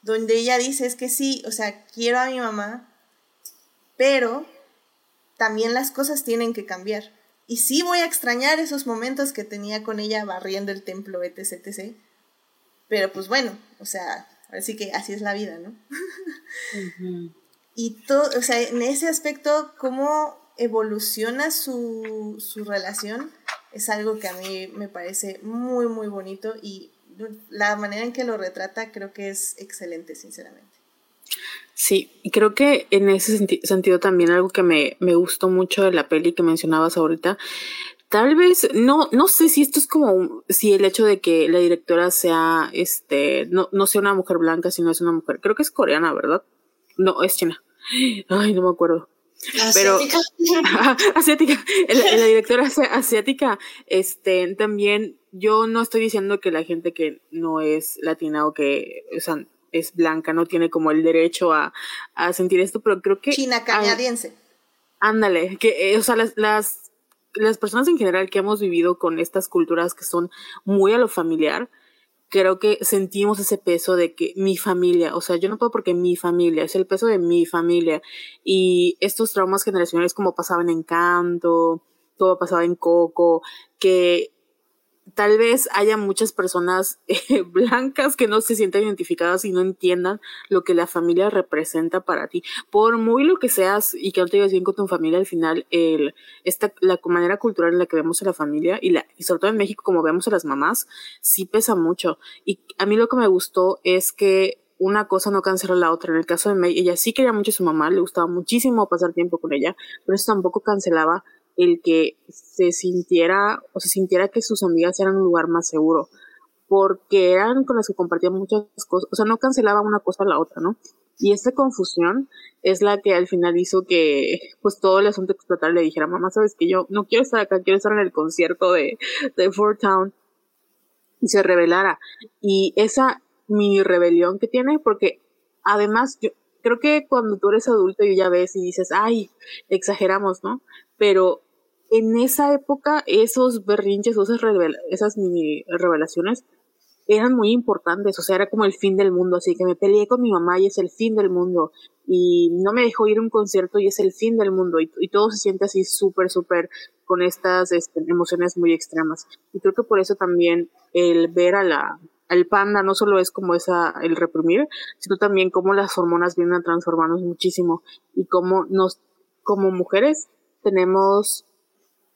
donde ella dice es que sí, o sea, quiero a mi mamá, pero también las cosas tienen que cambiar. Y sí voy a extrañar esos momentos que tenía con ella barriendo el templo, etc, etc. Pero pues bueno, o sea, así que así es la vida, ¿no? Y todo, o sea, en ese aspecto, cómo evoluciona su, su relación, es algo que a mí me parece muy, muy bonito y la manera en que lo retrata creo que es excelente, sinceramente. Sí, y creo que en ese sentido también algo que me, me gustó mucho de la peli que mencionabas ahorita, tal vez, no, no sé si esto es como, si el hecho de que la directora sea, este, no, no sea una mujer blanca, sino es una mujer, creo que es coreana, ¿verdad? No, es china. Ay, no me acuerdo. Pero asiática, la, directora asiática, este, también yo no estoy diciendo que la gente que no es latina o que, o sea, es blanca, no tiene como el derecho a, sentir esto, pero creo que... China canadiense. ándale, que, eh, o sea, las, las, las personas en general que hemos vivido con estas culturas que son muy a lo familiar, creo que sentimos ese peso de que mi familia, o sea, yo no puedo porque mi familia, es el peso de mi familia. Y estos traumas generacionales como pasaban en Canto, todo pasaba en Coco, que tal vez haya muchas personas eh, blancas que no se sientan identificadas y no entiendan lo que la familia representa para ti. Por muy lo que seas y que no te lleves bien con tu familia, al final, el, esta, la manera cultural en la que vemos a la familia y, la, y sobre todo en México como vemos a las mamás, sí pesa mucho. Y a mí lo que me gustó es que una cosa no cancela la otra. En el caso de May, ella sí quería mucho a su mamá, le gustaba muchísimo pasar tiempo con ella, pero eso tampoco cancelaba el que se sintiera o se sintiera que sus amigas eran un lugar más seguro, porque eran con las que compartían muchas cosas, o sea, no cancelaba una cosa a la otra, ¿no? Y esta confusión es la que al final hizo que pues todo el asunto explotara le dijera, mamá, sabes que yo no quiero estar acá, quiero estar en el concierto de, de Fort Town y se revelara. Y esa mini rebelión que tiene, porque además yo creo que cuando tú eres adulto y ya ves y dices, ay, exageramos, ¿no? pero en esa época esos berrinches esas, esas mini revelaciones eran muy importantes, o sea, era como el fin del mundo, así que me peleé con mi mamá y es el fin del mundo, y no me dejó ir a un concierto y es el fin del mundo, y, todo se siente así súper, súper con estas este, emociones muy extremas. Y creo que por eso también el ver a al panda no solo es como esa, el reprimir, sino también cómo las hormonas vienen a transformarnos muchísimo y cómo nos, como mujeres, tenemos,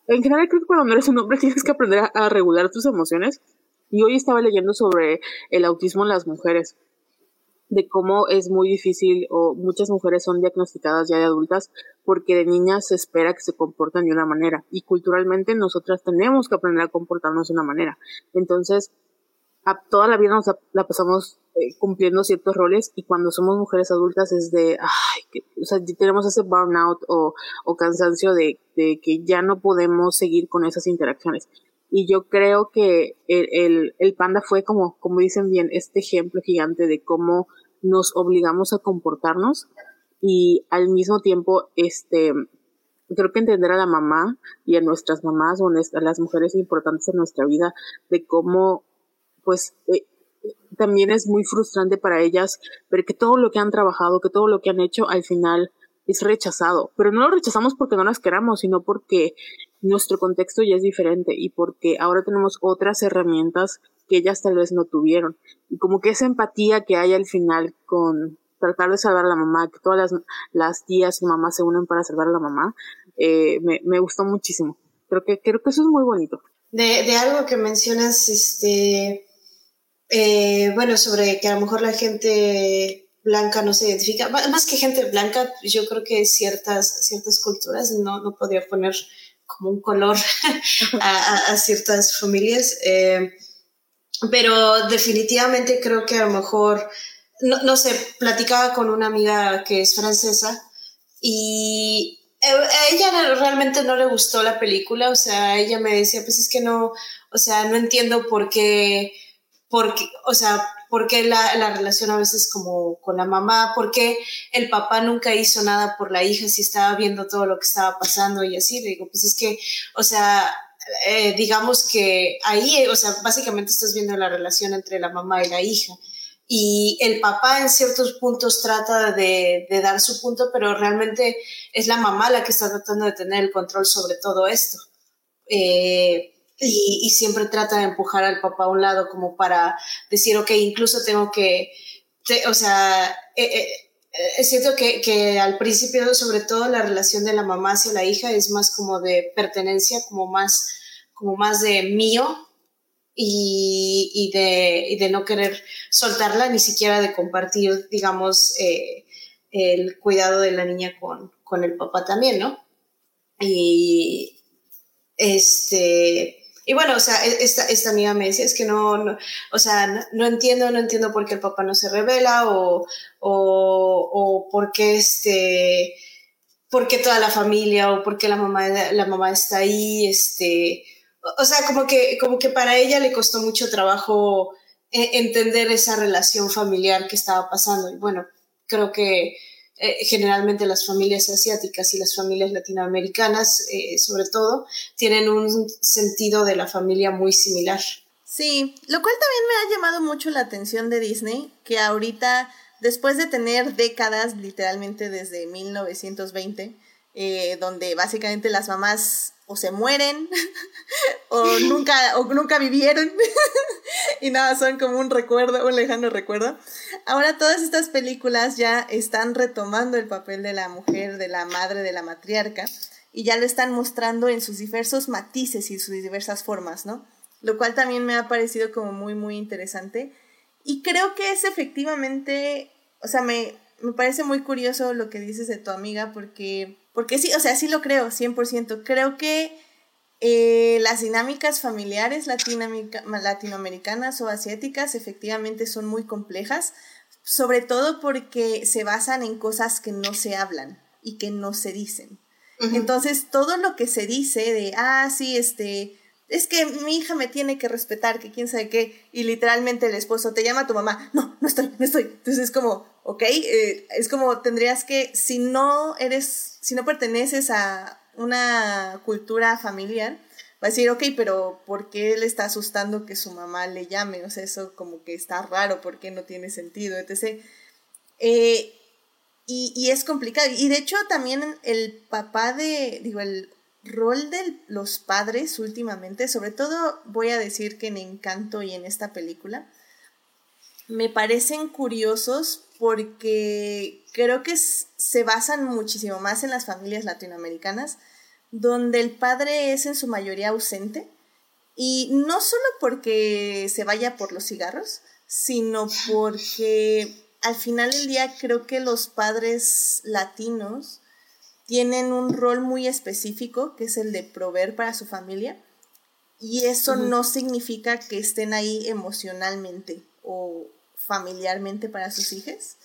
en general creo que cuando eres un hombre tienes que aprender a, regular tus emociones. Y hoy estaba leyendo sobre el autismo en las mujeres, de cómo es muy difícil o muchas mujeres son diagnosticadas ya de adultas porque de niñas se espera que se comporten de una manera y culturalmente nosotras tenemos que aprender a comportarnos de una manera. Entonces, a toda la vida nos la pasamos eh, cumpliendo ciertos roles y cuando somos mujeres adultas es de, ay, que, o sea, tenemos ese burnout o, o cansancio de, de, que ya no podemos seguir con esas interacciones. Y yo creo que el, el, el panda fue como, como dicen bien, este ejemplo gigante de cómo nos obligamos a comportarnos y al mismo tiempo, este, creo que entender a la mamá y a nuestras mamás o a las mujeres importantes en nuestra vida de cómo, pues, eh, también es muy frustrante para ellas ver que todo lo que han trabajado, que todo lo que han hecho al final es rechazado. Pero no lo rechazamos porque no las queramos, sino porque nuestro contexto ya es diferente y porque ahora tenemos otras herramientas que ellas tal vez no tuvieron. Y como que esa empatía que hay al final con, tratar de salvar a la mamá, que todas las, las tías y mamás se unen para salvar a la mamá, eh, me, me, gustó muchísimo. Creo que, creo que eso es muy bonito. De, de algo que mencionas, este, eh, bueno, sobre que a lo mejor la gente blanca no se identifica, más que gente blanca, yo creo que ciertas, ciertas culturas, no, no podría poner como un color a, a, ciertas familias, eh, pero definitivamente creo que a lo mejor, no, no sé, platicaba con una amiga que es francesa y a ella realmente no le gustó la película, o sea, ella me decía, pues es que no, o sea, no entiendo por qué, porque, o sea, por qué la, la, relación a veces como con la mamá, por qué el papá nunca hizo nada por la hija si estaba viendo todo lo que estaba pasando y así, le digo, pues es que, o sea, eh, digamos que ahí, o sea, básicamente estás viendo la relación entre la mamá y la hija. Y el papá en ciertos puntos trata de, de, dar su punto, pero realmente es la mamá la que está tratando de tener el control sobre todo esto. Eh, y, y, siempre trata de empujar al papá a un lado como para decir, ok, incluso tengo que, te, o sea, eh, eh, es cierto que, que, al principio, sobre todo, la relación de la mamá hacia la hija es más como de pertenencia, como más, como más de mío, y, y, de, y, de, no querer soltarla, ni siquiera de compartir, digamos, eh, el cuidado de la niña con, con, el papá también, ¿no? Y este. Y bueno, o sea, e, esta, esta amiga me decía, es que no, no o sea, no, entiendo, no entiendo por qué el papá no se revela o, o, o por qué este, por toda la familia o por qué la mamá, la mamá está ahí, este, o sea, como que, como que para ella le costó mucho trabajo eh, entender esa relación familiar que estaba pasando. Y bueno, creo que eh, generalmente las familias asiáticas y las familias latinoamericanas, eh, sobre todo, tienen un sentido de la familia muy similar. Sí, lo cual también me ha llamado mucho la atención de Disney, que ahorita, después de tener décadas, literalmente desde 1920, eh, donde básicamente las mamás o se mueren o nunca o nunca vivieron y nada son como un recuerdo un lejano recuerdo. Ahora todas estas películas ya están retomando el papel de la mujer de la madre de la matriarca y ya lo están mostrando en sus diversos matices y sus diversas formas no lo cual también me ha parecido como muy muy interesante. Y creo que es efectivamente o sea me me parece muy curioso lo que dices de tu amiga porque porque sí, o sea, sí lo creo, 100%. Creo que eh, las dinámicas familiares latinoamericanas o asiáticas efectivamente son muy complejas, sobre todo porque se basan en cosas que no se hablan y que no se dicen. Uh -huh. Entonces, todo lo que se dice de, ah, sí, este, es que mi hija me tiene que respetar, que quién sabe qué, y literalmente el esposo te llama a tu mamá, no, no estoy, no estoy. Entonces es como, ok, eh, es como tendrías que, si no eres si no perteneces a una cultura familiar, va a decir, ok, pero ¿por qué le está asustando que su mamá le llame? O sea, eso como que está raro, ¿por qué no tiene sentido? Etc. Eh, y, y, es complicado. Y de hecho también el papá de, digo, el rol de los padres últimamente, sobre todo voy a decir que en Encanto y en esta película, me parecen curiosos porque creo que se basan muchísimo más en las familias latinoamericanas, donde el padre es en su mayoría ausente, y no solo porque se vaya por los cigarros, sino porque al final del día creo que los padres latinos tienen un rol muy específico, que es el de proveer para su familia, y eso uh -huh. no significa que estén ahí emocionalmente o familiarmente para sus hijas.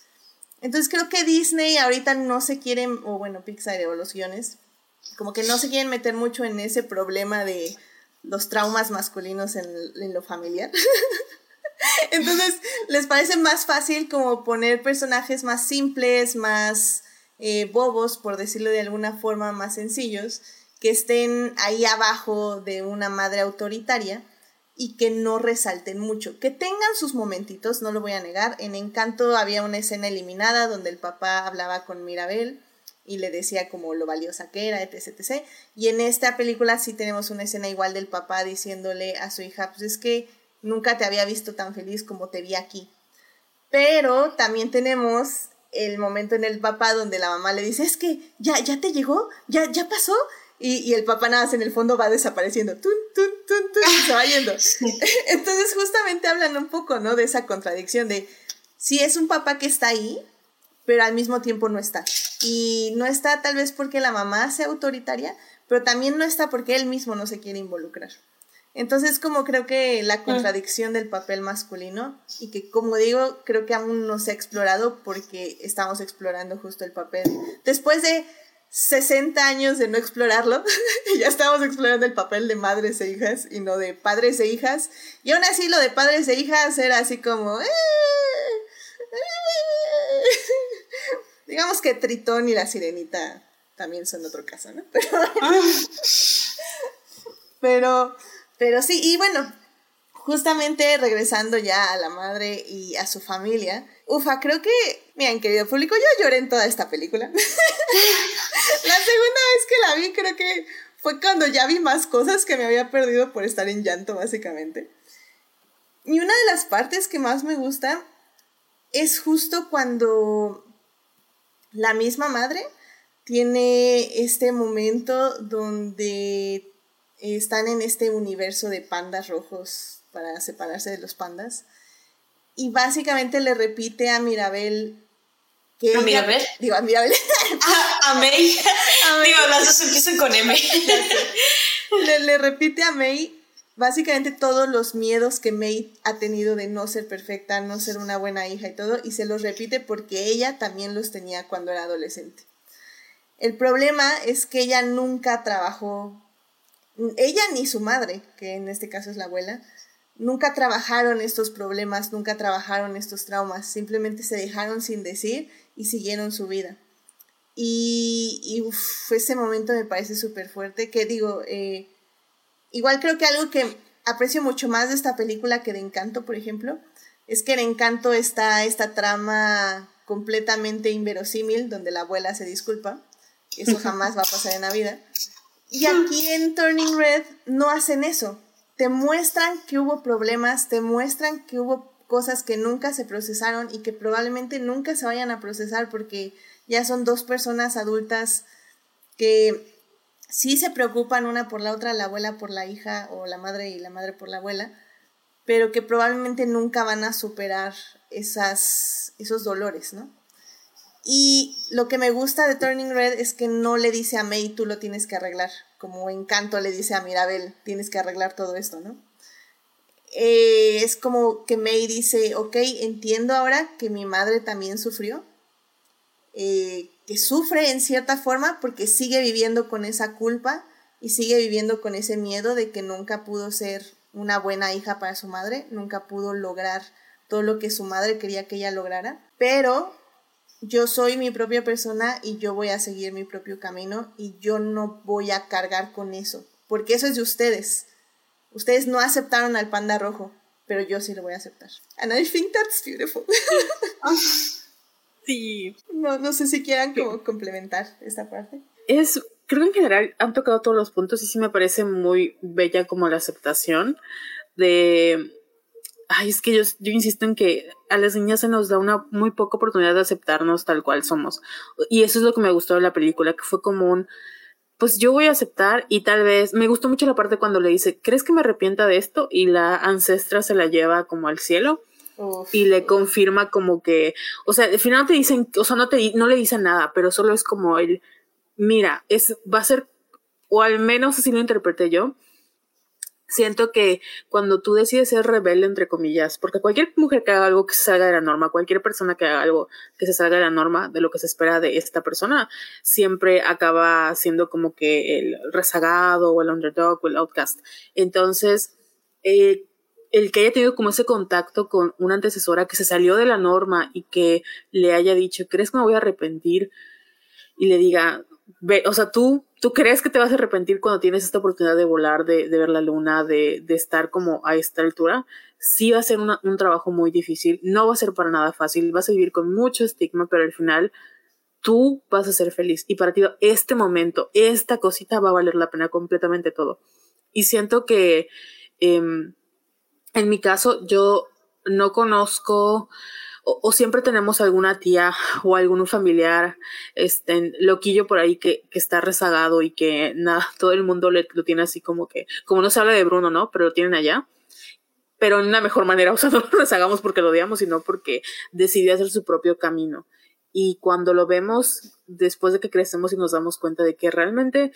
Entonces creo que Disney ahorita no se quieren, o bueno, Pixar o los guiones, como que no se quieren meter mucho en ese problema de los traumas masculinos en, en lo familiar. Entonces les parece más fácil como poner personajes más simples, más eh, bobos, por decirlo de alguna forma, más sencillos, que estén ahí abajo de una madre autoritaria y que no resalten mucho, que tengan sus momentitos, no lo voy a negar. En Encanto había una escena eliminada donde el papá hablaba con Mirabel y le decía como lo valiosa que era, etc, etc. Y en esta película sí tenemos una escena igual del papá diciéndole a su hija, pues es que nunca te había visto tan feliz como te vi aquí. Pero también tenemos el momento en el papá donde la mamá le dice, es que ya, ya te llegó, ya, ya pasó. Y, y el papá nada más en el fondo va desapareciendo, tun, tun, tun, tun, y se va yendo. Entonces justamente hablan un poco, ¿no? De esa contradicción de, si es un papá que está ahí, pero al mismo tiempo no está. Y no está tal vez porque la mamá sea autoritaria, pero también no está porque él mismo no se quiere involucrar. Entonces, como creo que la contradicción del papel masculino y que, como digo, creo que aún no se ha explorado porque estamos explorando justo el papel. Después de 60 años de no explorarlo, ya estamos explorando el papel de madres e hijas y no de padres e hijas. Y aún así lo de padres e hijas era así como... Eh, eh". Digamos que Tritón y la Sirenita también son otro caso, ¿no? Pero, pero, sí, y bueno, justamente regresando ya a la madre y a su familia, ufa, creo que, miren, querido público, yo lloré en toda esta película. la segunda vez que la vi, creo que fue cuando ya vi más cosas que me había perdido por estar en llanto, básicamente. Y una de las partes que más me gusta es justo cuando la misma madre tiene este momento donde están en este universo de pandas rojos para separarse de los pandas. Y básicamente le repite a Mirabel que... ¿A Mirabel? Digo, a Mirabel. a, a, May. Digo, las dos empiezan con M. le, le repite a May básicamente todos los miedos que May ha tenido de no ser perfecta, no ser una buena hija y todo, y se los repite porque ella también los tenía cuando era adolescente. El problema es que ella nunca trabajó, ella ni su madre, que en este caso es la abuela, nunca trabajaron estos problemas, nunca trabajaron estos traumas, simplemente se dejaron sin decir y siguieron su vida. Y, y ese momento me parece súper fuerte, que digo, eh, igual creo que algo que aprecio mucho más de esta película que de Encanto, por ejemplo, es que en Encanto está esta trama completamente inverosímil, donde la abuela se disculpa eso jamás va a pasar en la vida. Y aquí en Turning Red no hacen eso. Te muestran que hubo problemas, te muestran que hubo cosas que nunca se procesaron y que probablemente nunca se vayan a procesar porque ya son dos personas adultas que sí se preocupan una por la otra, la abuela por la hija o la madre y la madre por la abuela, pero que probablemente nunca van a superar esas, esos dolores, ¿no? Y lo que me gusta de Turning Red es que no le dice a May, tú lo tienes que arreglar, como Encanto le dice a Mirabel, tienes que arreglar todo esto, ¿no? Eh, es como que May dice, ok, entiendo ahora que mi madre también sufrió, eh, que sufre en cierta forma porque sigue viviendo con esa culpa y sigue viviendo con ese miedo de que nunca pudo ser una buena hija para su madre, nunca pudo lograr todo lo que su madre quería que ella lograra, pero yo soy mi propia persona y yo voy a seguir mi propio camino y yo no voy a cargar con eso, porque eso es de ustedes. Ustedes no aceptaron al panda rojo, pero yo sí lo voy a aceptar. And I think that's beautiful. sí. No, no sé si quieran como complementar esta parte. Es, creo que en general han tocado todos los puntos y sí me parece muy bella como la aceptación de ay, es que yo, yo insisto en que a las niñas se nos da una muy poca oportunidad de aceptarnos tal cual somos. Y eso es lo que me gustó de la película, que fue como un, pues yo voy a aceptar y tal vez, me gustó mucho la parte cuando le dice, ¿crees que me arrepienta de esto? Y la ancestra se la lleva como al cielo. y le confirma como que, o sea, al final te dicen, o sea, no, te, no le dicen nada, pero solo es como el, mira, es, va a ser, o al menos así lo interpreté yo, siento que cuando tú decides ser rebelde, entre comillas, porque cualquier mujer que haga algo que se salga de la norma, cualquier persona que haga algo que se salga de la norma, de lo que se espera de esta persona, siempre acaba siendo como que el rezagado o el underdog o el outcast. Entonces, eh, el que haya tenido como ese contacto con una antecesora que se salió de la norma y que le haya dicho, ¿crees que me voy a arrepentir? Y le diga, ve, o sea, tú ¿Tú crees que te vas a arrepentir cuando tienes esta oportunidad de volar, de, ver la luna, de, estar como a esta altura? Sí va a ser un trabajo muy difícil, no va a ser para nada fácil, vas a vivir con mucho estigma, pero al final tú vas a ser feliz. Y para ti este momento, esta cosita va a valer la pena completamente todo. Y siento que em, en mi caso yo no conozco o, siempre tenemos alguna tía o algún familiar este, loquillo por ahí que, que está rezagado y que nada, todo el mundo le, lo tiene así como que, como no se habla de Bruno, ¿no? Pero lo tienen allá. Pero en una mejor manera, o sea, no lo rezagamos porque lo odiamos, sino porque decidió hacer su propio camino. Y cuando lo vemos después de que crecemos y nos damos cuenta de que realmente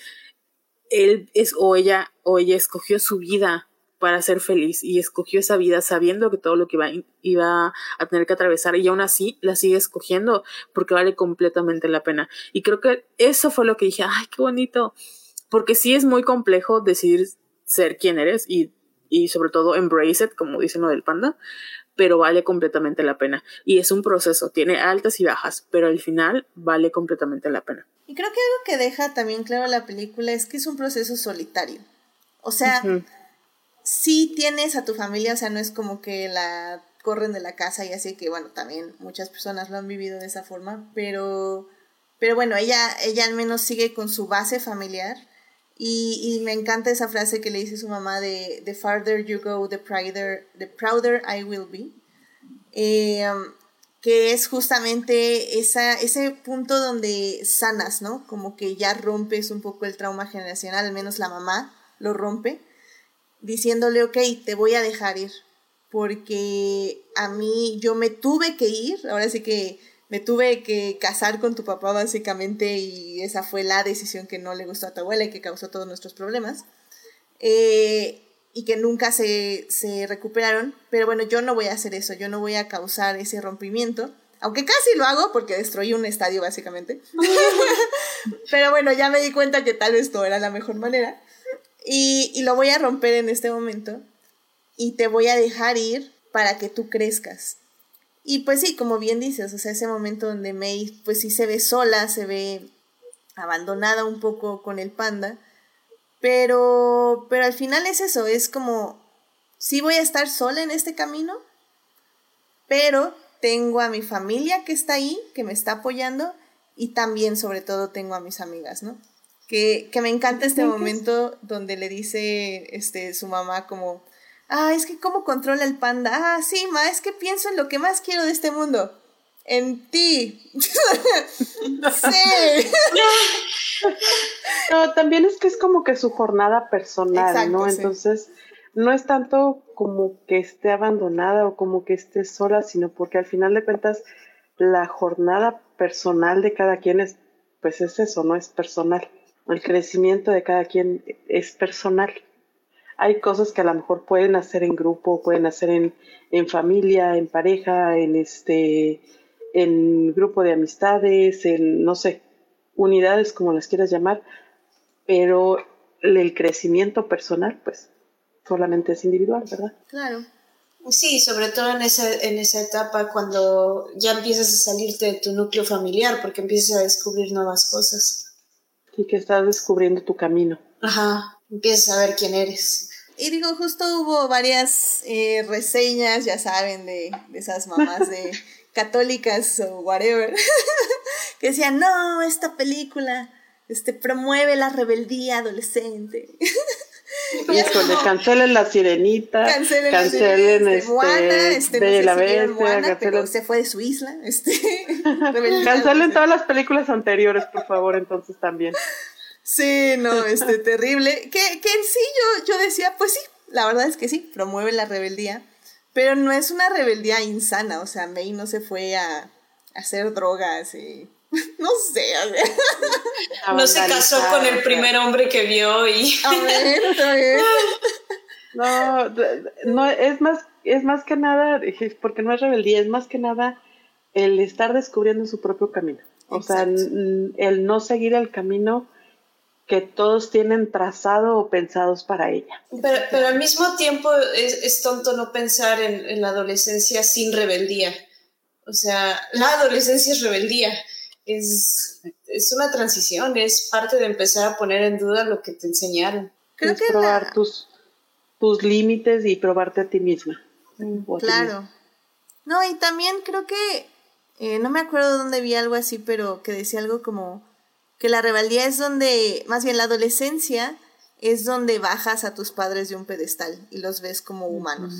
él es o ella o ella escogió su vida para ser feliz y escogió esa vida sabiendo que todo lo que iba, iba a tener que atravesar y aún así la sigue escogiendo porque vale completamente la pena. Y creo que eso fue lo que dije, ay, qué bonito, porque sí es muy complejo decidir ser quien eres y, y sobre todo embrace it, como dicen lo del panda, pero vale completamente la pena. Y es un proceso, tiene altas y bajas, pero al final vale completamente la pena. Y creo que algo que deja también claro la película es que es un proceso solitario. O sea, si tienes a tu familia, o sea, no es como que la corren de la casa y así que, bueno, también muchas personas lo han vivido de esa forma, pero, pero bueno, ella, ella al menos sigue con su base familiar y, y me encanta esa frase que le dice su mamá de The farther you go, the prouder, the prouder I will be. Eh, um, que es justamente esa, ese punto donde sanas, ¿no? Como que ya rompes un poco el trauma generacional, al menos la mamá lo rompe diciéndole, ok, te voy a dejar ir, porque a mí yo me tuve que ir, ahora sí que me tuve que casar con tu papá básicamente y esa fue la decisión que no le gustó a tu abuela y que causó todos nuestros problemas. Eh, y que nunca se, se, recuperaron, pero bueno, yo no voy a hacer eso, yo no voy a causar ese rompimiento, aunque casi lo hago porque destruí un estadio básicamente, pero bueno, ya me di cuenta que tal vez no era la mejor manera, y, lo voy a romper en este momento y te voy a dejar ir para que tú crezcas. Y pues sí, como bien dices, o sea, ese momento donde May pues sí se ve sola, se ve abandonada un poco con el panda, pero, pero al final es eso, es como, sí voy a estar sola en este camino, pero tengo a mi familia que está ahí, que me está apoyando, y también sobre todo tengo a mis amigas, ¿no? Que, me encanta este momento donde le dice este, su mamá como, ah, es que cómo controla el panda. Ah, sí, ma, es que pienso en lo que más quiero de este mundo. En ti. sí. no, también es que es como que su jornada personal, ¿no? Entonces, no es tanto como que esté abandonada o como que esté sola, sino porque al final de cuentas la jornada personal de cada quien es, pues es eso, no es personal el crecimiento de cada quien es personal. Hay cosas que a lo mejor pueden hacer en grupo, pueden hacer en, en familia, en pareja, en este, en grupo de amistades, en no sé, unidades como las quieras llamar, pero el crecimiento personal, pues, solamente es individual, ¿verdad? Claro. Sí, sobre todo en esa, en esa etapa cuando ya empiezas a salirte de tu núcleo familiar, porque empiezas a descubrir nuevas cosas. Y que estás descubriendo tu camino. Ajá, empiezas a ver quién eres. Y digo, justo hubo varias eh, reseñas, ya saben, de, de esas mamás de católicas o whatever, que decían, no, esta película este, promueve la rebeldía adolescente. Híjole, cancelen la sirenita, cancelen, cancelen este, Moana, este, la Bestia, pero se fue de su isla, este, cancelen todas las películas anteriores, por favor, entonces también. Sí, no, este, terrible, que, que en sí yo, yo decía, pues sí, la verdad es que sí, promueve la rebeldía, pero no es una rebeldía insana, o sea, May no se fue a, a hacer drogas y no sé, a ver. No se casó con el primer hombre que vio y. A ver, No, no, es más, es más que nada, porque no es rebeldía, es más que nada el estar descubriendo su propio camino. O sea, el no seguir el camino que todos tienen trazado o pensados para ella. Pero, pero al mismo tiempo es, tonto no pensar en, en, la adolescencia sin rebeldía. O sea, la adolescencia es rebeldía es, es una transición, es parte de empezar a poner en duda lo que te enseñaron. Creo es que probar tus, tus límites y probarte a ti misma. Mm, claro. No, y también creo que, eh, no me acuerdo dónde vi algo así, pero que decía algo como que la rebeldía es donde, más bien la adolescencia es donde bajas a tus padres de un pedestal y los ves como humanos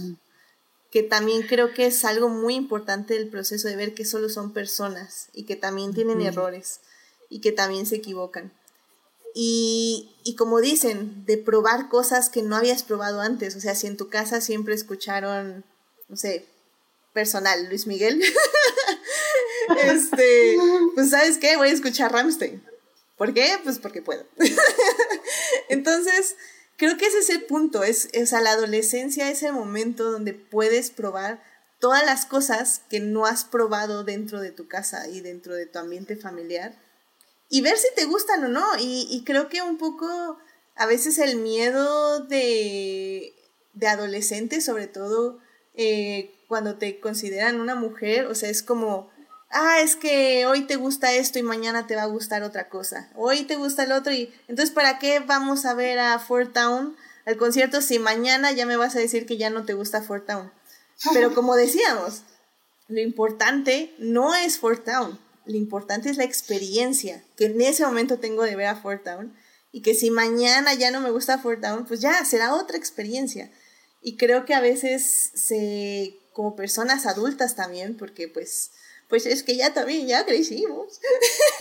que también creo que es algo muy importante del proceso de ver que solo son personas y que también tienen errores y que también se equivocan. Y, y, como dicen, de probar cosas que no habías probado antes. O sea, si en tu casa siempre escucharon, no sé, personal, Luis Miguel, este, pues sabes qué, voy a escuchar Ramstein. ¿Por qué? Pues porque puedo. Entonces, creo que ese es el punto, es, es a la adolescencia es el momento donde puedes probar todas las cosas que no has probado dentro de tu casa y dentro de tu ambiente familiar y ver si te gustan o no. Y, creo que un poco a veces el miedo de, de adolescente, sobre todo eh, cuando te consideran una mujer, o sea, es como, ah, es que hoy te gusta esto y mañana te va a gustar otra cosa, hoy te gusta el otro y entonces ¿para qué vamos a ver a Fort Town al concierto si mañana ya me vas a decir que ya no te gusta Fort Town? Pero como decíamos, lo importante no es Fort Town, lo importante es la experiencia que en ese momento tengo de ver a Fort Town y que si mañana ya no me gusta Fort Town, pues ya será otra experiencia. Y creo que a veces se, como personas adultas también, porque pues pues es que ya también, ya crecimos.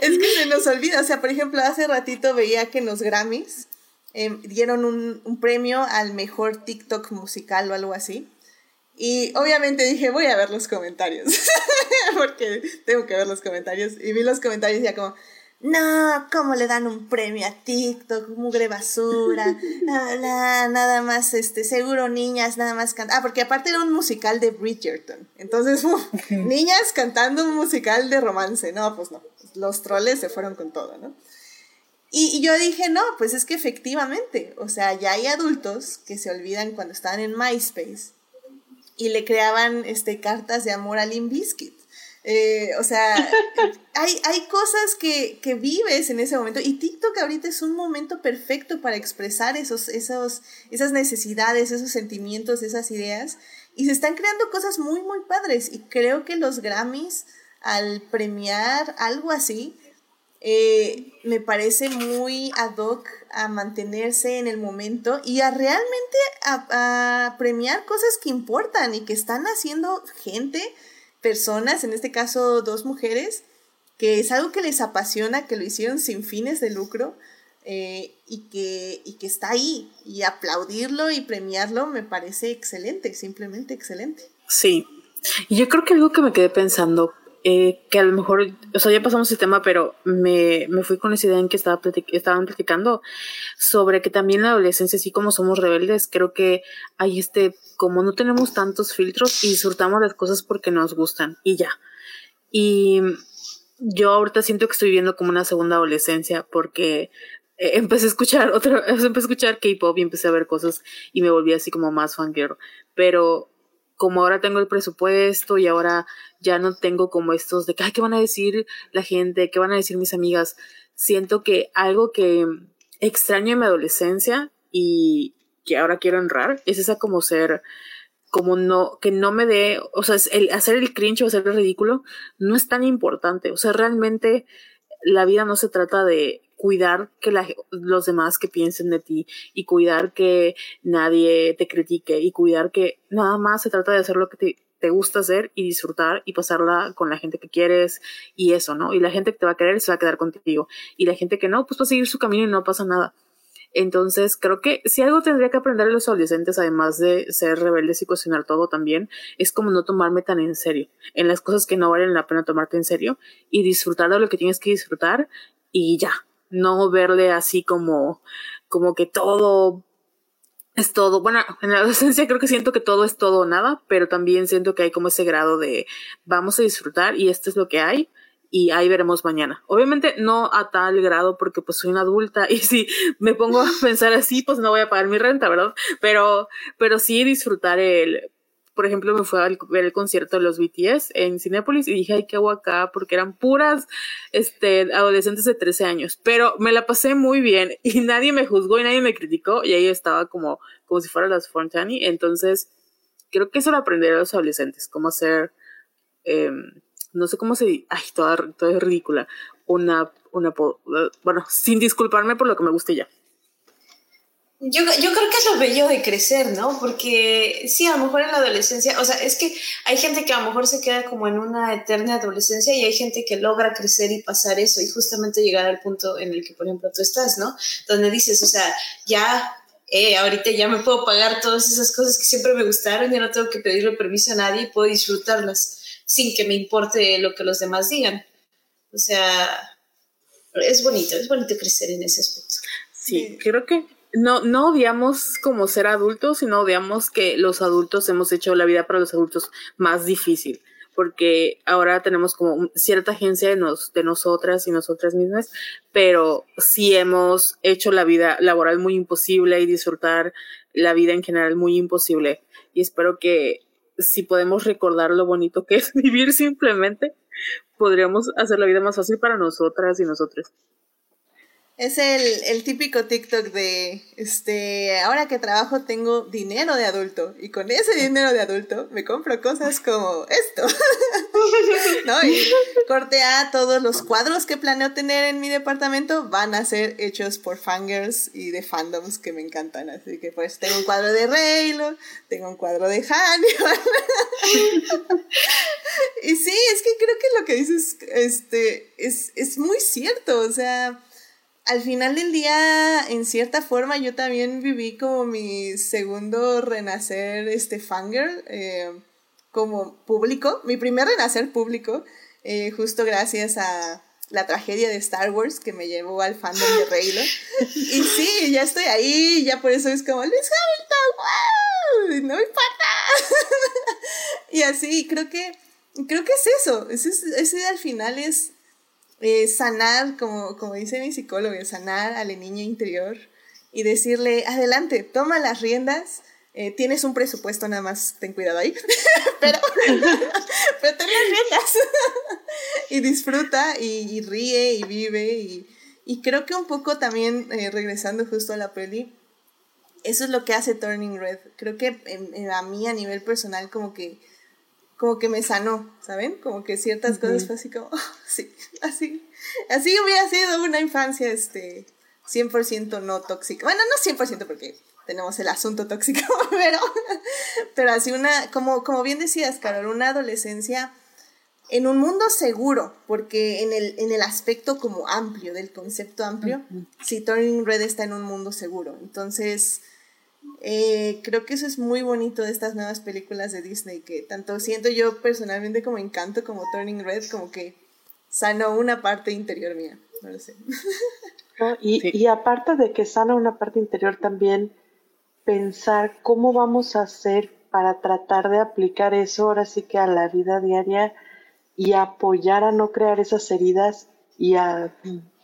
es que se nos olvida, o sea, por ejemplo, hace ratito veía que en los Grammys em, dieron un, un, premio al mejor TikTok musical o algo así. Y obviamente dije, voy a ver los comentarios, porque tengo que ver los comentarios. Y vi los comentarios y ya como, no, ¿cómo le dan un premio a TikTok? Mugre basura. Nada, nada más, este, seguro niñas, nada más cantar. Ah, porque aparte era un musical de Bridgerton. Entonces, niñas cantando un musical de romance. No, pues no. Los troles se fueron con todo, ¿no? Y, y, yo dije, no, pues es que efectivamente, o sea, ya hay adultos que se olvidan cuando estaban en MySpace y le creaban este, cartas de amor a Limp Bizkit. Eh, o sea, hay, hay cosas que, que, vives en ese momento y TikTok ahorita es un momento perfecto para expresar esos, esos, esas necesidades, esos sentimientos, esas ideas y se están creando cosas muy, muy padres y creo que los Grammys al premiar algo así, eh, me parece muy ad hoc a mantenerse en el momento y a realmente a, a premiar cosas que importan y que están haciendo gente personas, en este caso dos mujeres, que es algo que les apasiona, que lo hicieron sin fines de lucro eh, y, que, y que está ahí. Y aplaudirlo y premiarlo me parece excelente, simplemente excelente. Sí, y yo creo que algo que me quedé pensando, eh, que a lo mejor, o sea, ya pasamos el tema, pero me, me fui con esa idea en que estaba estaban platicando sobre que también en la adolescencia, así como somos rebeldes, creo que hay este como no tenemos tantos filtros y disfrutamos las cosas porque nos gustan y ya. Y yo ahorita siento que estoy viviendo como una segunda adolescencia porque eh, empecé a escuchar otra, empecé a escuchar K-pop y empecé a ver cosas y me volví así como más fangirl. Pero como ahora tengo el presupuesto y ahora ya no tengo como estos de que, ¿qué van a decir la gente? ¿Qué van a decir mis amigas? Siento que algo que extraño en mi adolescencia y, que ahora quiero honrar es esa como ser como no, que no me dé, o sea, el hacer el cringe o hacer el ridículo no es tan importante. O sea, realmente la vida no se trata de cuidar que los demás que piensen de ti y cuidar que nadie te critique y cuidar que nada más se trata de hacer lo que te, te gusta hacer y disfrutar y pasarla con la gente que quieres y eso, ¿no? Y la gente que te va a querer se va a quedar contigo y la gente que no, pues va a seguir su camino y no pasa nada. Entonces, creo que si algo tendría que aprender los adolescentes, además de ser rebeldes y cuestionar todo también, es como no tomarme tan en serio, en las cosas que no valen la pena tomarte en serio y disfrutar de lo que tienes que disfrutar y ya, no verle así como, como que todo es todo. Bueno, en la adolescencia creo que siento que todo es todo o nada, pero también siento que hay como ese grado de vamos a disfrutar y esto es lo que hay y ahí veremos mañana. Obviamente no a tal grado porque pues soy una adulta y si me pongo a pensar así pues no voy a pagar mi renta, ¿verdad? Pero, pero sí disfrutar el, por ejemplo, me fui a ver el concierto de los BTS en Cinépolis y dije, ay, qué acá, porque eran puras este, adolescentes de 13 años. Pero me la pasé muy bien y nadie me juzgó y nadie me criticó y ahí estaba como, como si fuera las Fontani. Entonces, creo que eso lo aprender a los adolescentes, cómo hacer, eh, no sé cómo se dice, ay, toda, toda es ridícula, una, una, bueno, sin disculparme por lo que me guste ya. Yo, yo creo que es lo bello de crecer, ¿no? Porque sí, a lo mejor en la adolescencia, o sea, es que hay gente que a lo mejor se queda como en una eterna adolescencia y hay gente que logra crecer y pasar eso y justamente llegar al punto en el que, por ejemplo, tú estás, ¿no? Donde dices, o sea, ya, eh, ahorita ya me puedo pagar todas esas cosas que siempre me gustaron, ya no tengo que pedirle permiso a nadie y puedo disfrutarlas sin que me importe lo que los demás digan. O sea, es bonito, es bonito crecer en ese aspecto. Sí, creo que no, no odiamos como ser adultos, sino odiamos que los adultos hemos hecho la vida para los adultos más difícil, porque ahora tenemos como cierta agencia de, nos, de nosotras y nosotras mismas, pero sí hemos hecho la vida laboral muy imposible y disfrutar la vida en general muy imposible. Y espero que si podemos recordar lo bonito que es vivir simplemente, podríamos hacer la vida más fácil para nosotras y nosotros. Es el, el, típico TikTok de, este, ahora que trabajo tengo dinero de adulto y con ese dinero de adulto me compro cosas como esto. ¿No? Y corte a todos los cuadros que planeo tener en mi departamento van a ser hechos por fangirls y de fandoms que me encantan. Así que pues tengo un cuadro de Raylo, tengo un cuadro de Hannibal. y sí, es que creo que lo que dices este, es, es muy cierto. O sea, al final del día, en cierta forma, yo también viví como mi segundo renacer, este, fangirl, eh, como público, mi primer renacer público, eh, justo gracias a la tragedia de Star Wars que me llevó al fandom de Reylo. Y sí, ya estoy ahí, ya por eso es como, Luis Hamilton, ¡wow! No importa. y así, creo que, creo que es eso, ese, ese al final es eh, sanar, como, como dice mi psicólogo, sanar al niño interior y decirle, adelante, toma las riendas, eh, tienes un presupuesto, nada más ten cuidado ahí, pero, pero ten las riendas y disfruta y, ríe y vive y, y, creo que un poco también, eh, regresando justo a la peli, eso es lo que hace Turning Red. Creo que a mí a nivel personal como que como que me sanó, ¿saben? Como que ciertas cosas fue así como, sí, así, así hubiera sido una infancia, este, 100% no tóxica. Bueno, no 100% porque tenemos el asunto tóxico, pero, pero así una, como, como bien decías, Carol, una adolescencia en un mundo seguro, porque en el, en el aspecto como amplio, del concepto amplio, si Turning Red está en un mundo seguro. Entonces, eh, creo que eso es muy bonito de estas nuevas películas de Disney, que tanto siento yo personalmente como Encanto, como Turning Red, como que sanó una parte interior mía, no lo sé. y, y aparte de que sana una parte interior también, pensar cómo vamos a hacer para tratar de aplicar eso ahora sí que a la vida diaria y apoyar a no crear esas heridas y a,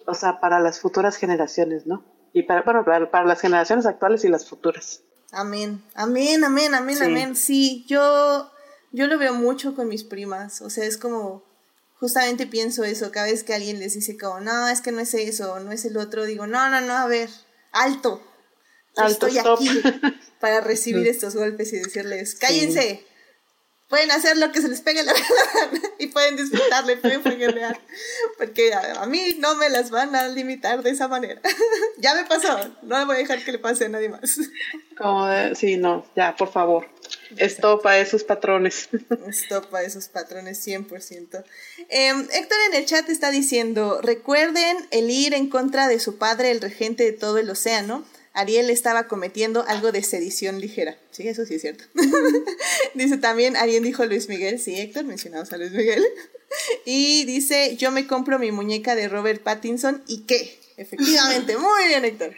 o sea, para las futuras generaciones, ¿no? Y para, bueno, para, las generaciones actuales y las futuras. Amén, amén, amén, amén, amén. Sí, yo, yo lo veo mucho con mis primas, o sea, es como, justamente pienso eso, cada vez que alguien les dice como, no, es que no es eso, no es el otro, digo, no, no, no, a ver, alto, alto estoy aquí para recibir estos golpes y decirles, cállense, pueden hacer lo que se les pegue la gana y pueden disfrutarle, pueden foguear, porque a, mí no me las van a limitar de esa manera. ya me pasó, no voy a dejar que le pase a nadie más. Como sí, no, ya, por favor. Estopa esos patrones. Estopa esos patrones 100%. Em, Héctor en el chat está diciendo, recuerden el ir en contra de su padre, el regente de todo el océano Ariel estaba cometiendo algo de sedición ligera. Sí, eso sí es cierto. dice también, Ariel dijo Luis Miguel. Sí, Héctor, mencionamos a Luis Miguel. y dice, yo me compro mi muñeca de Robert Pattinson y qué. Efectivamente, muy bien, Héctor.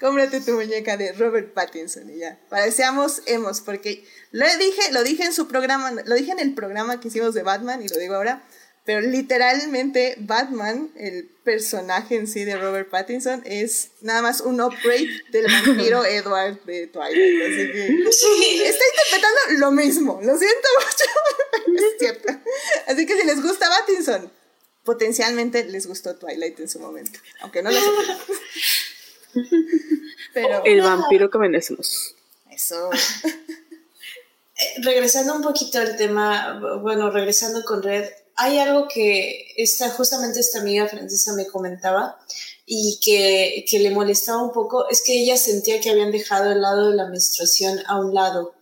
Cómprate tu muñeca de Robert Pattinson y ya. Parecíamos hemos, porque lo dije, lo dije en su programa, lo dije en el programa que hicimos de Batman y lo digo ahora pero literalmente Batman, el personaje en sí de Robert Pattinson, es nada más un upgrade del vampiro Edward de Twilight. Así que está interpretando lo mismo. Lo siento mucho, es cierto. Así que si les gusta Pattinson, potencialmente les gustó Twilight en su momento. Aunque no lo sé. Pero, el vampiro que merecemos. Eso. Eh, regresando un poquito al tema, bueno, regresando con Red, hay algo que esta, justamente esta amiga francesa me comentaba, y que, que, le molestaba un poco es que ella sentía que habían dejado el lado de la menstruación a un lado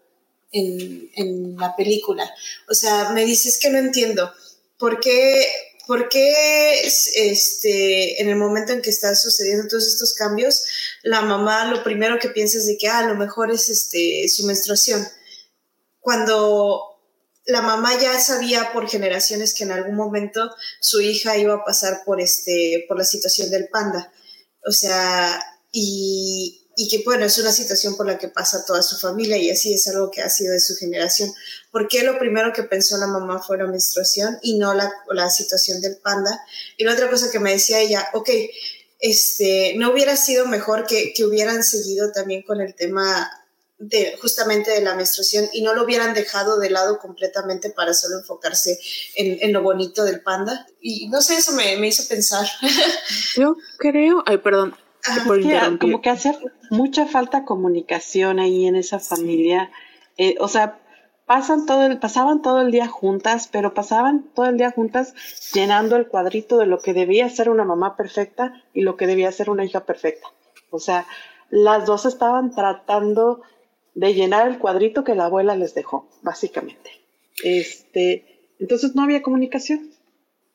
en, en la película. O sea, me dices que no entiendo. ¿Por qué, por qué este, en el momento en que están sucediendo todos estos cambios, la mamá lo primero que piensa es de que ah, lo mejor es este, su menstruación? Cuando la mamá ya sabía por generaciones que en algún momento su hija iba a pasar por este, por la situación del panda. O sea, y, que bueno, es una situación por la que pasa toda su familia y así es algo que ha sido de su generación. ¿Por qué lo primero que pensó la mamá fue la menstruación y no la, la situación del panda? Y la otra cosa que me decía ella, ok, este, ¿no hubiera sido mejor que, que hubieran seguido también con el tema de, justamente de la menstruación y no lo hubieran dejado de lado completamente para solo enfocarse en, en lo bonito del panda. Y no sé, eso me, me hizo pensar. Yo creo, ay, perdón, por que, como que hace mucha falta comunicación ahí en esa familia. Eh, o sea, pasan todo el, pasaban todo el día juntas, pero pasaban todo el día juntas llenando el cuadrito de lo que debía ser una mamá perfecta y lo que debía ser una hija perfecta. O sea, las dos estaban tratando de llenar el cuadrito que la abuela les dejó, básicamente. Este, entonces no había comunicación.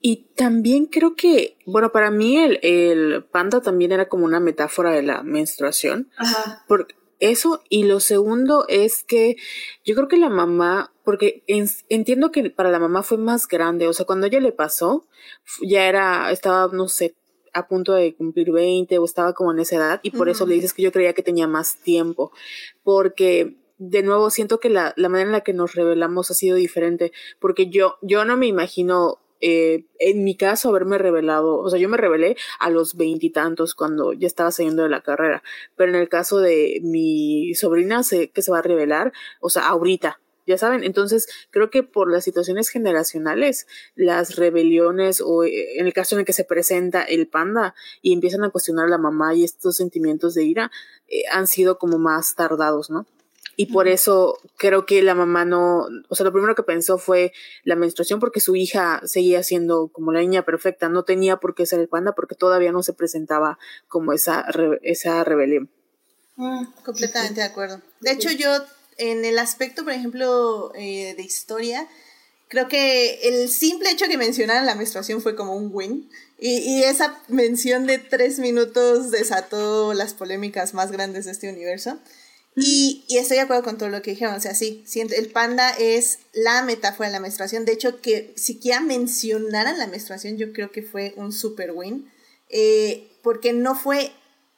Y también creo que, bueno, para mí el, el panda también era como una metáfora de la menstruación. Ajá. Por eso, y lo segundo es que yo creo que la mamá, porque entiendo que para la mamá fue más grande, o sea, cuando ella le pasó, ya era, estaba, no sé, a punto de cumplir 20 o estaba como en esa edad y por eso le dices que yo creía que tenía más tiempo, porque de nuevo siento que la, la, manera en la que nos revelamos ha sido diferente, porque yo, yo no me imagino eh, en mi caso haberme revelado, o sea, yo me revelé a los veintitantos cuando ya estaba saliendo de la carrera, pero en el caso de mi sobrina sé que se va a revelar, o sea, ahorita, ya saben, entonces creo que por las situaciones generacionales, las rebeliones o eh, en el caso en el que se presenta el panda y empiezan a cuestionar a la mamá y estos sentimientos de ira, eh, han sido como más tardados, ¿no? Y por eso creo que la mamá no, o sea, lo primero que pensó fue la menstruación porque su hija seguía siendo como la niña perfecta, no tenía por qué ser el panda porque todavía no se presentaba como esa, esa rebelión. Mm, completamente de acuerdo. De hecho, yo en el aspecto, por ejemplo, eh, de historia, creo que el simple hecho que mencionaran la menstruación fue como un win. Y, esa mención de tres minutos desató las polémicas más grandes de este universo. Y, estoy de acuerdo con todo lo que dijeron. O sea, sí, el panda es la metáfora de la menstruación. De hecho, que siquiera mencionaran la menstruación, yo creo que fue un super win. Eh, porque no fue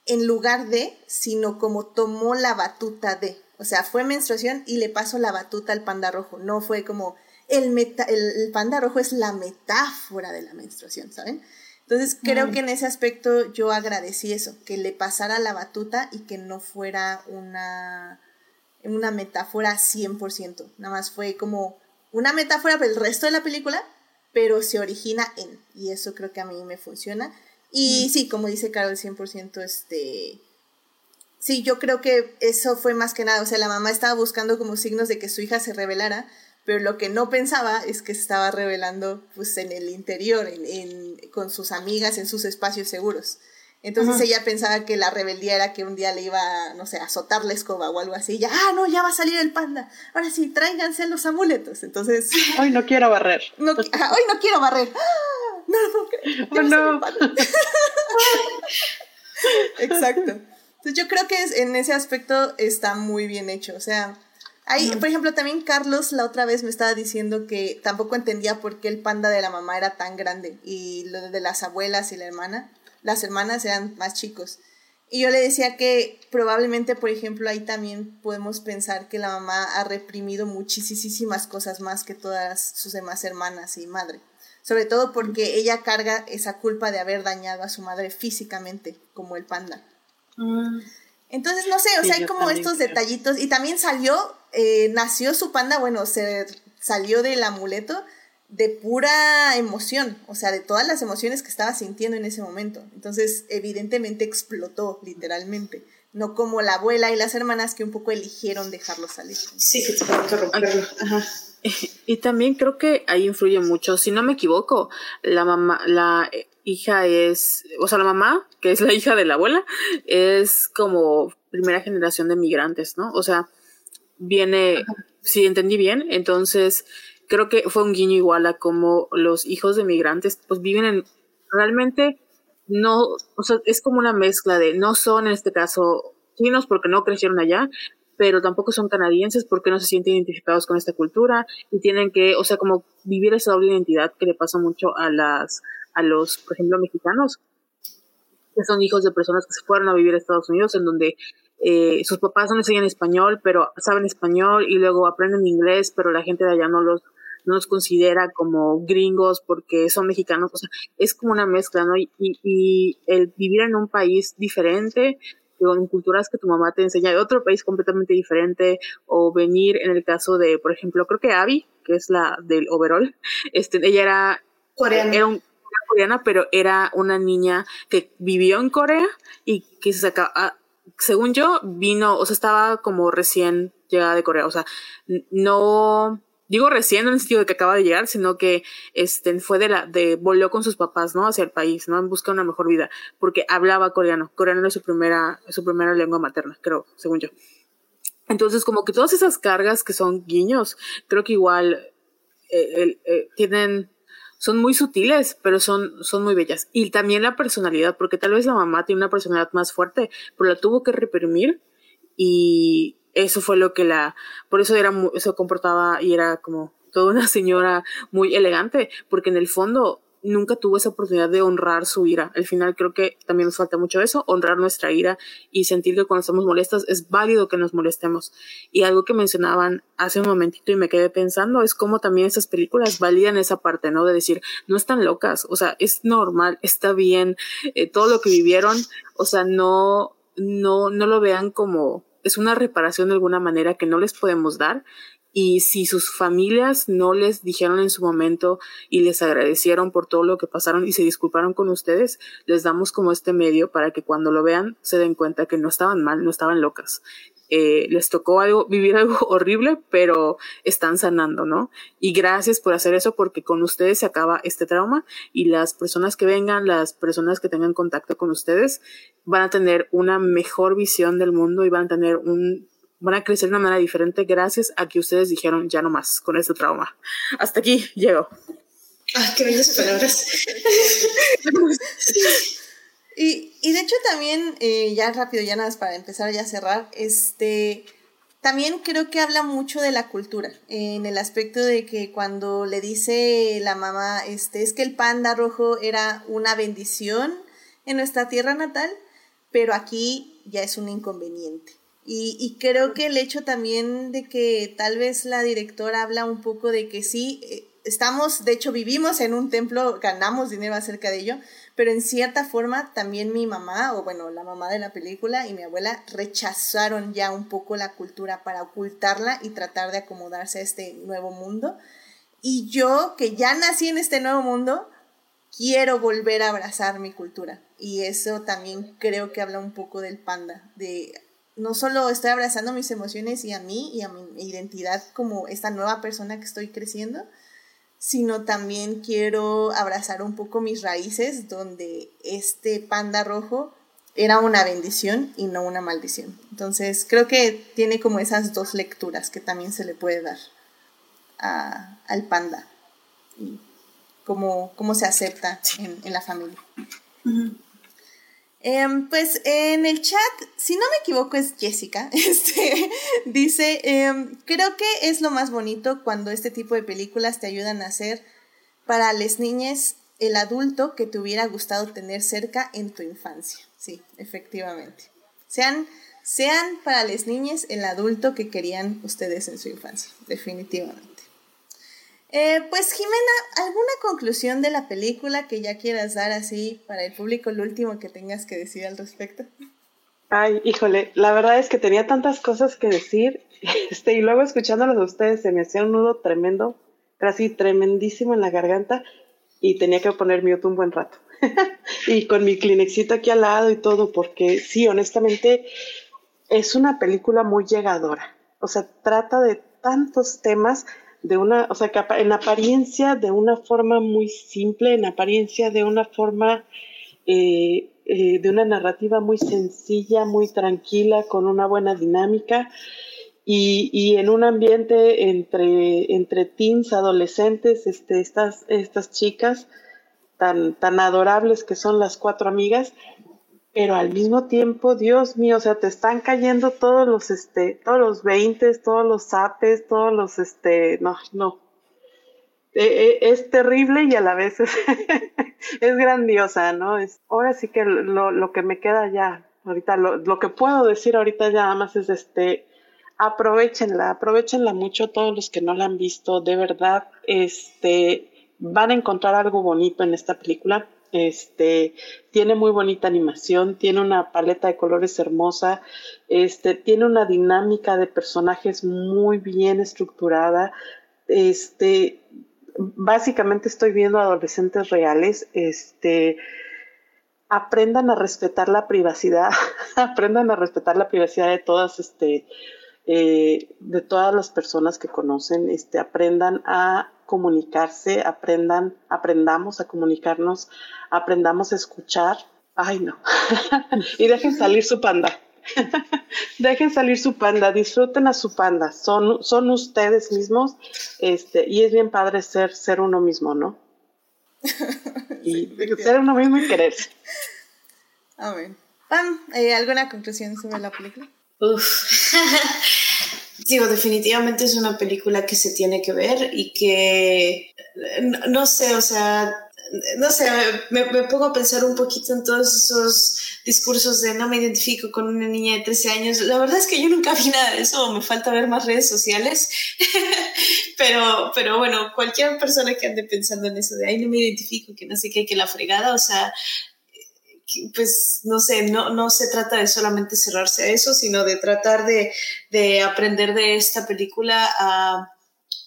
en lugar de, sino como tomó la batuta de. O sea, fue menstruación y le pasó la batuta al panda rojo. No fue como el, meta, el, panda rojo es la metáfora de la menstruación, ¿saben? Entonces creo mm. que en ese aspecto yo agradecí eso, que le pasara la batuta y que no fuera una, una metáfora 100%. Nada más fue como una metáfora para el resto de la película, pero se origina en. Y eso creo que a mí me funciona. Y mm. sí, como dice Carol, 100% este Sí, yo creo que eso fue más que nada, o sea, la mamá estaba buscando como signos de que su hija se revelara, pero lo que no pensaba es que se estaba revelando pues en el interior, en, con sus amigas, en sus espacios seguros. Entonces ella pensaba que la rebeldía era que un día le iba, no sé, a azotar la escoba o algo así. Y ya, ah, no, ya va a salir el panda. Ahora sí, tráiganse los amuletos. Entonces. Hoy no quiero barrer. No, hoy no quiero barrer. ¡Ah! No, no, no. Oh, no. Exacto. Entonces yo creo que en ese aspecto está muy bien hecho. O sea, hay, por ejemplo, también Carlos la otra vez me estaba diciendo que tampoco entendía por qué el panda de la mamá era tan grande y lo de las abuelas y la hermana, las hermanas eran más chicos. Y yo le decía que probablemente, por ejemplo, ahí también podemos pensar que la mamá ha reprimido muchísimas cosas más que todas sus demás hermanas y madre. Sobre todo porque ella carga esa culpa de haber dañado a su madre físicamente, como el panda. Mm. Entonces, no sé, o sea, hay como estos detallitos. Y también salió, eh, nació su panda, bueno, se salió del amuleto de pura emoción, o sea, de todas las emociones que estaba sintiendo en ese momento. Entonces, evidentemente explotó, literalmente. No como la abuela y las hermanas que un poco eligieron dejarlo salir. Sí, que que romperlo. Ajá. Y también creo que ahí influye mucho, si no me equivoco, la mamá, la, hija es, o sea, la mamá, que es la hija de la abuela, es como primera generación de migrantes, ¿no? O sea, viene, si entendí bien, entonces creo que fue un guiño igual a como los hijos de migrantes, pues viven en, realmente no, o sea, es como una mezcla de, no son en este caso chinos porque no crecieron allá, pero tampoco son canadienses porque no se sienten identificados con esta cultura y tienen que, o sea, como vivir esa doble identidad que le pasa mucho a las, a los, por ejemplo, mexicanos, que son hijos de personas que se fueron a vivir a Estados Unidos, en donde eh, sus papás no enseñan español, pero saben español y luego aprenden inglés, pero la gente de allá no los, no los considera como gringos porque son mexicanos. O sea, es como una mezcla, ¿no? Y, y el vivir en un país diferente, con culturas que tu mamá te enseña de otro país completamente diferente, o venir en el caso de, por ejemplo, creo que Abby, que es la del overall, este, ella era coreana. Era un, coreana, pero era una niña que vivió en Corea y que se sacaba, ah, según yo, vino, o sea, estaba como recién llegada de Corea, o sea, no, digo recién en el sentido de que acaba de llegar, sino que este, fue de la, de, volvió con sus papás, ¿no? Hacia el país, ¿no? En busca de una mejor vida, porque hablaba coreano, coreano es su primera, su primera lengua materna, creo, según yo. Entonces, como que todas esas cargas que son guiños, creo que igual eh, eh, tienen son muy sutiles, pero son, son muy bellas. Y también la personalidad, porque tal vez la mamá tiene una personalidad más fuerte, pero la tuvo que reprimir y eso fue lo que la, por eso era, eso comportaba y era como toda una señora muy elegante, porque en el fondo nunca tuvo esa oportunidad de honrar su ira. Al final creo que también nos falta mucho eso, honrar nuestra ira y sentir que cuando estamos molestas es válido que nos molestemos. Y algo que mencionaban hace un momentito y me quedé pensando es cómo también esas películas validan esa parte, ¿no? De decir, no están locas, o sea, es normal, está bien, eh, todo lo que vivieron, o sea, no, no, no lo vean como es una reparación de alguna manera que no les podemos dar y si sus familias no les dijeron en su momento y les agradecieron por todo lo que pasaron y se disculparon con ustedes, les damos como este medio para que cuando lo vean se den cuenta que no estaban mal, no estaban locas. Eh, les tocó algo, vivir algo horrible, pero están sanando, ¿no? Y gracias por hacer eso porque con ustedes se acaba este trauma y las personas que vengan, las personas que tengan contacto con ustedes, van a tener una mejor visión del mundo y van a tener un van a crecer de una manera diferente gracias a que ustedes dijeron ya no más con este trauma. Hasta aquí llego. Ay, qué bellas palabras. y, y, de hecho también, eh, ya rápido, ya nada más para empezar ya a cerrar, este, también creo que habla mucho de la cultura, en el aspecto de que cuando le dice la mamá, este, es que el panda rojo era una bendición en nuestra tierra natal, pero aquí ya es un inconveniente. Y, creo que el hecho también de que tal vez la directora habla un poco de que sí, eh, estamos, de hecho vivimos en un templo, ganamos dinero acerca de ello, pero en cierta forma también mi mamá, o bueno, la mamá de la película y mi abuela rechazaron ya un poco la cultura para ocultarla y tratar de acomodarse a este nuevo mundo. Y yo, que ya nací en este nuevo mundo, quiero volver a abrazar mi cultura. Y eso también creo que habla un poco del panda, de no solo estoy abrazando mis emociones y a mí y a mi identidad como esta nueva persona que estoy creciendo, sino también quiero abrazar un poco mis raíces donde este panda rojo era una bendición y no una maldición. Entonces creo que tiene como esas dos lecturas que también se le puede dar al panda y cómo, cómo se acepta en, la familia. Em, pues en el chat, si no me equivoco, es Jessica. Este dice: em, Creo que es lo más bonito cuando este tipo de películas te ayudan a hacer para las niñas el adulto que te hubiera gustado tener cerca en tu infancia. Sí, efectivamente. Sean, sean para las niñas el adulto que querían ustedes en su infancia, definitivamente. Eh, pues Jimena, ¿alguna conclusión de la película que ya quieras dar así para el público, lo último que tengas que decir al respecto? Ay, híjole, la verdad es que tenía tantas cosas que decir, este, y luego escuchándolos a ustedes se me hacía un nudo tremendo, casi tremendísimo en la garganta, y tenía que poner mute un buen rato. y con mi Kleenexito aquí al lado y todo, porque sí, honestamente, es una película muy llegadora. O sea, trata de tantos temas de una, o sea, que en apariencia de una forma muy simple, en apariencia de una forma, eh, eh, de una narrativa muy sencilla, muy tranquila, con una buena dinámica y, y en un ambiente entre, entre teens, adolescentes, este, estas, estas chicas tan, tan adorables que son las cuatro amigas, pero al mismo tiempo, Dios mío, o sea, te están cayendo todos los, este, todos los veintes, todos los zapes, todos los, este, no, no. E, e, es terrible y a la vez es, es grandiosa, ¿no? Es, ahora sí que lo, lo que me queda ya, ahorita, lo, lo que puedo decir ahorita ya nada más es, este, aprovechenla, aprovechenla mucho todos los que no la han visto, de verdad, este, van a encontrar algo bonito en esta película este, tiene muy bonita animación, tiene una paleta de colores hermosa, este, tiene una dinámica de personajes muy bien estructurada. Este, básicamente estoy viendo adolescentes reales, este, aprendan a respetar la privacidad, aprendan a respetar la privacidad de todas, eh, de todas las personas que conocen, aprendan a comunicarse, aprendan, aprendamos a comunicarnos, aprendamos a escuchar. Ay, no. y dejen salir su panda. dejen salir su panda, disfruten a su panda. Son, son ustedes mismos, este, y es bien padre ser, ser uno mismo, ¿no? y ser uno mismo y quererse. Amén. Pam, eh, ¿alguna conclusión sobre la película? Uf. Digo, definitivamente es una película que se tiene que ver y que, no, sé, o sea, no sé, me, pongo a pensar un poquito en todos esos discursos de no me identifico con una niña de 13 años. La verdad es que yo nunca vi nada de eso, me falta ver más redes sociales. pero, pero bueno, cualquier persona que ande pensando en eso de ay, no me identifico, que no sé qué, que la fregada, o sea, pues no sé, no, no se trata de solamente cerrarse a eso, sino de tratar de, de aprender de esta película a,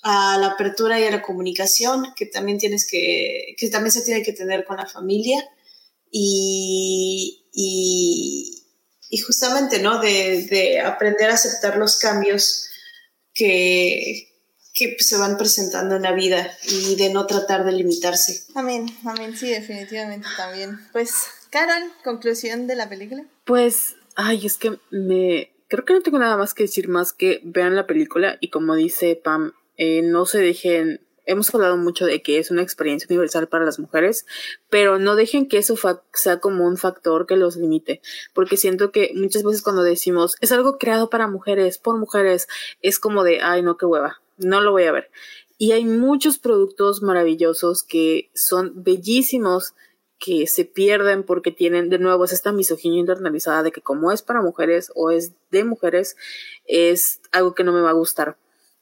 a, la apertura y a la comunicación, que también tienes que, que también se tiene que tener con la familia y, y, justamente, ¿no? De, de, aprender a aceptar los cambios que, que se van presentando en la vida y de no tratar de limitarse. Amén, amén, sí, definitivamente también. Pues Carol, conclusión de la película. Pues, ay, es que me. Creo que no tengo nada más que decir más que vean la película y como dice Pam, eh, no se dejen. Hemos hablado mucho de que es una experiencia universal para las mujeres, pero no dejen que eso sea como un factor que los limite, porque siento que muchas veces cuando decimos es algo creado para mujeres, por mujeres, es como de, ay, no, qué hueva, no lo voy a ver. Y hay muchos productos maravillosos que son bellísimos que se pierden porque tienen de nuevo es esta misoginia internalizada de que como es para mujeres o es de mujeres es algo que no me va a gustar.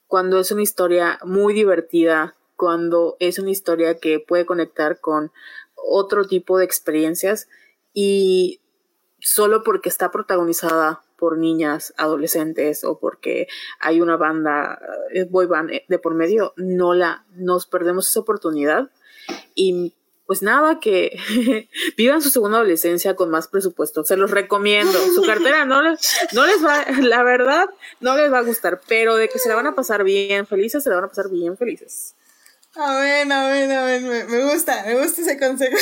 Cuando es una historia muy divertida, cuando es una historia que puede conectar con otro tipo de experiencias y solo porque está protagonizada por niñas, adolescentes o porque hay una banda eh, boy band eh, de por medio, no la nos perdemos esa oportunidad y pues nada, que vivan su segunda adolescencia con más presupuesto. Se los recomiendo. Su cartera no les, no les va, la verdad, no les va a gustar, pero de que se la van a pasar bien felices, se la van a pasar bien felices. Amén, amén, amén. Me, me gusta, me gusta ese consejo.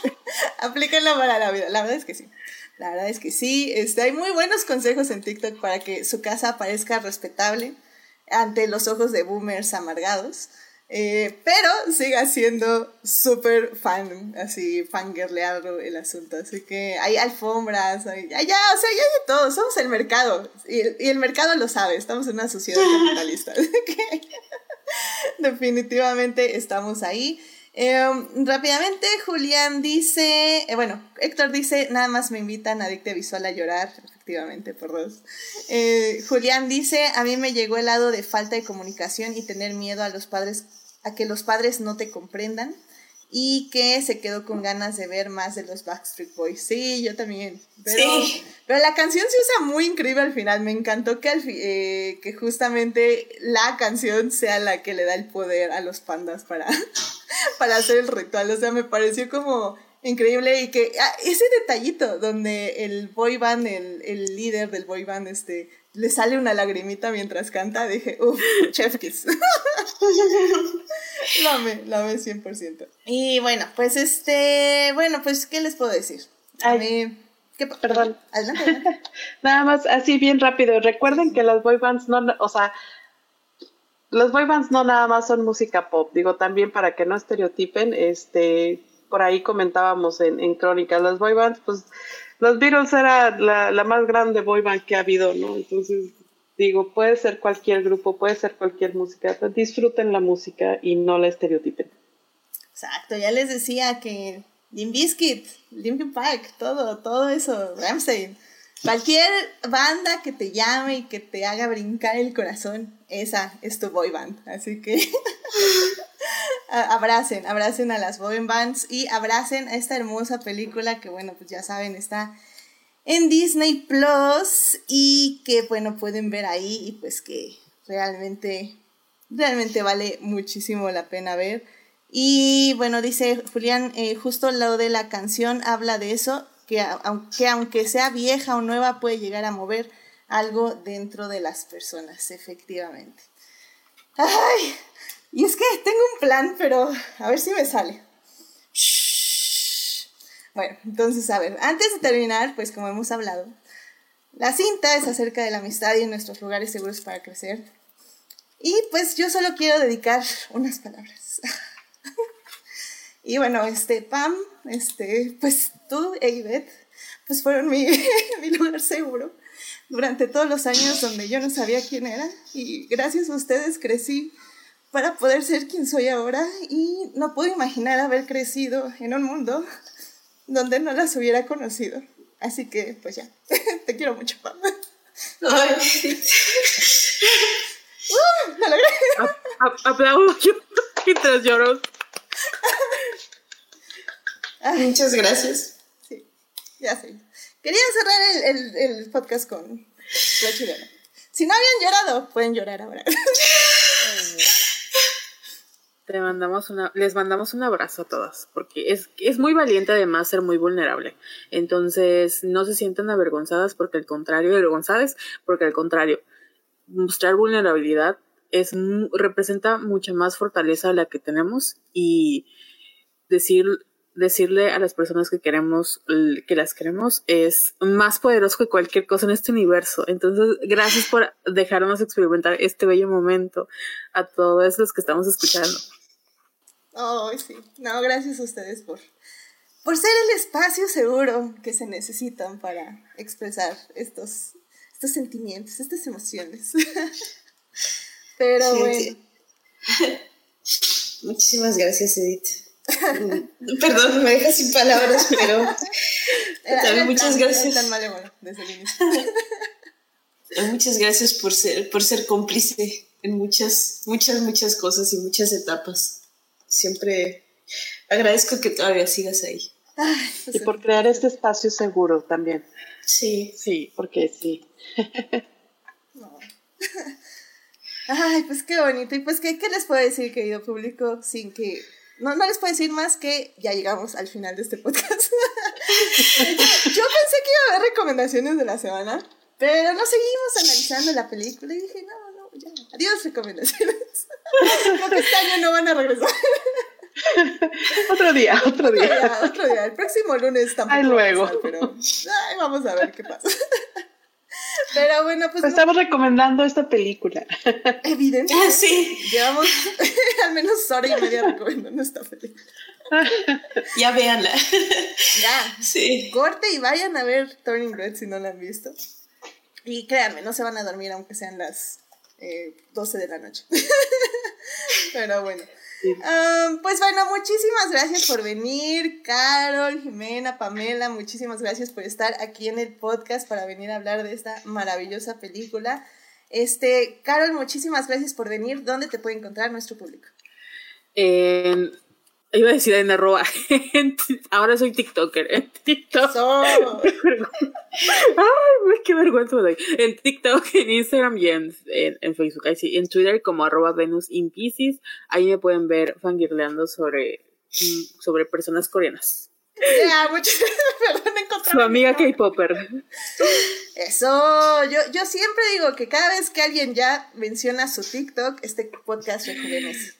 Aplíquenlo para la vida. La verdad es que sí. La verdad es que sí. Este, hay muy buenos consejos en TikTok para que su casa parezca respetable ante los ojos de boomers amargados. Eh, pero siga siendo súper fan, así, fangirleado el asunto. Así que hay alfombras, hay, ya, o sea, ya hay de todo. Somos el mercado. Y, y, el mercado lo sabe. Estamos en una sociedad capitalista. definitivamente estamos ahí. Eh, rápidamente, Julián dice, eh, bueno, Héctor dice, nada más me invitan a Adicte Visual a llorar, efectivamente, por dos. Eh, Julián dice, a mí me llegó el lado de falta de comunicación y tener miedo a los padres a que los padres no te comprendan y que se quedó con ganas de ver más de los Backstreet Boys. Sí, yo también. Pero, pero la canción se usa muy increíble al final. Me encantó que, eh, que justamente la canción sea la que le da el poder a los pandas para, para hacer el ritual. O sea, me pareció como increíble y que ah, ese detallito donde el boy band, el, el líder del boy band, este, le sale una lagrimita mientras canta, dije, uff, chef kiss. lo amé, lo amé 100%. Y bueno, pues este, bueno, pues, ¿qué les puedo decir? A mí, ¿qué, Perdón. Adelante, adelante. Nada más, así bien rápido. Recuerden que las boy bands no, o sea, los boy bands no nada más son música pop. Digo, también para que no estereotipen, este, por ahí comentábamos en, en Crónicas, las boy bands, pues, los Beatles era la, la más grande boy que ha habido, ¿no? Entonces, digo, puede ser cualquier grupo, puede ser cualquier música, disfruten la música y no la estereotipen. Exacto, ya les decía que Limp Bizkit, Linkin Park, todo, todo eso, Ramstein. Cualquier banda que te llame y que te haga brincar el corazón, esa es tu boy band. Así que abracen, abracen a las boy bands y abracen a esta hermosa película que, bueno, pues ya saben, está en Disney Plus y que, bueno, pueden ver ahí y pues que realmente, realmente vale muchísimo la pena ver. Y bueno, dice Julián, eh, justo lo de la canción habla de eso, que aunque, aunque sea vieja o nueva puede llegar a mover algo dentro de las personas, efectivamente. Ay, y es que tengo un plan, pero a ver si me sale. Bueno, entonces, a ver, antes de terminar, pues como hemos hablado, la cinta es acerca de la amistad y nuestros lugares seguros para crecer. Y pues yo solo quiero dedicar unas palabras. Y bueno, este, Pam, este, pues tú e Ivette, pues fueron mi, mi lugar seguro durante todos los años donde yo no sabía quién era. Y gracias a ustedes crecí para poder ser quien soy ahora. Y no puedo imaginar haber crecido en un mundo donde no las hubiera conocido. Así que, pues ya, te quiero mucho, Pam. Ay. A- a- aplaudo mientras lloro. Ay, muchas gracias. sí, ya sé. Quería cerrar el, el, el podcast con la chilena. Si no habían llorado, pueden llorar ahora. Te mandamos una, les mandamos un abrazo a todas, porque es, es muy valiente además ser muy vulnerable. Entonces, no se sientan avergonzadas porque al contrario, avergonzadas porque al contrario, mostrar vulnerabilidad es representa mucha más fortaleza de la que tenemos y decir decirle a las personas que queremos que las queremos es más poderoso que cualquier cosa en este universo. Entonces, gracias por dejarnos experimentar este bello momento a todos los que estamos escuchando. Ay, sí. No, gracias a ustedes por, por ser el espacio seguro que se necesitan para expresar estos, estos sentimientos, estas emociones. Pero Sí, bueno. sí. Muchísimas gracias, Edith. Perdón, me dejas sin palabras, pero Era- muchas tan- gracias. tan malévolo desde el inicio. muchas gracias por ser, por ser cómplice en muchas, muchas, muchas cosas y muchas etapas. Siempre agradezco que todavía sigas ahí. Ay, pues, Y por crear este espacio seguro también. Sí. Sí, porque sí. no. Ay, pues qué bonito. Y pues, ¿qué, ¿qué les puedo decir, querido público? Sin que. No, no les puedo decir más que ya llegamos al final de este podcast. Yo pensé que iba a haber recomendaciones de la semana, pero nos seguimos analizando la película y dije, no, no, ya. Adiós, recomendaciones. Creo que este año no van a regresar. Otro día, otro Otro día. día, otro día. El próximo lunes tampoco. Ay, va a luego. pasar, pero ay, vamos a ver qué pasa. Pero bueno, pues Estamos recomendando esta película. evidente. Ah, sí, Llevamos al menos hora y media recomendando esta película. ya véanla. Ya, Sí. corte y vayan a ver Turning Red si no la han visto. Y créanme, no se van a dormir aunque sean las eh, 12 de la noche. Pero bueno. Um, pues bueno, muchísimas gracias por venir, Carol, Jimena, Pamela, muchísimas gracias por estar aquí en el podcast para venir a hablar de esta maravillosa película. Este, Carol, muchísimas gracias por venir. ¿Dónde te puede encontrar nuestro público? En- iba a decir en arroba. ahora soy TikToker. En TikTok. So, Ay, qué vergüenza me doy. En TikTok, en Instagram y en, en, en Facebook. Ahí sí, en Twitter como arroba Venus in Pieces. Ahí me pueden ver fangirleando sobre, mm, sobre personas coreanas. ya, muchas encontré Su amiga K-Popper. Eso, yo, yo siempre digo que cada vez que alguien ya menciona su TikTok, este podcast rejuvenece.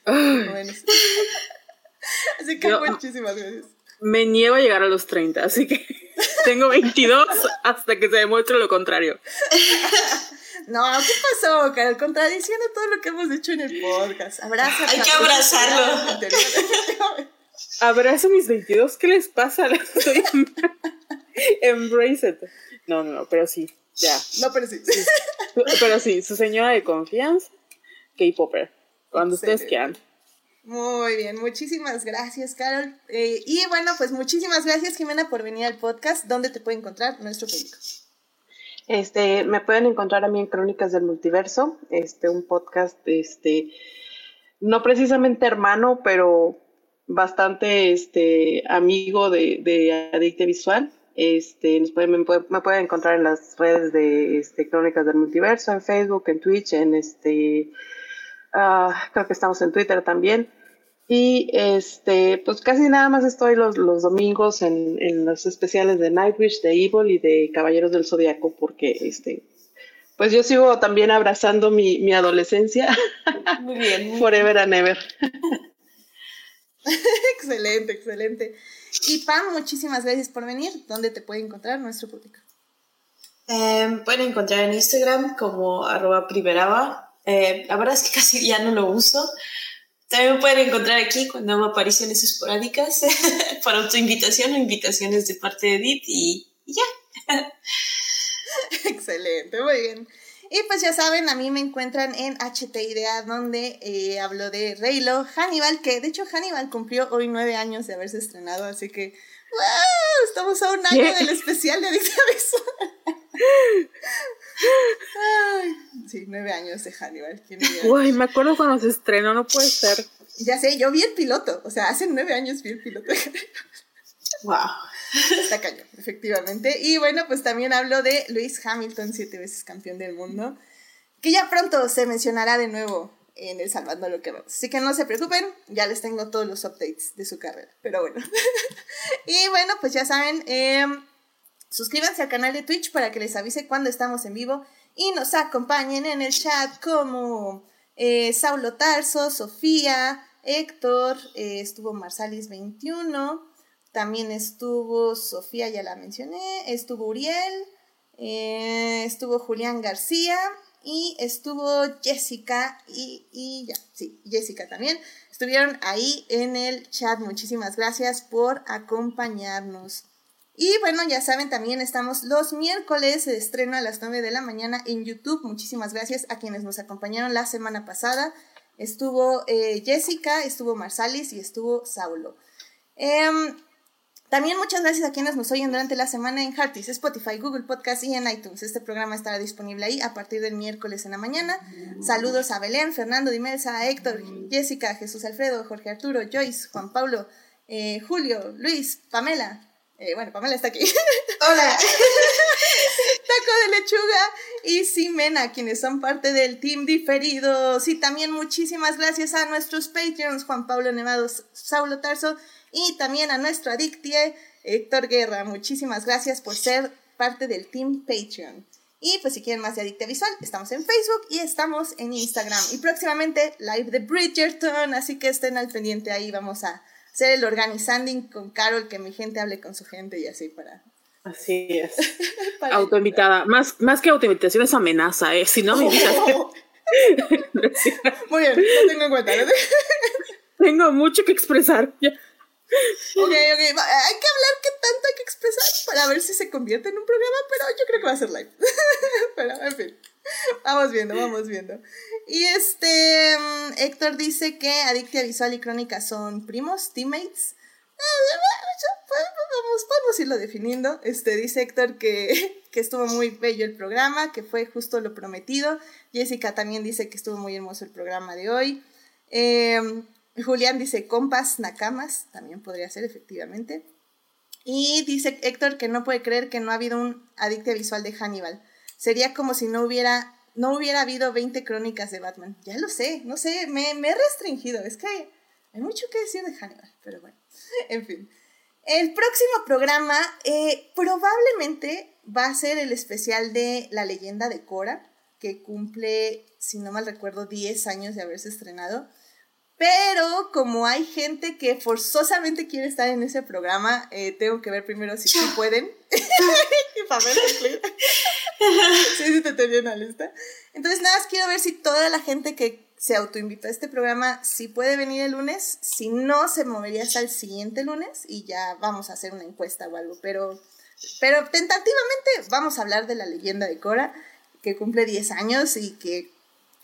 así que muchísimas gracias. Me niego a llegar a los 30, así que tengo 22 hasta que se demuestre lo contrario. No, ¿qué pasó, Carol? Contradiciendo todo lo que hemos dicho en el podcast. Abraza. Hay que abrazarlo. Abrazo mis 22. ¿Qué les pasa? Embrace it. No, no, no, pero sí. Ya. No, pero sí. Pero sí, su señora de confianza, K-Popper. Cuando ustedes quieran. Muy bien, muchísimas gracias, Carol. Eh, y bueno, pues muchísimas gracias, Jimena, por venir al podcast. ¿Dónde te puede encontrar nuestro público? Este, me pueden encontrar a mí en Crónicas del Multiverso, este, un podcast, este, no precisamente hermano, pero bastante, este, amigo de, de Adicte Visual. Este, nos pueden, me, pueden encontrar en las redes de este, Crónicas del Multiverso, en Facebook, en Twitch, en este, ah, creo que estamos en Twitter también. Y este, pues casi nada más estoy los, los domingos en, en, los especiales de Nightwish, de Evil y de Caballeros del Zodiaco, porque este, pues yo sigo también abrazando mi, mi adolescencia. Muy bien. Forever and ever. excelente, excelente. Y Pam, muchísimas gracias por venir. ¿Dónde te puede encontrar nuestro público? Eh, pueden encontrar en Instagram como arroba primeraba. Eh, la verdad es que casi ya no lo uso. También me pueden encontrar aquí cuando hago apariciones esporádicas para autoinvitación o invitaciones de parte de Edith y, ya. Excelente, muy bien. Y pues ya saben, a mí me encuentran en HT Idea, donde eh, hablo de Reylo, Hannibal, que de hecho Hannibal cumplió hoy nueve años de haberse estrenado, así que ¡wow! estamos a un año del especial de Adicta sí, nueve años de Hannibal. Uy, me acuerdo cuando se estrenó, no puede ser. Ya sé, yo vi el piloto, o sea, hace nueve años vi el piloto de Wow. Está cañón, efectivamente. Y bueno, pues también hablo de Luis Hamilton, siete veces campeón del mundo, que ya pronto se mencionará de nuevo en el Salvando lo que vamos. Así que no se preocupen, ya les tengo todos los updates de su carrera. Pero bueno. y bueno, pues ya saben, em, suscríbanse al canal de Twitch para que les avise cuando estamos en vivo y nos acompañen en el chat como eh, Saulo Tarso, Sofía, Héctor, eh, estuvo Marsalis21, también estuvo Sofía, ya la mencioné, estuvo Uriel, eh, estuvo Julián García y estuvo Jessica y, y ya, sí, Jessica también. Estuvieron ahí en el chat. Muchísimas gracias por acompañarnos. Y bueno, ya saben, también estamos los miércoles de estreno a las 9 de la mañana en YouTube. Muchísimas gracias a quienes nos acompañaron la semana pasada. Estuvo eh, Jessica, estuvo Marsalis y estuvo Saulo. Em, también muchas gracias a quienes nos oyen durante la semana en Heartis, Spotify, Google Podcast y en iTunes. Este programa estará disponible ahí a partir del miércoles en la mañana. Saludos a Belén, Fernando Dimelsa, Héctor, Jessica, Jesús Alfredo, Jorge Arturo, Joyce, Juan Pablo, eh, Julio, Luis, Pamela, eh, bueno, Pamela está aquí. Hola. Taco de lechuga y Simena, quienes son parte del team diferidos. Y también muchísimas gracias a nuestros Patreons, Juan Pablo Nevados, Saulo Tarso, y también a nuestro adictie, Héctor Guerra. Muchísimas gracias por ser parte del team Patreon. Y pues si quieren más de Adicte Visual, estamos en Facebook y estamos en Instagram. Y próximamente live de Bridgerton, así que estén al pendiente ahí, vamos a ser el organizanding con Carol, que mi gente hable con su gente y así para... Así es. autoinvitada. Más, más que autoinvitación es amenaza, ¿eh? Si no me invitas... Muy bien, lo tengo en cuenta. tengo mucho que expresar. Ok, ok. Hay que hablar qué tanto hay que expresar para ver si se convierte en un programa, pero yo creo que va a ser live. pero, en fin. Vamos viendo, vamos viendo. Y este, mm, Héctor dice que Adictia Visual y Crónica son primos, teammates. Eh, vamos, podemos irlo definiendo. Este, dice Héctor que, que estuvo muy bello el programa, que fue justo lo prometido. Jessica también dice que estuvo muy hermoso el programa de hoy. Em, Julián dice compas, nakamas, también podría ser efectivamente. Y dice Héctor que no puede creer que no ha habido un adictia visual de Hannibal. Sería como si no hubiera no hubiera habido 20 crónicas de Batman. Ya lo sé, no sé, me, he restringido. Es que hay mucho que decir de Hannibal, pero bueno, en fin. El próximo programa, eh, probablemente va a ser el especial de La leyenda de Cora, que cumple, si no mal recuerdo, 10 años de haberse estrenado. Pero como hay gente que forzosamente quiere estar en ese programa, eh, tengo que ver primero si sí pueden. sí, sí te tenía una lista. Entonces nada más quiero ver si toda la gente que se autoinvitó a este programa sí puede venir el lunes. Si no, se movería hasta el siguiente lunes y ya vamos a hacer una encuesta o algo. Pero, pero tentativamente vamos a hablar de la leyenda de Cora, que cumple 10 años y que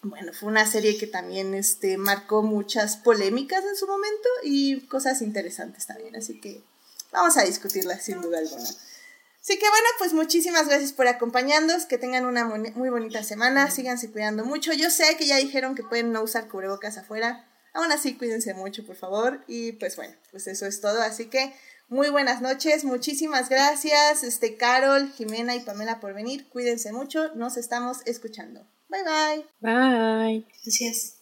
bueno, fue una serie que también este, marcó muchas polémicas en su momento y cosas interesantes también, así que vamos a discutirla sin duda alguna. Así que bueno, pues muchísimas gracias por acompañarnos, que tengan una muy bonita semana, síganse cuidando mucho. Yo sé que ya dijeron que pueden no usar cubrebocas afuera, aún así cuídense mucho, por favor, y pues bueno, pues eso es todo, así que muy buenas noches, muchísimas gracias, este Carol, Jimena y Pamela por venir, cuídense mucho, nos estamos escuchando. Bye bye. Bye. Gracias.